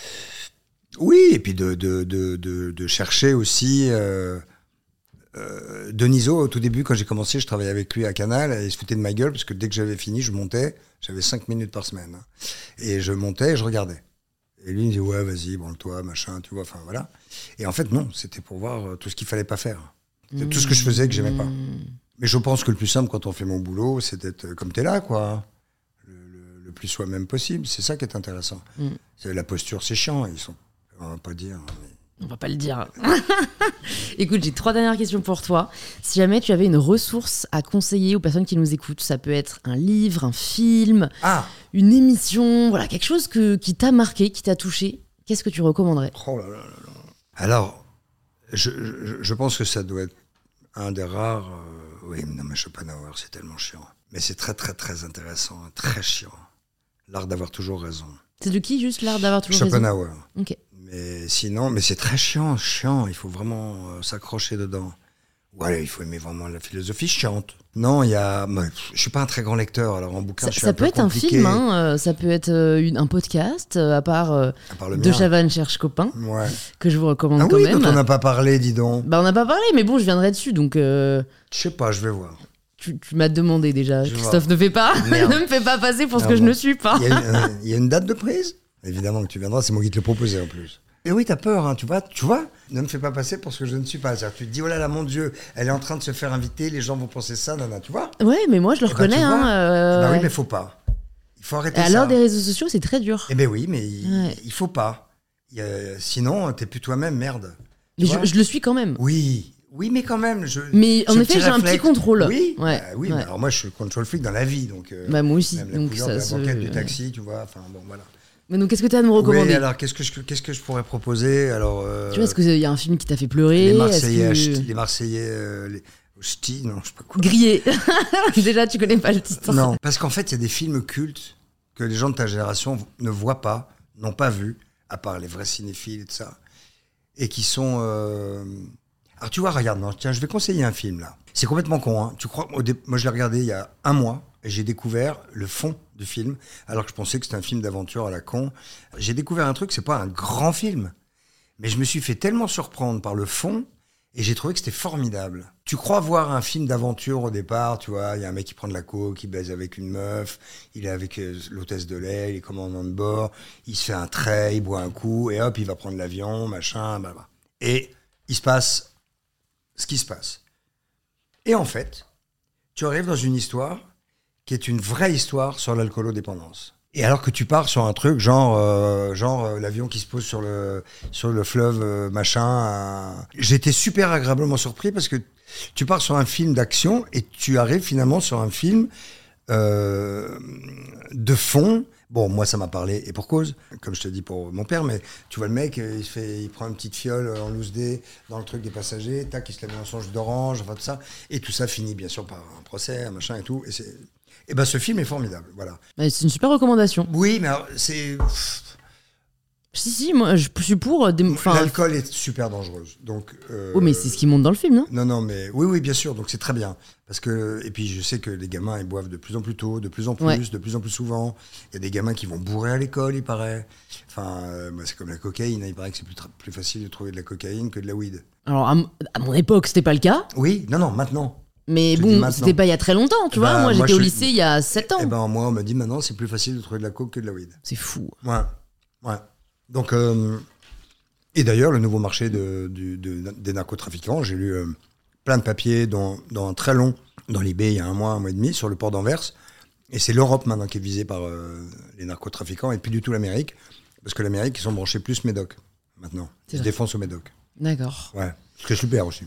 Oui, et puis de, de, de, de, de chercher aussi. Euh, euh, Deniso, au tout début, quand j'ai commencé, je travaillais avec lui à Canal, et il se foutait de ma gueule, parce que dès que j'avais fini, je montais, j'avais 5 minutes par semaine. hein. Et je montais et je regardais. Et lui, il me dit, ouais, vas-y, bon, toi, machin, tu vois, enfin voilà. Et en fait, non, c'était pour voir euh, tout ce qu'il fallait pas faire. C'était tout ce que je faisais que j'aimais pas. Mmh. Mais je pense que le plus simple quand on fait mon boulot, c'est d'être euh, comme tu es là, quoi. Le, le- le plus soi-même possible. C'est ça qui est intéressant. Mm. C'est La posture, c'est chiant. Ils sont. On va pas dire. mais- On va pas le dire. Écoute, j'ai trois dernières questions pour toi. Si jamais tu avais une ressource à conseiller aux personnes qui nous écoutent, ça peut être un livre, un film, Ah une émission, voilà, quelque chose que, qui t'a marqué, qui t'a touché. Qu'est-ce que tu recommanderais? Oh là là là là. Alors, je, je- je pense que ça doit être un des rares. euh, oui, non, mais Schopenhauer, c'est tellement chiant. Mais c'est très, très, très intéressant, très chiant. L'art d'avoir toujours raison. C'est de qui juste l'art d'avoir toujours raison? Schopenhauer. Ok. Mais sinon, mais c'est très chiant, chiant. Il faut vraiment euh, s'accrocher dedans. Ouais, il faut aimer vraiment la philosophie chiante. Non, il y a. je suis pas un très grand lecteur, alors en bouquin, Ça, je suis ça un peut peu être un film, hein, euh, ça peut être euh, une- un podcast, à part euh, À part le De mien. Chavannes cherche copain, Ouais. que je vous recommande Ah quand oui, même. dont on n'a pas parlé, dis donc. Bah, on n'a pas parlé, mais bon, je viendrai dessus, donc euh, Je sais pas, je vais voir. tu, tu m'as demandé déjà. Je Christophe, ne fais pas, ne me fais pas passer pour ce que je ne suis pas. Y, il y a une date de prise? Évidemment que tu viendras, c'est moi qui te le proposais en plus. Et oui, t'as peur, hein, tu vois, tu vois Ne me fais pas passer pour ce que je ne suis pas. Tu te dis, oh là là, mon Dieu, elle est en train de se faire inviter, les gens vont penser ça, nana, tu vois Ouais, mais moi, je le Eh ben, reconnais. vois. hein, euh, Bah oui, mais faut pas. Il faut arrêter Et ça. l'heure des réseaux sociaux, c'est très dur. Eh ben oui, mais il, Ouais. il faut pas. A- sinon, t'es plus toi-même, merde. Mais je, le suis quand même. Oui, oui, mais quand même. Je, Mais en effet, j'ai un petit contrôle. Oui, Ouais, bah oui ouais. alors moi, je suis control freak dans la vie, donc. euh, Bah, moi aussi. même la Donc, couleur ça de la se- banquette du taxi, tu vois. Enfin bon, voilà. Mais donc, qu'est-ce que tu as à me recommander Oui, alors qu'est-ce que je, qu'est-ce que je pourrais proposer? Alors. euh, Tu vois, est-ce qu'il y a un film qui t'a fait pleurer? Les Marseillais, que- Ch'ti- les Marseillais, euh, les Ch'ti, non, je sais pas quoi. Grillé. Déjà, tu connais pas le titre. Non, parce qu'en fait, il y a des films cultes que les gens de ta génération ne voient pas, n'ont pas vu, à part les vrais cinéphiles et tout ça, et qui sont. euh, Alors tu vois, regarde, non, tiens, je vais conseiller un film là. C'est complètement con, hein. Tu crois Moi, je l'ai regardé il y a un mois et j'ai découvert le fond film, alors que je pensais que c'était un film d'aventure à la con. J'ai découvert un truc, c'est pas un grand film, mais je me suis fait tellement surprendre par le fond et j'ai trouvé que c'était formidable. Tu crois voir un film d'aventure au départ, tu vois, il y a un mec qui prend de la coke, qui baise avec une meuf, il est avec euh, l'hôtesse de lait, il est commandant de bord, il se fait un trait, il boit un coup, et hop, il va prendre l'avion, machin. Et il se passe ce qui se passe. Et en fait, tu arrives dans une histoire qui est une vraie histoire sur l'alcoolodépendance. Et alors que tu pars sur un truc genre, euh, genre euh, l'avion qui se pose sur le, sur le fleuve euh, machin, j'étais super agréablement surpris parce que tu pars sur un film d'action et tu arrives finalement sur un film de fond. Bon, moi, ça m'a parlé, et pour cause, comme je te dis pour mon père, mais tu vois le mec, il, fait, il prend une petite fiole en loose dé dans le truc des passagers, tac, il se la met dans son jus d'orange, enfin tout ça, et tout ça finit bien sûr par un procès, un machin et tout, et c'est... Et ben ce film est formidable, voilà. Bah, c'est une super recommandation. Oui, mais c'est... Si, si, moi, je suis pour. euh, Des... Enfin, L'alcool est super dangereuse, donc... euh, oh, mais c'est ce qui monte dans le film, non Non, non, mais oui, oui, bien sûr. Donc c'est très bien. Parce que, et puis je sais que les gamins, ils boivent de plus en plus tôt, de plus en plus, Ouais. de plus en plus souvent. Il y a des gamins qui vont bourrer à l'école, il paraît. Enfin, euh, moi, c'est comme la cocaïne. hein. Il paraît que c'est plus, plus facile de trouver de la cocaïne que de la weed. Alors, à, à mon époque, c'était pas le cas. Oui, non, non, maintenant. Mais Je bon, c'était pas il y a très longtemps, tu Bah, vois. Moi, moi, j'étais au lycée il y a 7 ans. Eh ben, moi, on me dit maintenant, c'est plus facile de trouver de la coke que de la weed. C'est fou. Ouais, ouais. Donc, euh, et d'ailleurs, le nouveau marché de, des narcotrafiquants, j'ai lu euh, plein de papiers, dont un très long, dans l'IB il y a un mois, un mois et demi, sur le port d'Anvers. Et c'est l'Europe maintenant qui est visée par euh, les narcotrafiquants et plus du tout l'Amérique. Parce que l'Amérique, ils sont branchés plus Médoc, maintenant. Ils se vrai. défoncent au Médoc. D'accord. Ouais, ce qui est super aussi.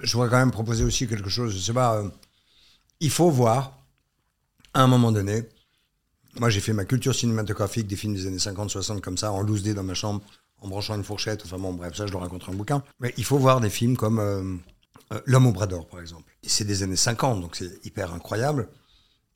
Je voudrais quand même proposer aussi quelque chose, je sais pas, euh, il faut voir, à un moment donné, moi j'ai fait ma culture cinématographique des films des années 50-60 comme ça, en loose day dans ma chambre, en branchant une fourchette, enfin bon, bref, ça je le raconterai en bouquin. Mais il faut voir des films comme euh, euh, L'homme au bras d'or, par exemple. C'est des années 50, donc c'est hyper incroyable.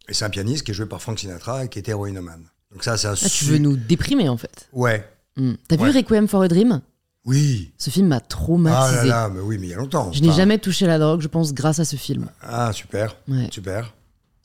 Et c'est un pianiste qui est joué par Frank Sinatra et qui est héroïnomane. Donc ça, c'est un Ah, tu veux nous déprimer, en fait? Ouais, Hmm. T'as vu. Requiem for a Dream? Oui. Ce film m'a Ah là traumatisé. là, mais oui, mais il y a longtemps. Je n'ai Enfin, jamais touché la drogue, je pense, grâce à ce film. Ah, super, Ouais. super.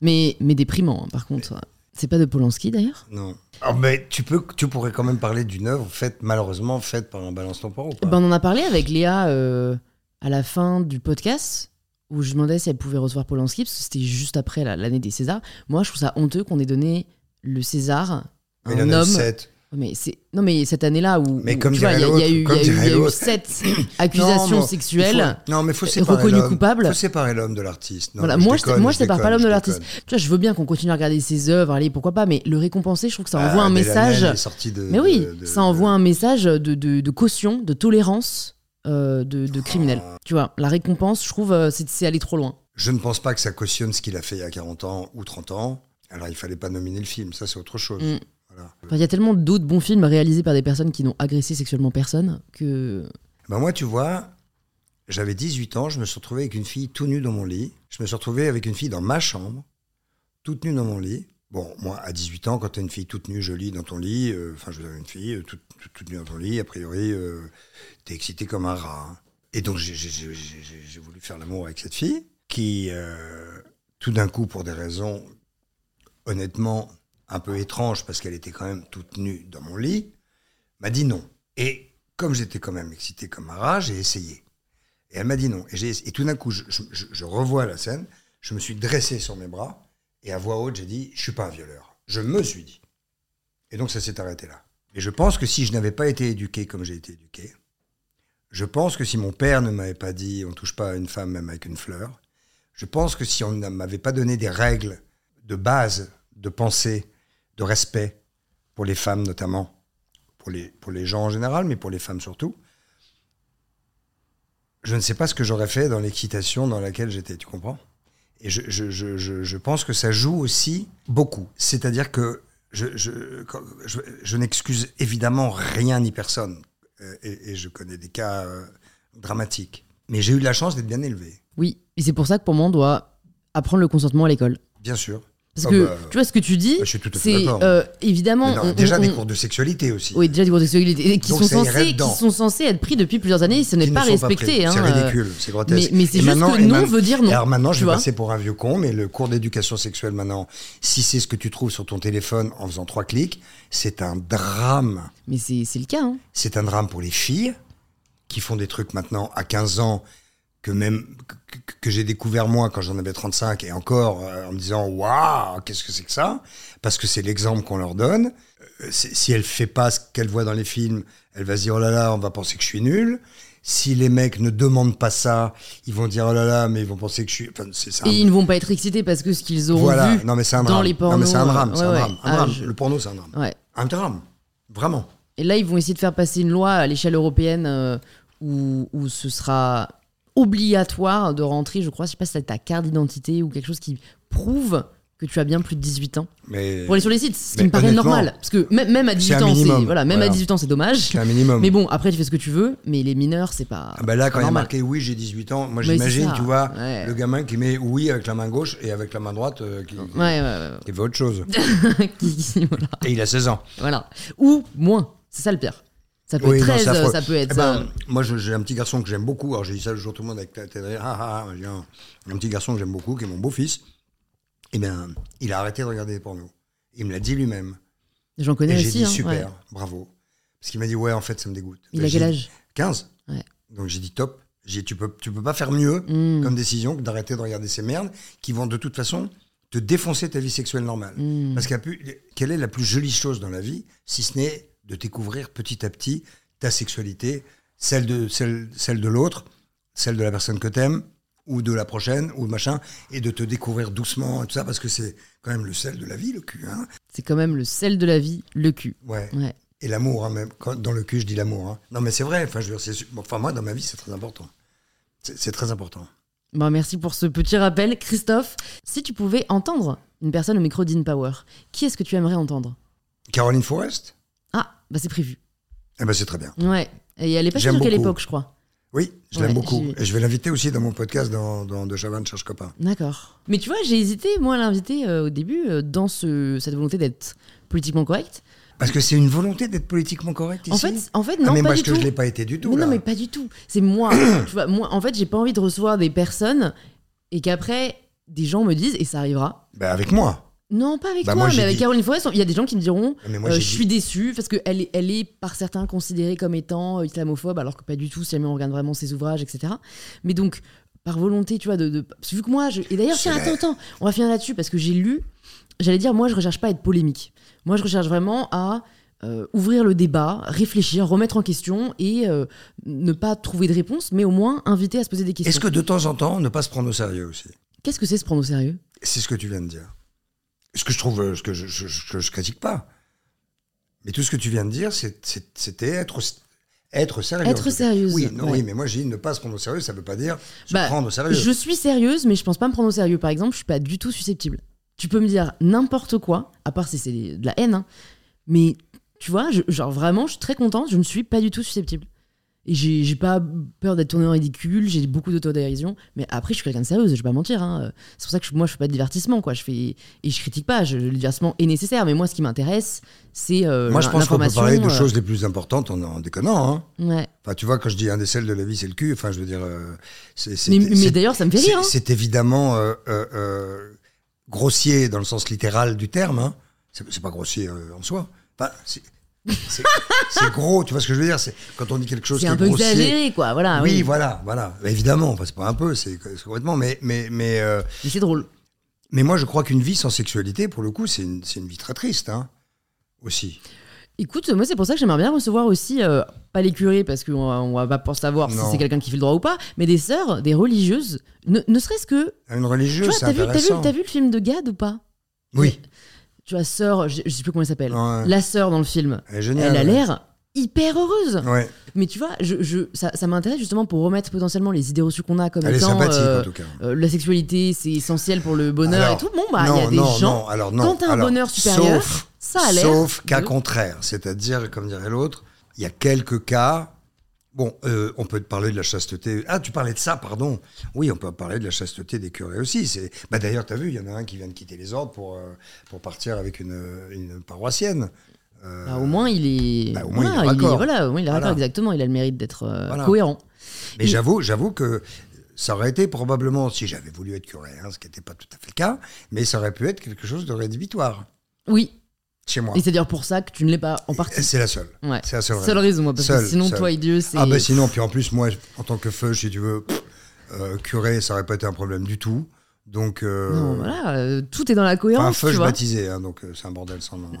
Mais, mais déprimant, hein, par contre. C'est pas de Polanski, d'ailleurs? Non. Mais tu, peux, tu pourrais quand même parler d'une œuvre faite, malheureusement, faite par un balance temporaire ou pas? Ben, on en a parlé avec Léa euh, à la fin du podcast, où je demandais si elle pouvait recevoir Polanski, parce que c'était juste après la- l'année des Césars. Moi, je trouve ça honteux qu'on ait donné le César à Mais il un en homme. Mais non mais cette année-là où, Mais comme il y, a- y eu, y a eu- sept Non, accusations mais sexuelles. faut- non, mais faut et séparer reconnu l'homme. coupable. Faut séparer l'homme de l'artiste. Voilà, moi, je, moi je sépare pas l'homme de l'artiste. Tu vois, je veux bien qu'on continue à regarder ses œuvres, allez, pourquoi pas, mais le récompenser, je trouve que ça envoie Ah, un Delaney, message. de- Mais oui, de- de- ça envoie un message de, caution, de tolérance euh, de, de criminels. Ah. Tu vois, la récompense, je trouve, euh, c'est c'est aller trop loin. Je ne pense pas que ça cautionne ce qu'il a fait il y a 40 ans ou 30 ans. Alors, il fallait pas nominer le film. Ça, c'est autre chose. Mm. Voilà. Il y a tellement d'autres bons films réalisés par des personnes qui n'ont agressé sexuellement personne que. Ben moi, tu vois, j'avais 18 ans, je me suis retrouvé avec une fille tout nue dans mon lit. Je me suis retrouvé avec une fille dans ma chambre, toute nue dans mon lit. Bon, moi, à 18 ans, quand tu as une fille toute nue, jolie dans ton lit, euh, enfin, je veux dire, une fille euh, toute, toute- toute nue dans ton lit, a priori, euh, t'es excité comme un rat. hein. Et donc, j'ai- voulu faire l'amour avec cette fille, qui, euh, tout d'un coup, pour des raisons, honnêtement, un peu étranges, parce qu'elle était quand même toute nue dans mon lit, m'a dit non. Et comme j'étais quand même excité comme un rat, j'ai essayé. Et elle m'a dit non. Et, tout d'un coup, je revois la scène, je me suis dressé sur mes bras, et à voix haute, j'ai dit, je suis pas un violeur. Je me suis dit. Et donc ça s'est arrêté là. Et je pense que si je n'avais pas été éduqué comme j'ai été éduqué, je pense que si mon père ne m'avait pas dit, on touche pas à une femme même avec une fleur, je pense que si on ne m'avait pas donné des règles de base, de pensée, de respect, pour les femmes notamment, pour les, pour les gens en général, mais pour les femmes surtout, je ne sais pas ce que j'aurais fait dans l'excitation dans laquelle j'étais, tu comprends? Et je, je, je, je, je pense que ça joue aussi beaucoup. C'est-à-dire que je, je, quand- je, je n'excuse évidemment rien ni personne. Euh, Et, et je connais des cas euh, dramatiques. Mais j'ai eu de la chance d'être bien élevé, Oui, et c'est pour ça que pour moi, on doit apprendre le consentement à l'école. bien sûr. Parce Ah que, bah, tu vois, ce que tu dis, bah, c'est euh, évidemment. Mais non, on- déjà on- des cours de sexualité aussi. Oui, déjà des cours de sexualité et qui Donc sont censés, qui sont censés être pris depuis plusieurs années. Ce n'est pas respecté. hein, c'est euh, ridicule, c'est grotesque. Mais, mais c'est juste que non veut dire non. alors maintenant, je vais passer pour un vieux con, mais le cours d'éducation sexuelle maintenant, si c'est ce que tu trouves sur ton téléphone en faisant trois clics, c'est un drame. Mais c'est c'est le cas. hein. C'est un drame pour les filles qui font des trucs maintenant à 15 ans que même que, j'ai découvert moi quand j'en avais 35 et encore euh, en me disant waouh qu'est-ce que c'est que ça? Parce que c'est l'exemple qu'on leur donne. Euh, si elle fait pas ce qu'elle voit dans les films elle va se dire oh là là on va penser que je suis nul. Si les mecs ne demandent pas ça ils vont dire oh là là mais ils vont penser que je suis enfin, c'est Et ils ne vont pas être excités parce que ce qu'ils auront voilà. vu non mais un dans drame. les pornos. non mais c'est un drame c'est un ouais, drame, un Ah, drame. je- le porno c'est un drame. Ouais. un drame vraiment. Et là, ils vont essayer de faire passer une loi à l'échelle européenne euh, où, où ce sera obligatoire de rentrer, je crois, je sais pas si c'est ta carte d'identité ou quelque chose qui prouve que tu as bien plus de 18 ans. mais Pour aller sur les sites, ce qui me paraît normal. Parce que même, même à 18 un ans, c'est voilà, même à voilà. 18 ans, c'est dommage. c'est un minimum Mais bon, après, tu fais ce que tu veux, mais les mineurs, c'est pas. Ah bah là, quand il y a marqué oui, j'ai 18 ans, moi j'imagine, tu vois, ouais. le gamin qui met oui avec la main gauche et avec la main droite euh, qui, Ouais, ouais, ouais. qui fait autre chose. ouais. Qui- qui- voilà. et il a 16 ans. Voilà. Ou moins. C'est ça le pire. Ça peut Oui, être non, 13, c'est affreux. ça peut être. Eh ben, euh, moi, j'ai un petit garçon que j'aime beaucoup. Alors, j'ai dit ça le jour tout le monde avec la tête. Ah, ah, ah, j'ai un, un petit garçon que j'aime beaucoup, qui est mon beau-fils. Eh bien, il a arrêté de regarder les pornos. Il me l'a dit lui-même. J'en Et connais j'ai aussi. dit hein, super, ouais. bravo. Parce qu'il m'a dit ouais, en fait, ça me dégoûte. Il Ben, a j'ai quel âge? 15. Ouais. Donc j'ai dit top. J'ai dit, tu peux, tu peux pas faire mieux Mm. comme décision que d'arrêter de regarder ces merdes qui vont de toute façon te défoncer ta vie sexuelle normale. Mm. Parce pu- quelle est la plus jolie chose dans la vie, si ce n'est de découvrir petit à petit ta sexualité, celle de, celle, celle de l'autre, celle de la personne que t'aimes, ou de la prochaine, ou machin, et de te découvrir doucement et tout ça, parce que c'est quand même le sel de la vie, le cul. Hein C'est quand même le sel de la vie, le cul. ouais. Ouais. Et l'amour, hein, même. Quand- dans le cul, je dis l'amour. hein. Non, mais c'est vrai. Enfin, je veux dire, enfin, moi, dans ma vie, c'est très important. C'est très important. Bon, merci pour ce petit rappel. Christophe, si tu pouvais entendre une personne au micro d'InPower, qui est-ce que tu aimerais entendre? Caroline Forrest Ah, bah c'est prévu. Eh ben, c'est très bien. Ouais. Et elle est pas sur quelle époque, je crois. Oui, je Ouais, l'aime beaucoup. Et je vais l'inviter aussi dans mon podcast dans, dans De Chavannes cherche copain. D'accord. Mais tu vois, j'ai hésité, moi, à l'inviter euh, au début, euh, dans ce, cette volonté d'être politiquement correct. Parce que c'est une volonté d'être politiquement correct ici. En fait, en fait Ah, non, mais pas parce du que tout. je l'ai pas été du tout. Mais là. non, mais pas du tout. C'est moi. tu vois, moi, en fait, j'ai pas envie de recevoir des personnes et qu'après, des gens me disent, et ça arrivera. Ben, avec moi. Non, pas avec Bah, toi, moi, mais avec dit- Caroline Forest, il y a des gens qui me diront moi, euh, Je dit- suis déçue parce qu'elle est, elle est par certains considérée comme étant euh, islamophobe, alors que pas du tout, si jamais on regarde vraiment ses ouvrages, etc. Mais donc, par volonté, tu vois, de. vu que moi, je... et d'ailleurs, tiens, attends, attends, on va finir là-dessus parce que j'ai lu, j'allais dire, moi, je recherche pas à être polémique. Moi, je recherche vraiment à euh, ouvrir le débat, réfléchir, remettre en question et euh, ne pas trouver de réponse, mais au moins inviter à se poser des questions. Est-ce que de temps en temps, ne pas se prendre au sérieux aussi? Qu'est-ce que c'est se prendre au sérieux? C'est ce que tu viens de dire. Ce que je trouve, euh, ce que je, je, je- je critique pas. Mais tout ce que tu viens de dire, c'était être, être sérieux. Être sérieuse, Oui, non, ouais. oui, mais moi j'ai ne pas se prendre au sérieux, ça veut pas dire se Bah, prendre au sérieux. Je suis sérieuse, mais je pense pas me prendre au sérieux. Par exemple, je suis pas du tout susceptible. Tu peux me dire n'importe quoi, à part si c'est de la haine, hein. mais tu vois, genre vraiment, je suis très contente, je ne suis pas du tout susceptible. Et j'ai pas peur d'être tournée en ridicule, j'ai beaucoup d'autodérision, mais après, je suis quelqu'un de sérieuse, je vais pas mentir. hein. C'est pour ça que je- moi, je fais pas de divertissement, quoi. Je fais et je critique pas. je- le divertissement est nécessaire, mais moi, ce qui m'intéresse, c'est euh, Moi je pense qu'on peut parler de euh, choses les plus importantes en, en déconnant. Hein. Ouais. Enfin, tu vois, quand je dis un des sels de la vie, c'est le cul. Enfin, je veux dire, euh, c'est Mais, mais d'ailleurs, ça me fait rire. hein. C'est évidemment euh, euh, euh, grossier dans le sens littéral du terme. Hein. C'est pas grossier en soi. Enfin, c'est- c'est c'est gros. Tu vois ce que je veux dire C'est quand on dit quelque chose C'est qui un est peu grossier. exagéré, quoi. Voilà. oui, oui. voilà, voilà. Évidemment, enfin, c'est pas un peu, c'est c'est complètement. Mais, mais, mais, euh, Mais c'est drôle. mais moi, je crois qu'une vie sans sexualité, pour le coup, c'est une, c'est une vie très triste, hein, aussi. Écoute, moi c'est pour ça que j'aimerais bien recevoir aussi, euh, pas les curés parce qu'on va, va pas pour savoir si c'est quelqu'un qui fait le droit ou pas, mais des sœurs, des religieuses, ne, ne serait-ce que. Une religieuse, c'est t'as vu, t'as vu, intéressant. t'as vu le film de Gad ou pas? Oui, Tu vois, sœur, je, je sais plus comment elle s'appelle. Ouais. La sœur dans le film. elle est géniale. Elle a l'air hyper heureuse. Ouais. Mais tu vois, je, je, ça, ça m'intéresse justement pour remettre potentiellement les idées reçues qu'on a comme Elle étant. euh, en tout cas. euh, la sexualité, c'est essentiel pour le bonheur Alors, et tout. Bon, bah, il y a des non, gens. non, alors non. quand t'as un bonheur supérieur, sauf, ça a l'air Sauf cas de- contraire, c'est-à-dire, comme dirait l'autre, il y a quelques cas. Bon, euh, on peut te parler de la chasteté. Ah, tu parlais de ça, pardon. Oui, on peut parler de la chasteté des curés aussi. C'est, bah d'ailleurs, t'as vu, il y en a un qui vient de quitter les ordres pour euh, pour partir avec une, une paroissienne. Euh, Bah, au moins, il est. Bah, au moins, il est voilà, voilà, au moins, il est Voilà. exactement. Il a le mérite d'être Voilà. cohérent. Mais il- j'avoue, j'avoue que ça aurait été probablement, si j'avais voulu être curé, hein, ce qui n'était pas tout à fait le cas, mais ça aurait pu être quelque chose de rédhibitoire Oui, chez moi. et c'est d'ailleurs pour ça que tu ne l'es pas en partie. C'est la seule. Ouais. C'est la seule Seule raison, moi, parce Seule, que sinon, seule. toi et Dieu, c'est. Ah bah sinon, puis en plus, moi, en tant que feu, si tu veux, euh, curé, ça aurait pas été un problème du tout. Donc, euh, Non, voilà, euh, tout est dans la enfin, cohérence. feu, tu je baptisé, hein, donc euh, c'est un bordel sans nom. non,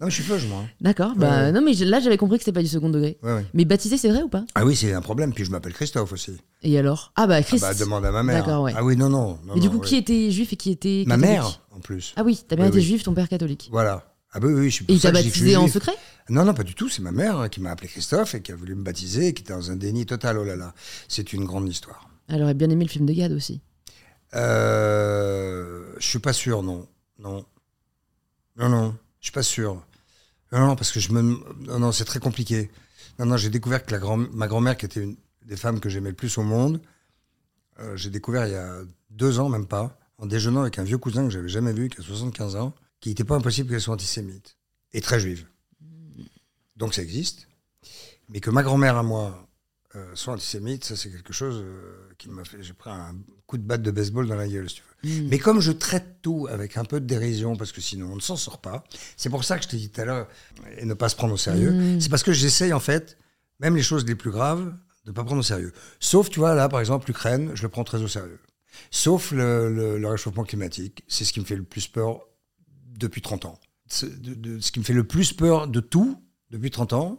mais je suis feu, moi. hein. D'accord, bah Ouais. non, mais là, j'avais compris que c'était pas du second degré. Ouais, ouais. Mais baptisé, c'est vrai ou pas? Ah oui, c'est un problème. Puis je m'appelle Christophe aussi. Et alors? Ah bah, Ah Christ. bah, demande à ma mère. D'accord, ouais. Ah oui, non, non. non et du non, coup, qui était juif et qui était. Ma mère, en plus. Ah oui, ta mère Oui, était oui. juif, ton père catholique. Voilà. Ah bah oui, je suis il t'a baptisé en secret? Non, non, pas du tout. C'est ma mère qui m'a appelé Christophe et qui a voulu me baptiser et qui était dans un déni total. Oh là là, c'est une grande histoire. Elle aurait bien aimé le film de Gad aussi. Euh, je suis pas sûr, non. Non. Non, non, je suis pas sûr. Non, non, parce que je me. Non, non, c'est très compliqué. Non, non, j'ai découvert que la grand... ma grand-mère, qui était une des femmes que j'aimais le plus au monde, euh, j'ai découvert il y a deux ans, même pas, en déjeunant avec un vieux cousin que j'avais jamais vu, qui a 75 ans, qu'il n'était pas impossible qu'elle soit antisémite et très juive. Donc ça existe. Mais que ma grand-mère à moi euh, soit antisémite, ça c'est quelque chose euh, qui m'a fait. J'ai pris un coup de batte de baseball dans la gueule, si tu veux. Mm. Mais comme je traite tout avec un peu de dérision, parce que sinon on ne s'en sort pas, c'est pour ça que je t'ai dit tout à l'heure, et ne pas se prendre au sérieux, Mm. c'est parce que j'essaye en fait, même les choses les plus graves, de ne pas prendre au sérieux. Sauf, tu vois, là par exemple, l'Ukraine, je le prends très au sérieux. Sauf le, le- le réchauffement climatique, c'est ce qui me fait le plus peur depuis 30 ans. Ce, de- de- ce qui me fait le plus peur de tout depuis 30 ans,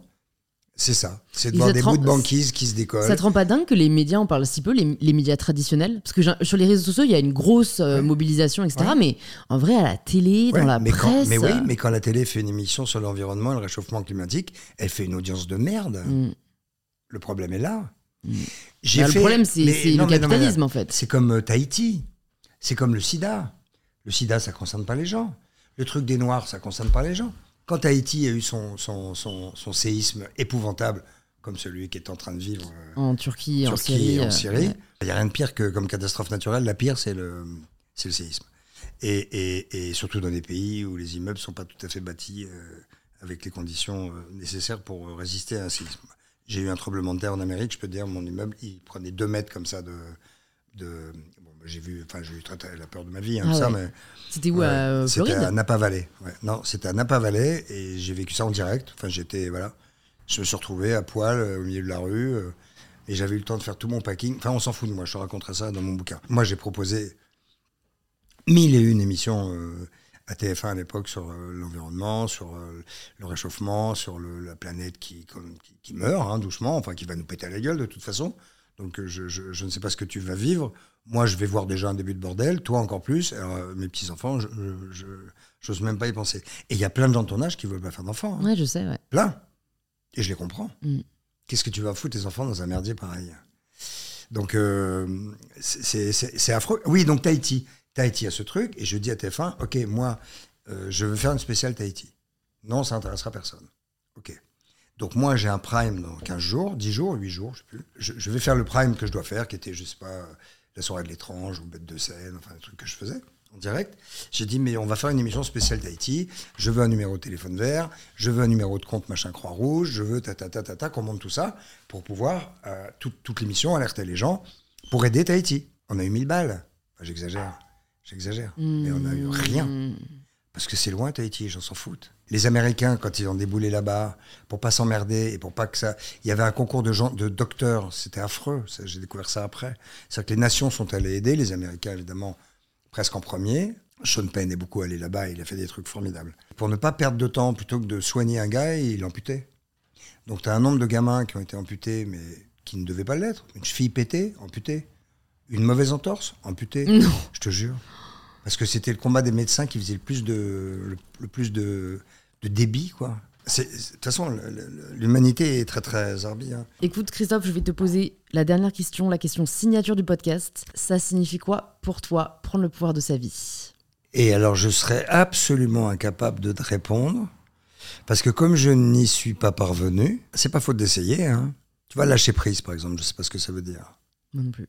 c'est ça. C'est de Et voir des bouts de banquise qui se décollent. Ça te rend pas dingue que les médias en parlent si peu, les, les médias traditionnels? Parce que sur les réseaux sociaux, il y a une grosse euh, Ouais. mobilisation, etc. Ouais. Mais en vrai, à la télé, Ouais, dans la mais presse. quand, mais oui, euh, mais quand la télé fait une émission sur l'environnement et le réchauffement climatique, elle fait une audience de merde. mm. Le problème est là. Mm. J'ai Bah, fait- le problème, c'est le non, capitalisme, en fait. C'est comme euh, Tahiti. C'est comme le sida. Le sida, ça concerne pas les gens. Le truc des Noirs, ça concerne pas les gens. Quand Tahiti a eu son, son, son, son séisme épouvantable, comme celui qui est en train de vivre euh, En Turquie, en Turquie Syrie. en euh, ouais. il n'y a rien de pire que comme catastrophe naturelle. La pire, c'est le, c'est le séisme. Et, et, et surtout dans des pays où les immeubles ne sont pas tout à fait bâtis euh, avec les conditions euh, nécessaires pour euh, résister à un séisme. J'ai eu un tremblement de terre en Amérique, je peux te dire, mon immeuble, il prenait deux mètres comme ça de. de bon, j'ai vu, enfin, j'ai eu très, très- la peur de ma vie, hein, Ah ça, mais. C'était où Ouais, à euh, C'était Floride à Napa Valley. Ouais. Non, c'était à Napa Valley et j'ai vécu ça en direct. Enfin, j'étais voilà, je me suis retrouvé à poil euh, au milieu de la rue euh, et j'avais eu le temps de faire tout mon packing. Enfin, on s'en fout de moi. Je te raconterai ça dans mon bouquin. Moi, j'ai proposé mille et une émissions euh, à TF1 à l'époque sur euh, l'environnement, sur euh, le réchauffement, sur le- la planète qui, comme- qui, qui meurt hein, doucement, enfin qui va nous péter à la gueule de toute façon. Donc euh, je, je- je ne sais pas ce que tu vas vivre. Moi, je vais voir déjà un début de bordel, toi encore plus. Alors, euh, mes petits-enfants, je j'ose même pas y penser. Et il y a plein de gens de ton âge qui veulent pas faire d'enfants. hein. Ouais, je sais, ouais. Plein. Et je les comprends. Mm. Qu'est-ce que tu vas foutre tes enfants dans un merdier pareil? Donc, euh, c'est- affreux. Oui, donc Tahiti. Tahiti a ce truc, et je dis à TF1, OK, moi, euh, je veux faire une spéciale Tahiti. Non, ça intéressera personne. OK. Donc moi, j'ai un prime dans 15 jours, 10 jours, 8 jours, je sais plus. Je, vais faire le prime que je dois faire, qui était, je sais pas, euh, la soirée de l'étrange ou bête de scène, enfin, des trucs que je faisais en direct. J'ai dit, mais on va faire une émission spéciale Tahiti. Je veux un numéro de téléphone vert, je veux un numéro de compte machin Croix-Rouge, je veux ta ta ta ta ta, qu'on monte tout ça pour pouvoir, euh, toute, l'émission, alerter les gens pour aider Tahiti. On a eu 1000 balles. J'exagère, j'exagère. Mais on a eu rien. Parce que c'est loin Tahiti, j'en s'en foutent. Les Américains, quand ils ont déboulé là-bas, pour pas s'emmerder et pour pas que ça. Il y avait un concours de, gens, de docteurs, c'était affreux. ça, J'ai découvert ça après. C'est-à-dire que les nations sont allées aider, les Américains évidemment, presque en premier. Sean Penn est beaucoup allé là-bas, il a fait des trucs formidables. Pour ne pas perdre de temps, plutôt que de soigner un gars, il l'amputait. Donc tu as un nombre de gamins qui ont été amputés, mais qui ne devaient pas l'être. Une cheville pétée, amputée. Une mauvaise entorse, amputée. Non. Je te jure. Parce que c'était le combat des médecins qui faisait le plus de, le, le plus de, de débit, quoi. De toute façon, l'humanité est très, très arbi. hein. Écoute, Christophe, je vais te poser la dernière question, la question signature du podcast. Ça signifie quoi pour toi prendre le pouvoir de sa vie? Et alors, je serais absolument incapable de te répondre. Parce que comme je n'y suis pas parvenu, c'est pas faute d'essayer. Hein. Tu vois, lâcher prise, par exemple, je sais pas ce que ça veut dire. Moi non plus.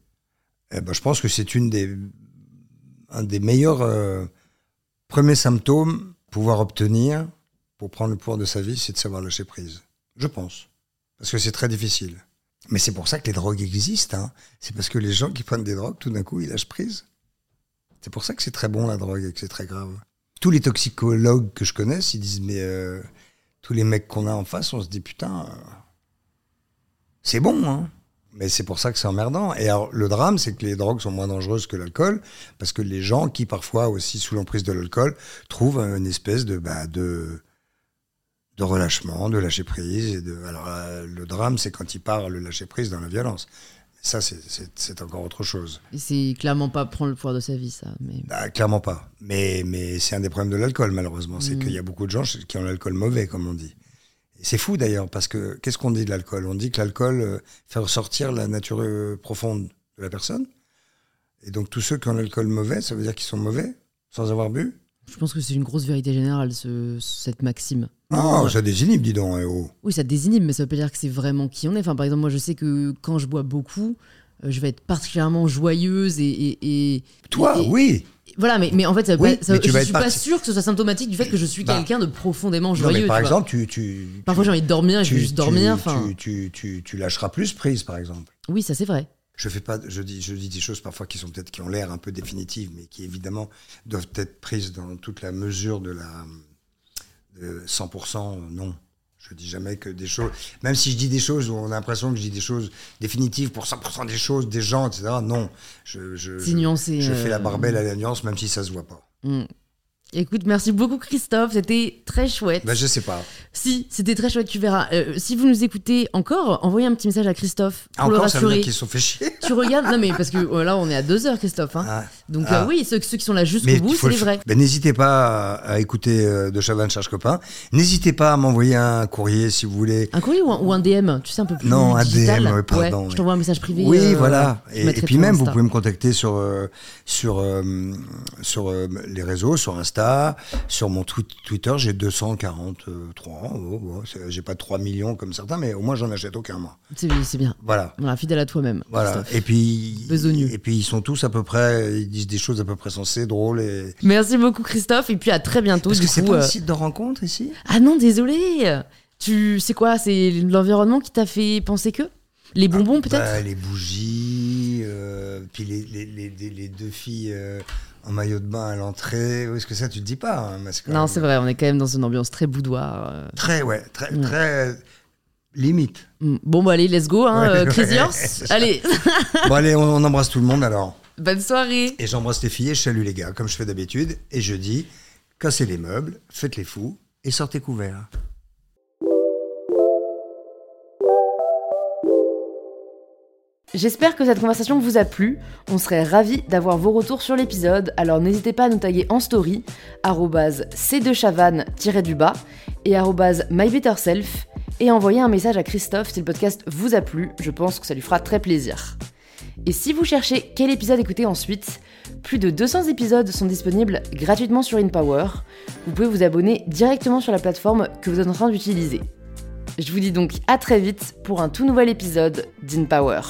Eh ben, je pense que c'est une des, un des meilleurs euh, premiers symptômes pouvoir obtenir pour prendre le pouvoir de sa vie, c'est de savoir lâcher prise. Je pense. Parce que c'est très difficile. Mais c'est pour ça que les drogues existent. hein. C'est parce que les gens qui prennent des drogues, tout d'un coup, ils lâchent prise. C'est pour ça que c'est très bon la drogue et que c'est très grave. Tous les toxicologues que je connaisse, ils disent, mais euh, tous les mecs qu'on a en face, on se dit, putain, euh, c'est bon, hein. Mais c'est pour ça que c'est emmerdant. Et alors, le drame, c'est que les drogues sont moins dangereuses que l'alcool, parce que les gens qui, parfois, aussi sous l'emprise de l'alcool, trouvent une espèce de, bah, de, de relâchement, de lâcher prise. Et de... Alors, euh, le drame, c'est quand il part le lâcher prise dans la violence. Mais ça, c'est- encore autre chose. Et c'est clairement pas prendre le pouvoir de sa vie, ça. Mais... Bah, clairement pas. Mais, mais c'est un des problèmes de l'alcool, malheureusement. C'est Mhm. qu'il y a beaucoup de gens qui ont l'alcool mauvais, comme on dit. C'est fou d'ailleurs, parce que qu'est-ce qu'on dit de l'alcool? On dit que l'alcool euh, fait ressortir la nature euh, profonde de la personne. Et donc tous ceux qui ont l'alcool mauvais, ça veut dire qu'ils sont mauvais, sans avoir bu? Je pense que c'est une grosse vérité générale, ce- cette maxime. Ah, Ouais. ça désinhibe, dis donc. eh oh. Oui, ça désinhibe, mais ça veut pas dire que c'est vraiment qui on est. Enfin, par exemple, moi, je sais que quand je bois beaucoup, euh, je vais être particulièrement joyeuse et. et- et- Toi, et- oui. Voilà, mais, mais en fait, ça, Oui, ça- je suis pas sûre que ce soit symptomatique du fait que je suis Bah. quelqu'un de profondément Non, joyeux. mais par tu exemple, tu, tu, Parfois, j'ai envie de dormir et je veux juste dormir. tu- Enfin, tu, tu, tu, tu lâcheras plus prise, par exemple. oui, ça c'est vrai. Je fais pas, je dis, je dis des choses parfois qui sont peut-être qui ont l'air un peu définitives, mais qui évidemment doivent être prises dans toute la mesure de la de 100%. Non, je dis jamais que des choses. Même si je dis des choses où on a l'impression que je dis des choses définitives pour 100% des choses, des gens, etc. Non, je, je, euh, fais la barbelle à la nuance, même si ça se voit pas. mm. Écoute, merci beaucoup Christophe, c'était très chouette. Ben je sais pas. Si, c'était très chouette, tu verras. Euh, si vous nous écoutez encore, envoyez un petit message à Christophe pour le Encore, rassurer. qu'ils se sont fait chier. Tu regardes, non mais parce que euh, là on est à deux heures Christophe. hein. Ah. Donc Ah. euh, oui, ceux, ceux qui sont là jusqu'au bout, c'est les vrais. Ben, n'hésitez pas à, à écouter euh, De Chavannes Cherche Copain. N'hésitez pas à m'envoyer un courrier si vous voulez. Un courrier ou un, ou un DM, tu sais, un peu plus Non, un digital. DM, oui, pardon, Ouais. Je t'envoie un message privé. Oui, voilà. Et, puis même, vous pouvez me contacter sur, sur, sur les réseaux, sur Insta, sur mon Twitter. J'ai 243. Oh, oh, c'est- j'ai pas 3 millions comme certains, mais au moins j'en achète aucun, moi. C'est bien. Voilà. Voilà, fidèle à toi-même. Voilà. Et puis, Besogneux. et puis ils sont tous à peu près, ils disent des choses à peu près sensées, drôles et. Merci beaucoup Christophe et puis à très bientôt. Parce du que c'est pas euh, un site de rencontre ici? Ah non, désolé. Tu sais quoi? C'est l'environnement qui t'a fait penser que? Les bonbons peut-être? Bah, les bougies, euh, puis les, les, les, les- les deux filles euh, en maillot de bain à l'entrée. Où est-ce que ça, tu te dis pas hein, Non, c'est vrai, on est quand même dans une ambiance très boudoir. euh. Très, ouais, très, Ouais. très limite. Mm. Bon, bah allez, let's go, hein, Ouais, euh, ouais. Allez, bon, allez, on, on embrasse tout le monde alors. bonne soirée. Et j'embrasse les filles et je salue les gars, comme je fais d'habitude. Et je dis cassez les meubles, faites les fous et sortez couverts. J'espère que cette conversation vous a plu. On serait ravis d'avoir vos retours sur l'épisode, alors n'hésitez pas à nous taguer en story, c2chavanne-du-bas et mybetterself, et envoyer un message à Christophe si le podcast vous a plu, je pense que ça lui fera très plaisir. Et si vous cherchez quel épisode écouter ensuite, plus de 200 épisodes sont disponibles gratuitement sur InPower. Vous pouvez vous abonner directement sur la plateforme que vous êtes en train d'utiliser. Je vous dis donc à très vite pour un tout nouvel épisode d'InPower.